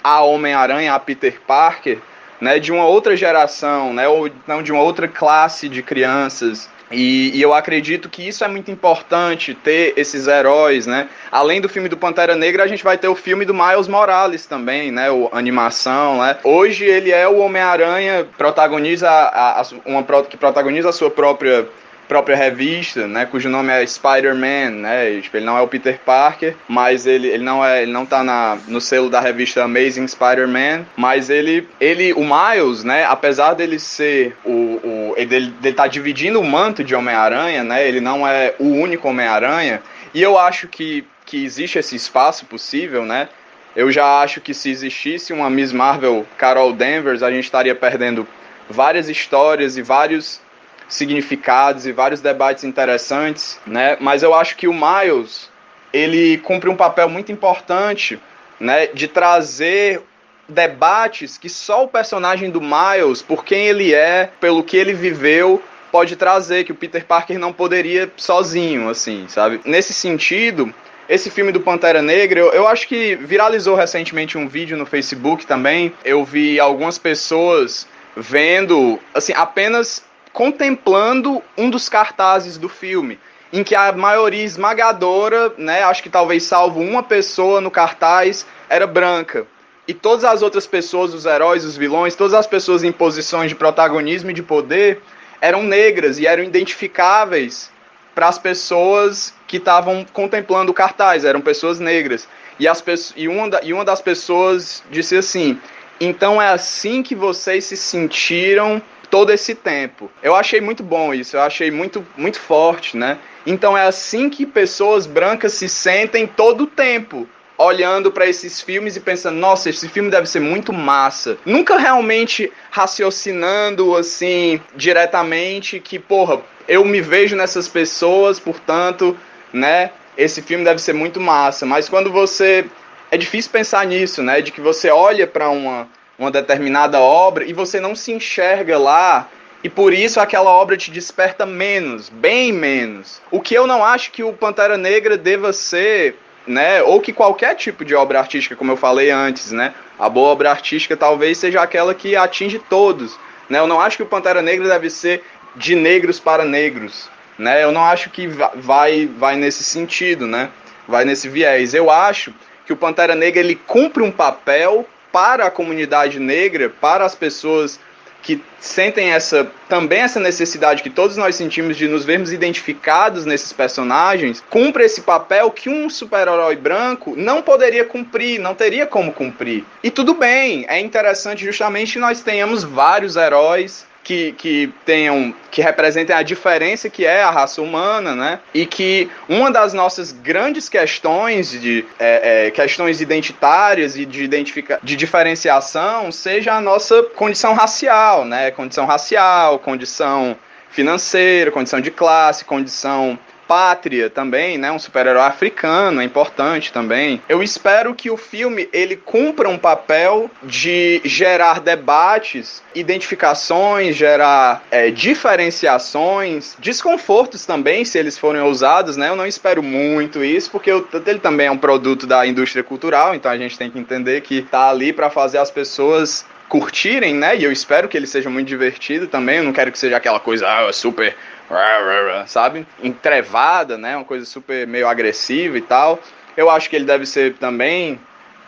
a Homem-Aranha, a Peter Parker, né, de uma outra geração, né, ou não de uma outra classe de crianças, e, e, eu acredito que isso é muito importante, ter esses heróis, né? Além do filme do Pantera Negra, a gente vai ter o filme do Miles Morales também, né? O animação, né? Hoje ele é o Homem-Aranha, protagoniza a, a, uma que protagoniza a sua própria própria revista, né, cujo nome é Spider-Man, né, tipo, ele não é o Peter Parker, mas ele, ele não é, ele não tá na, no selo da revista Amazing Spider-Man, mas ele, ele, o Miles, né, apesar dele ser o, o ele, ele tá dividindo o manto de Homem-Aranha, né, ele não é o único Homem-Aranha, e eu acho que, que existe esse espaço possível, né, eu já acho que se existisse uma Miss Marvel Carol Danvers, a gente estaria perdendo várias histórias e vários significados e vários debates interessantes, né? Mas eu acho que o Miles ele cumpre um papel muito importante, né, de trazer debates que só o personagem do Miles, por quem ele é, pelo que ele viveu, pode trazer que o Peter Parker não poderia sozinho, assim, sabe? Nesse sentido, esse filme do Pantera Negra, eu, eu, acho que viralizou recentemente um vídeo no Facebook também. Eu vi algumas pessoas vendo, assim, apenas contemplando um dos cartazes do filme, em que a maioria esmagadora, né, acho que talvez salvo uma pessoa no cartaz, era branca. E todas as outras pessoas, os heróis, os vilões, todas as pessoas em posições de protagonismo e de poder eram negras e eram identificáveis para as pessoas que estavam contemplando o cartaz, eram pessoas negras. E, as, e, uma e uma das pessoas disse assim: então é assim que vocês se sentiram todo esse tempo. Eu achei muito bom isso, eu achei muito, muito forte, né? Então é assim que pessoas brancas se sentem todo o tempo olhando para esses filmes e pensando, nossa, esse filme deve ser muito massa. Nunca realmente raciocinando assim diretamente que, porra, eu me vejo nessas pessoas, portanto, né? Esse filme deve ser muito massa. Mas quando você é difícil pensar nisso, né? De que você olha para uma uma determinada obra e você não se enxerga lá e por isso aquela obra te desperta menos, bem menos. O que eu não acho que o Pantera Negra deva ser, né, ou que qualquer tipo de obra artística, como eu falei antes, né? A boa obra artística talvez seja aquela que atinge todos, né? Eu não acho que o Pantera Negra deve ser de negros para negros, né? Eu não acho que vai vai nesse sentido, né? Vai nesse viés. Eu acho que o Pantera Negra ele cumpre um papel para a comunidade negra, para as pessoas que sentem essa também essa necessidade que todos nós sentimos de nos vermos identificados nesses personagens, cumpre esse papel que um super-herói branco não poderia cumprir, não teria como cumprir. E tudo bem, é interessante justamente que nós tenhamos vários heróis que, que tenham que representem a diferença que é a raça humana, né? E que uma das nossas grandes questões de é, é, questões identitárias e de identifica de diferenciação seja a nossa condição racial, né? Condição racial, condição financeira, condição de classe, condição pátria também, né? Um super-herói africano é importante também. Eu espero que o filme ele cumpra um papel de gerar debates, identificações, gerar é, diferenciações, desconfortos também, se eles forem ousados, né? Eu não espero muito isso, porque ele também é um produto da indústria cultural, então a gente tem que entender que tá ali para fazer as pessoas curtirem, né? E eu espero que ele seja muito divertido também. Eu não quero que seja aquela coisa ah, super sabe? Entrevada, né? Uma coisa super meio agressiva e tal. Eu acho que ele deve ser também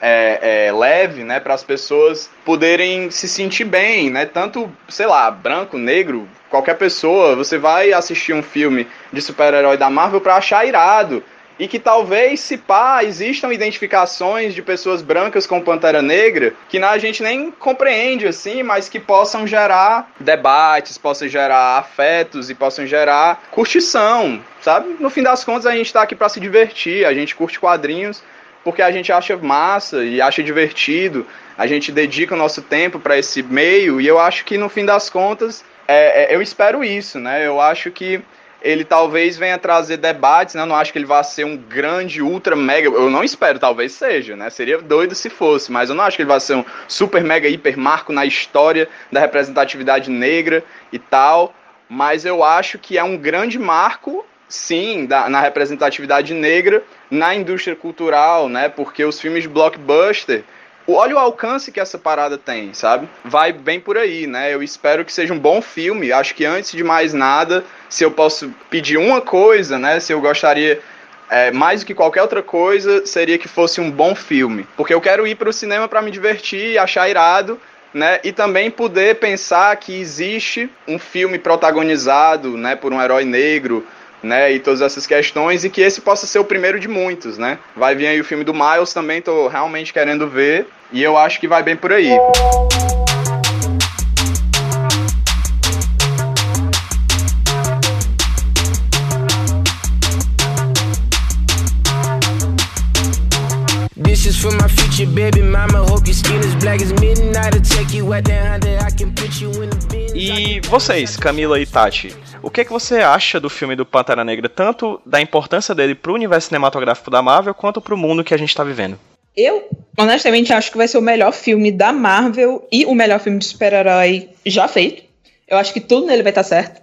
é, é, leve, né, para as pessoas poderem se sentir bem, né? Tanto, sei lá, branco, negro, qualquer pessoa, você vai assistir um filme de super-herói da Marvel para achar irado. E que talvez, se pá, existam identificações de pessoas brancas com Pantera Negra que a gente nem compreende, assim, mas que possam gerar debates, possam gerar afetos e possam gerar curtição, sabe? No fim das contas, a gente tá aqui para se divertir, a gente curte quadrinhos porque a gente acha massa e acha divertido, a gente dedica o nosso tempo para esse meio e eu acho que no fim das contas é, é, eu espero isso, né? Eu acho que ele talvez venha trazer debates, né? Eu não acho que ele vá ser um grande, ultra, mega. Eu não espero, talvez seja, né? Seria doido se fosse, mas eu não acho que ele vai ser um super, mega, hiper marco na história da representatividade negra e tal. Mas eu acho que é um grande marco sim, da, na representatividade negra na indústria cultural, né? Porque os filmes blockbuster, olha o alcance que essa parada tem, sabe? Vai bem por aí, né? Eu espero que seja um bom filme. Acho que antes de mais nada, se eu posso pedir uma coisa, né? Se eu gostaria é, mais do que qualquer outra coisa, seria que fosse um bom filme. Porque eu quero ir para o cinema para me divertir, achar irado, né? E também poder pensar que existe um filme protagonizado, né, por um herói negro, né, e todas essas questões, e que esse possa ser o primeiro de muitos, né? Vai vir aí o filme do Miles também, tô realmente querendo ver, e eu acho que vai bem por aí. Future baby mama. Hope your skin is black as midnight. I'll take you at the Honda. I can put you in the bin. E vocês, Camila e Tati, o que, é que você acha do filme do Pantera Negra, tanto da importância dele pro universo cinematográfico da Marvel, quanto pro mundo que a gente tá vivendo? Eu, honestamente, acho que vai ser o melhor filme da Marvel e o melhor filme de super-herói já feito. Eu acho que tudo nele vai estar tá certo.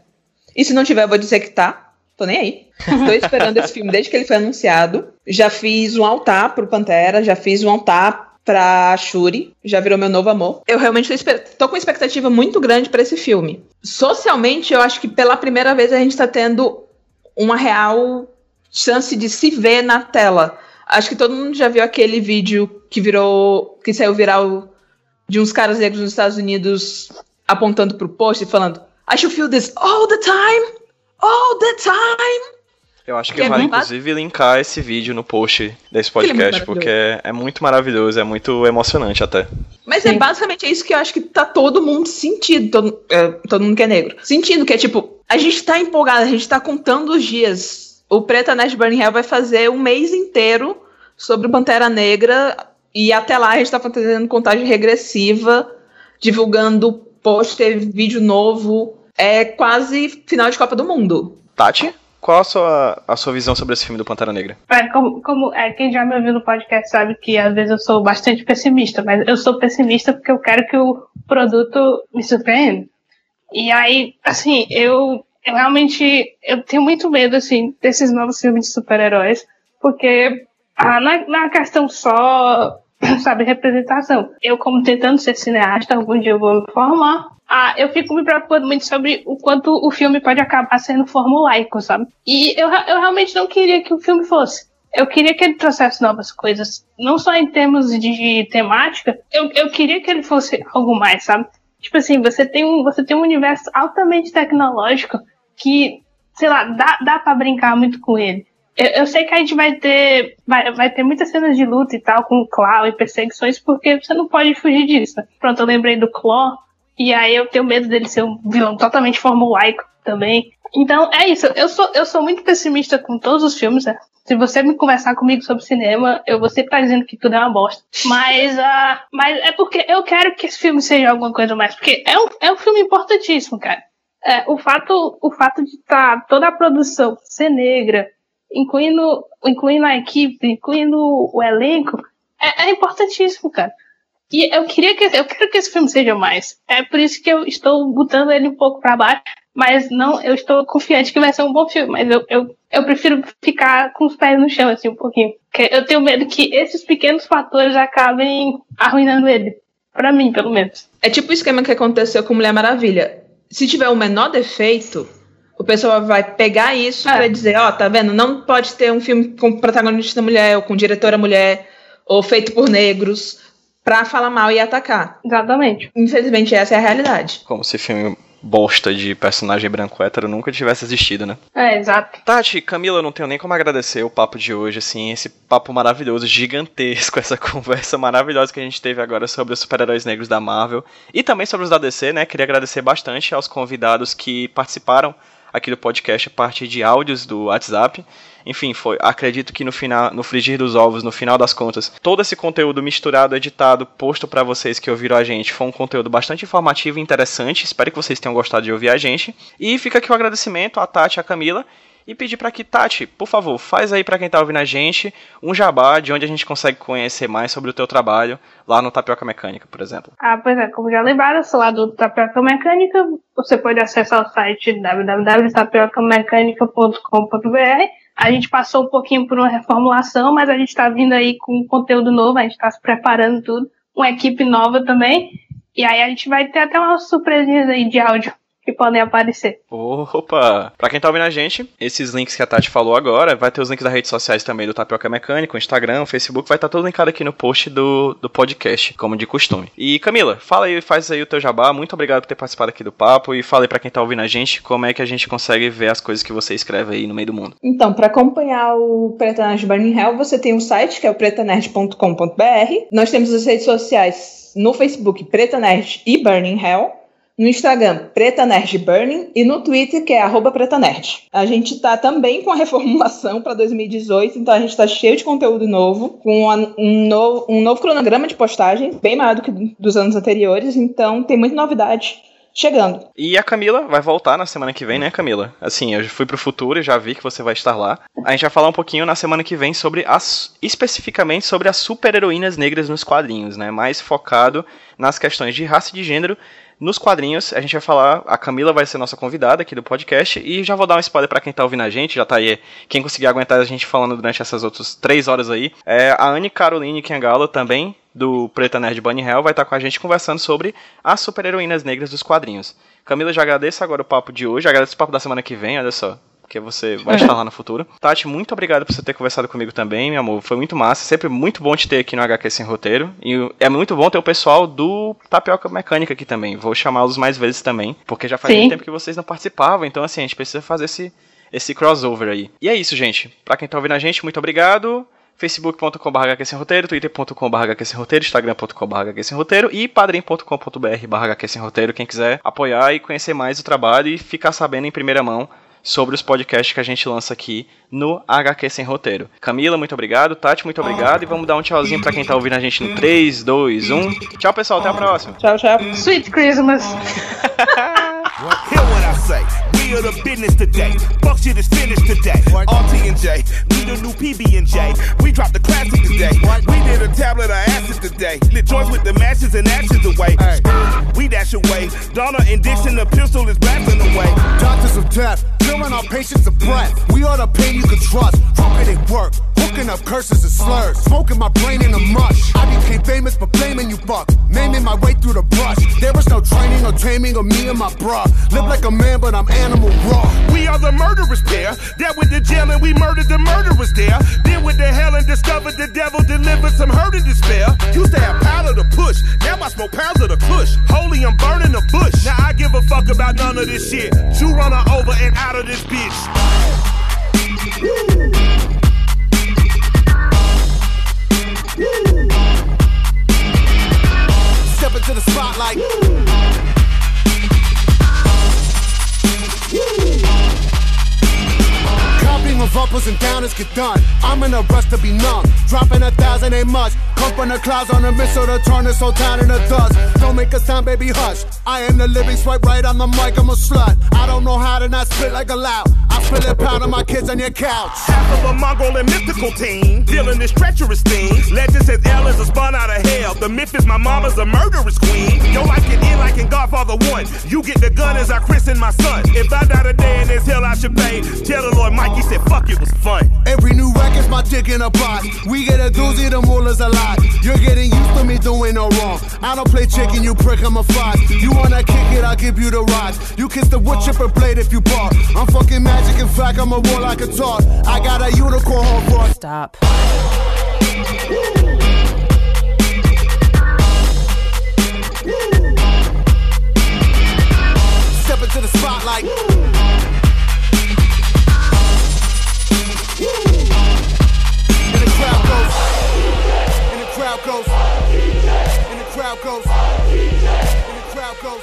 E se não tiver, eu vou dizer que tá. Tô nem aí. Tô esperando esse filme desde que ele foi anunciado. Já fiz um altar pro Pantera, já fiz um altar pra Shuri, já virou meu novo amor. Eu realmente tô, tô com uma expectativa muito grande para esse filme. Socialmente, eu acho que pela primeira vez a gente tá tendo uma real chance de se ver na tela. Acho que todo mundo já viu aquele vídeo que virou. que saiu viral de uns caras negros nos Estados Unidos apontando pro post e falando I should feel this all the time! All the time! Eu acho que, que vale, é inclusive, linkar esse vídeo no post desse podcast, é porque é, é, muito maravilhoso, é muito emocionante até. Mas é Sim. é basicamente isso que eu acho que tá todo mundo sentindo, todo, é, todo mundo que é negro. Sentindo que é tipo, a gente tá empolgado, a gente tá contando os dias. O Preta Nash Burning Hell vai fazer um mês inteiro sobre Pantera Negra e até lá a gente tá fazendo contagem regressiva, divulgando pôster, vídeo novo. É quase final de Copa do Mundo. Tati? Qual a sua, a sua visão sobre esse filme do Pantera Negra? É, como, como é, quem já me ouviu no podcast sabe que às vezes eu sou bastante pessimista, mas eu sou pessimista porque eu quero que o produto me surpreenda. E aí, assim, eu, eu realmente eu tenho muito medo assim desses novos filmes de super-heróis, porque ah, não, é, não é uma questão só, sabe, representação. Eu, como tentando ser cineasta, algum dia eu vou me formar, ah, eu fico me preocupando muito sobre o quanto o filme pode acabar sendo formulaico, sabe? E eu, eu realmente não queria que o filme fosse. Eu queria que ele trouxesse novas coisas, não só em termos de temática, eu, eu queria que ele fosse algo mais, sabe? Tipo assim, você tem um, você tem um universo altamente tecnológico que, sei lá, dá, dá para brincar muito com ele. Eu, eu, sei que a gente vai ter, vai, vai ter muitas cenas de luta e tal, com Claw e perseguições, porque você não pode fugir disso. Pronto, eu lembrei do Claw, e aí eu tenho medo dele ser um vilão totalmente formulaico também. Então é isso. Eu sou, eu sou muito pessimista com todos os filmes. Né? Se você me conversar comigo sobre cinema, eu vou sempre estar dizendo que tudo é uma bosta. Mas, uh, mas é porque eu quero que esse filme seja alguma coisa mais. Porque é um, é um filme importantíssimo, cara. É, o, fato, o fato de estar tá toda a produção ser negra, incluindo, incluindo a equipe, incluindo o elenco, é, é importantíssimo, cara. E eu queria que eu quero que esse filme seja mais. É por isso que eu estou botando ele um pouco para baixo, mas não, eu estou confiante que vai ser um bom filme, mas eu, eu, eu prefiro ficar com os pés no chão assim um pouquinho. Porque eu tenho medo que esses pequenos fatores acabem arruinando ele. Para mim, pelo menos. É tipo o esquema que aconteceu com Mulher Maravilha. Se tiver o menor defeito, O pessoal vai pegar isso É. pra dizer, ó, tá vendo? Não pode ter um filme com protagonista mulher, ou com diretora mulher, ou feito por negros, pra falar mal e atacar. Exatamente. Infelizmente, essa é a realidade. Como se filme bosta de personagem branco hétero nunca tivesse existido, né? É, exato. Tati, Camila, eu não tenho nem como agradecer o papo de hoje, assim, esse papo maravilhoso, gigantesco, essa conversa maravilhosa que a gente teve agora sobre os super-heróis negros da Marvel e também sobre os da DC, né? Queria agradecer bastante aos convidados que participaram aqui do podcast a partir de áudios do WhatsApp. Enfim, foi, acredito que no final, no frigir dos ovos, no final das contas, todo esse conteúdo misturado, editado, posto para vocês que ouviram a gente, foi um conteúdo bastante informativo e interessante. Espero que vocês tenham gostado de ouvir a gente. E fica aqui o agradecimento à Tati e à Camila e pedir para que Tati, por favor, faz aí para quem tá ouvindo a gente um jabá de onde a gente consegue conhecer mais sobre o teu trabalho lá no Tapioca Mecânica, por exemplo. Ah, pois é, como já lembraram, sou lá do Tapioca Mecânica. Você pode acessar o site www.tapiocamecânica.com.br. A gente passou um pouquinho por uma reformulação, mas a gente está vindo aí com conteúdo novo, a gente está se preparando tudo. Uma equipe nova também. E aí a gente vai ter até umas surpresinhas aí de áudio que podem aparecer. Opa! Pra quem tá ouvindo a gente, esses links que a Tati falou agora, vai ter os links das redes sociais também do Tapioca Mecânico, Instagram, Facebook, vai estar tá tudo linkado aqui no post do, do podcast, como de costume. E Camila, fala aí, faz aí o teu jabá, muito obrigado por ter participado aqui do papo e fala aí pra quem tá ouvindo a gente como é que a gente consegue ver as coisas que você escreve aí no meio do mundo. Então, para acompanhar o Preta Nerd Burning Hell, você tem um site que é o pretanerd.com.br. Nós temos as redes sociais no Facebook Preta Nerd e Burning Hell. No Instagram, Preta Nerd Burning, e no Twitter, que é arroba Preta Nerd. A gente tá também com a reformulação para 2018, então a gente tá cheio de conteúdo novo, com a- um, novo, um novo cronograma de postagem, bem maior do que dos anos anteriores, então tem muita novidade chegando. E a Camila vai voltar na semana que vem, né, Camila? Assim, eu fui pro futuro e já vi que você vai estar lá. A gente vai falar um pouquinho na semana que vem sobre as. especificamente sobre as super-heroínas negras nos quadrinhos, né? Mais focado nas questões de raça e de gênero. Nos quadrinhos, a gente vai falar, a Camila vai ser nossa convidada aqui do podcast, e já vou dar um spoiler pra quem tá ouvindo a gente, já tá aí, quem conseguir aguentar a gente falando durante essas outras três horas aí. É, a Anne Caroline Kangalo também, do Preta Nerd Bunny Hell, vai estar com a gente conversando sobre as super-heroínas negras dos quadrinhos. Camila, já agradeço agora o papo de hoje, agradeço o papo da semana que vem, olha só. Porque você vai estar lá no futuro. Tati, muito obrigado por você ter conversado comigo também, meu amor. Foi muito massa. Sempre muito bom te ter aqui no HQ Sem Roteiro. E é muito bom ter o pessoal do Tapioca Mecânica aqui também. Vou chamá-los mais vezes também. Porque já faz Sim. muito tempo que vocês não participavam. Então, assim, a gente precisa fazer esse, esse crossover aí. E é isso, gente. Pra quem tá ouvindo a gente, muito obrigado. facebook.com.br Roteiro, twitter.com.br Roteiro, instagram.com.br Roteiro e padrim.com.br Roteiro, quem quiser apoiar e conhecer mais o trabalho e ficar sabendo em primeira mão sobre os podcasts que a gente lança aqui no HQ Sem Roteiro. Camila, muito obrado. Tati, muito obrigado. E vamos dar um tchauzinho pra quem tá ouvindo a gente no 3, 2, 1. Tchau, pessoal. Até a próxima. Tchau, tchau. Sweet Christmas! Hear what We are the business today. Fuck shit is finished today. RT and J, we the new PB and J. Oh. We dropped the classic today. We did a tablet of acid today. Lit joints with the matches and ashes away. We dash away. Donna and Dixon, the pistol is blasting away. Doctors of death, filling our patients of breath. We are the pain you can trust. Crooked it work, hooking up curses and slurs. Smoking my brain in a mush. I became famous for blaming you fuck. Naming my way through the brush. There was no training or taming of me and my bruh. Live like a man, but I'm animal raw. We are the murderers pair. That with the jail and we murdered the murderers there. Then with the hell and discovered the devil delivered some hurt and despair. Used to have powder to push. Now I smoke pounds of the kush. Holy, I'm burning the bush. Now I give a fuck about none of this shit. You run over and out of this bitch. Step into the spotlight. Copying of uppers and downers get done. I'm in a rush to be numb. Dropping a thousand ain't much. Come from the clouds on a missile to turn this whole town into dust. Don't make a sound, baby, hush. I am the living swipe right on the mic, I'm a slut. I don't know how to not spit like a loud. I spill a pound on my kids on your couch. Half of a Mongol and mythical team. Dealing this treacherous thing. Legend says Elle is a spun out of hell. The myth is my mama's a murderous queen. Yo, like in Godfather 1. You get the gun as I christen my son. If I die today in this hell, I should pay. Tell the Lord Mikey said, fuck, it was fun. Every new record's my dick in a box. We get a doozy, the mullah's a lot. You're getting used to me doing no wrong. I don't play chicken, you prick, I'm a five. You wanna kick it, I'll give you the ride. You kiss the wood chipper blade if you bark. I'm fucking magic, in fact, I'm a war like a tart. I got a unicorn horn for Stop. Into the spotlight. And the crowd goes. And the crowd goes. And the crowd goes. And the crowd goes.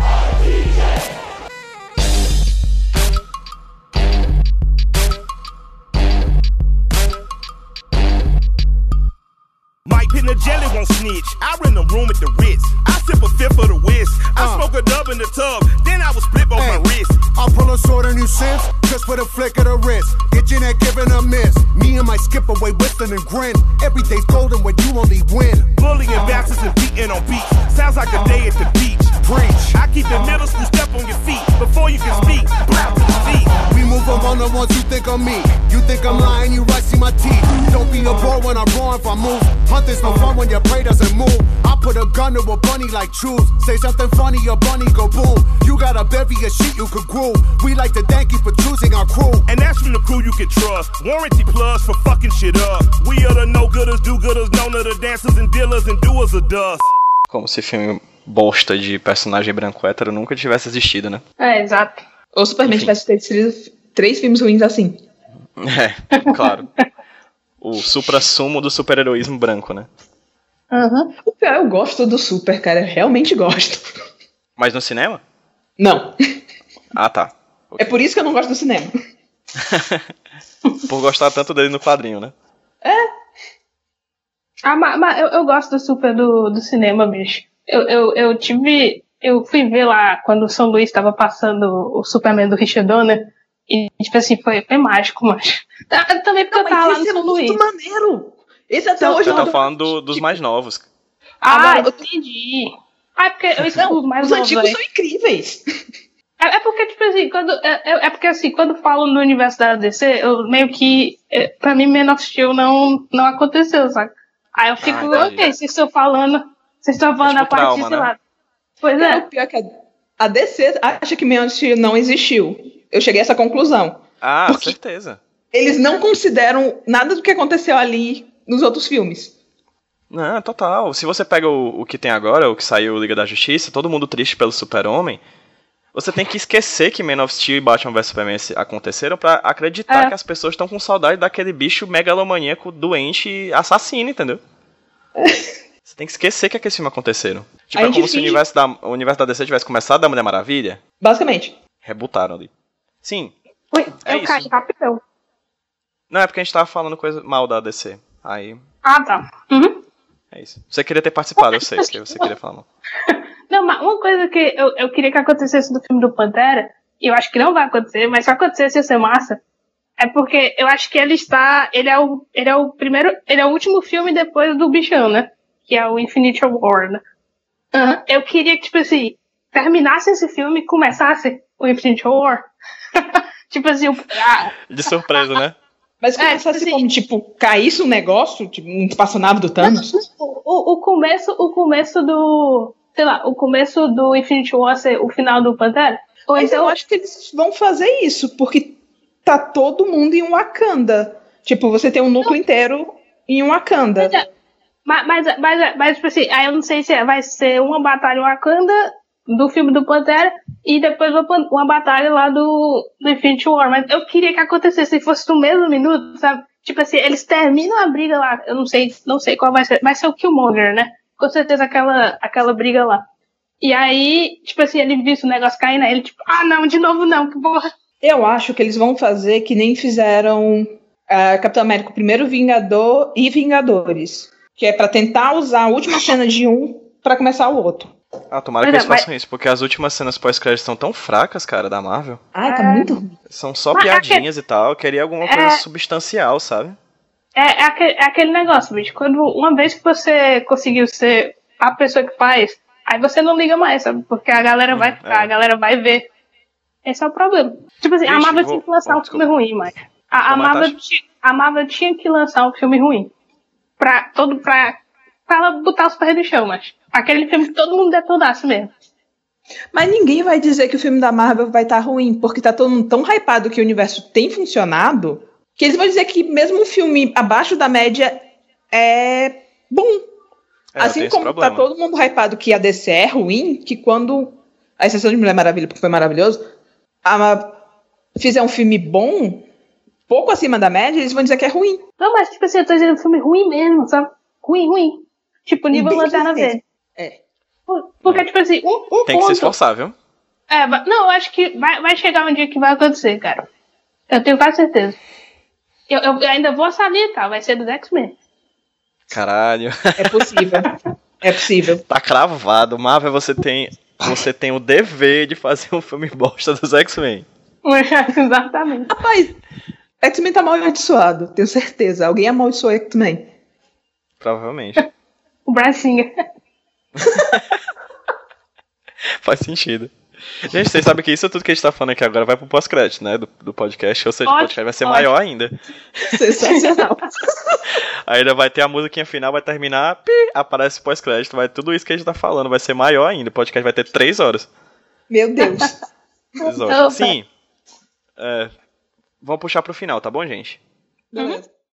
Mike Pin the jelly won't snitch. I rent a room at the Ritz. I sip a fifth of the whiz. I Uh. smoke a dub in the tub. Then I will split my Hey, wrists. I'll pull a sword on you since, just for the flick of the wrist. Get your neck given a miss. Me and my skip away whistling and grin. Every day's golden when you only win. Bullying bastards and beating on beats. Sounds like a day at the beach. Preach. I keep it middle school step on your feet. Before you can speak, blow to the feet. We move them on the ones you think of me. You think I'm lying, you right, see my teeth. Don't be a bore when I'm raw if I move. Hunting's no fun when your prey doesn't move. I put a gun to a bunny like truth. Say something funny, your bunny go boom. You got a bevy of shit you could groove. We like to thank you for choosing our crew. And that's from the crew you can trust. Warranty plus for fucking shit up. We are the no-gooders, do-gooders, known to the dancers and dealers and doers of dust. Como se filme bosta de personagem branco hétero nunca tivesse existido, né? É, exato. Ou Superman Enfim. tivesse feito três- três filmes ruins assim. É, claro. O supra-sumo do super-heroísmo branco, né? Uhum. O pior, eu gosto do Super, cara. Eu realmente gosto. Mas no cinema? Não. Ah, tá. É por isso que eu não gosto do cinema. Por gostar tanto dele no quadrinho, né? Ah, mas, mas eu, eu gosto do super do, do cinema, bicho. Eu, eu, eu tive. Eu fui ver lá quando o São Luís estava passando o Superman do Richard Donner. E, tipo assim, foi, foi mágico, mas. Também porque eu tava lá no esse é São Luís. muito maneiro. Esse até Então, hoje eu tá não- falando do- dos mais novos. Ah, Agora, entendi. Ah, é porque eu escuto mais Os novos antigos aí. são incríveis. É, é porque, tipo assim, quando. É, é- é porque assim, quando falam no universo da DC, eu meio que. É, pra mim, Man of Steel não, não aconteceu, sabe? Aí eu fico, Ah, ok, vocês estão falando. Vocês estão falando É a tipo parte, trauma, sei né? lá. Pois É, é. o pior é que a, a DC acha que Man of Steel não existiu. Eu cheguei a essa conclusão. Ah, certeza. Eles não consideram nada do que aconteceu ali nos outros filmes. Não, total. Se você pega o, o que tem agora, o que saiu Liga da Justiça, todo mundo triste pelo Super-Homem, você tem que esquecer que Man of Steel e Batman vs Superman aconteceram pra acreditar É. que as pessoas estão com saudade daquele bicho megalomaníaco, doente e assassino, entendeu? Tem que esquecer que aqueles filmes aconteceram. Tipo, é como se o finge- universo, da, o universo da DC tivesse começado da Mulher Maravilha, Basicamente. rebutaram ali. Sim. Ui, É eu isso. caí rapidão. Não, é porque a gente tava falando coisa mal da DC. Aí, Ah, tá. Uhum. é isso. Você queria ter participado, eu sei, que você queria falar mal. Não, mas uma coisa que eu, eu queria que acontecesse no filme do Pantera, e eu acho que não vai acontecer, mas se acontecesse ia ser massa, é porque eu acho que ele está. Ele é o, ele é o primeiro. Ele é o último filme depois do bichão, né? Que é o Infinity War, né? Aham. Eu queria que, tipo assim, terminasse esse filme e começasse o Infinity War. tipo assim, o, a- De surpresa, né? Mas É, começasse tipo como, tipo, caísse um negócio, tipo, um espaçonave do Thanos. o, o, o começo, o começo do. Sei lá, o começo do Infinity War ser o final do Pantera. Ou Mas então. eu acho que eles vão fazer isso, porque tá todo mundo em Wakanda. Tipo, você tem um núcleo inteiro em Wakanda. Mas, é- mas, mas, mas, mas, tipo assim, aí eu não sei se é- vai ser uma batalha Wakanda do filme do Pantera e depois uma, uma batalha lá do, do Infinity War. Mas eu queria que acontecesse, se fosse no mesmo minuto, sabe? Tipo assim, eles terminam a briga lá. Eu não sei, não sei qual vai ser. Vai ser o Killmonger, né? Com certeza aquela, aquela briga lá. E aí, tipo assim, ele viu o negócio caindo, aí ele tipo, ah não, de novo não, que porra. Eu acho que eles vão fazer que nem fizeram ah, Capitão América, o primeiro Vingador e Vingadores. Que é pra tentar usar a última cena de um pra começar o outro. Ah, tomara Pois que é, eles mas- façam isso, porque as últimas cenas pós-crédito são tão fracas, cara, da Marvel. Ai, tá É. muito ruim. São só Mas é piadinhas e tal. Eu queria alguma coisa É. substancial, sabe? É, é, aquele, é aquele negócio, bicho. Quando, uma vez que você conseguiu ser a pessoa que faz, aí você não liga mais, sabe? Porque a galera vai Hum, ficar, é. a galera vai ver. Esse é o problema. Tipo assim, a Vixe, Marvel vou- tinha que lançar oh, um filme ruim, mas. A, a, Marvel, ti- a Marvel tinha que lançar um filme ruim. Pra todo. Pra, pra ela botar os pés no chão, mas. Aquele filme que todo mundo detonasse mesmo. Mas ninguém vai dizer que o filme da Marvel vai estar ruim, porque tá todo mundo tão hypado que o universo tem funcionado, que eles vão dizer que mesmo um filme abaixo da média é bom. É, assim como tá todo mundo hypado que a DC é ruim, que quando. A exceção de Mulher Maravilha, porque foi maravilhoso, a, fizer um filme bom, pouco acima da média, eles vão dizer que é ruim. Não, mas tipo assim, eu tô dizendo filme ruim mesmo, sabe? Ruim, ruim. Tipo, nível Lanterna. Verde. É. Por- Porque, tipo assim, um, um Tem que se ponto. esforçar, viu? É, não, eu acho que vai, vai chegar um dia que vai acontecer, cara. Eu tenho quase certeza. Eu, eu ainda vou salientar, vai ser dos X-Men. Caralho. É possível. é possível. Tá cravado. Marvel, você tem, você tem o dever de fazer um filme bosta dos X-Men. Exatamente. Rapaz, X-Men tá amaldiçoado, tenho certeza. Alguém amaldiçoou X-Men. Provavelmente. O Bracinha. Faz sentido. Gente, vocês sabem que isso é tudo que a gente tá falando aqui agora vai pro pós-crédito, né? Do, do podcast. Ou seja, o podcast vai ser ótimo. maior ainda. Sensacional. Ainda vai ter a musiquinha final, vai terminar, pi, aparece o pós-crédito. Vai tudo isso que a gente tá falando, vai ser maior ainda. O podcast vai ter 3 horas. Meu Deus. Três horas. Sim. É, vamos puxar pro final, tá bom, gente? Beleza.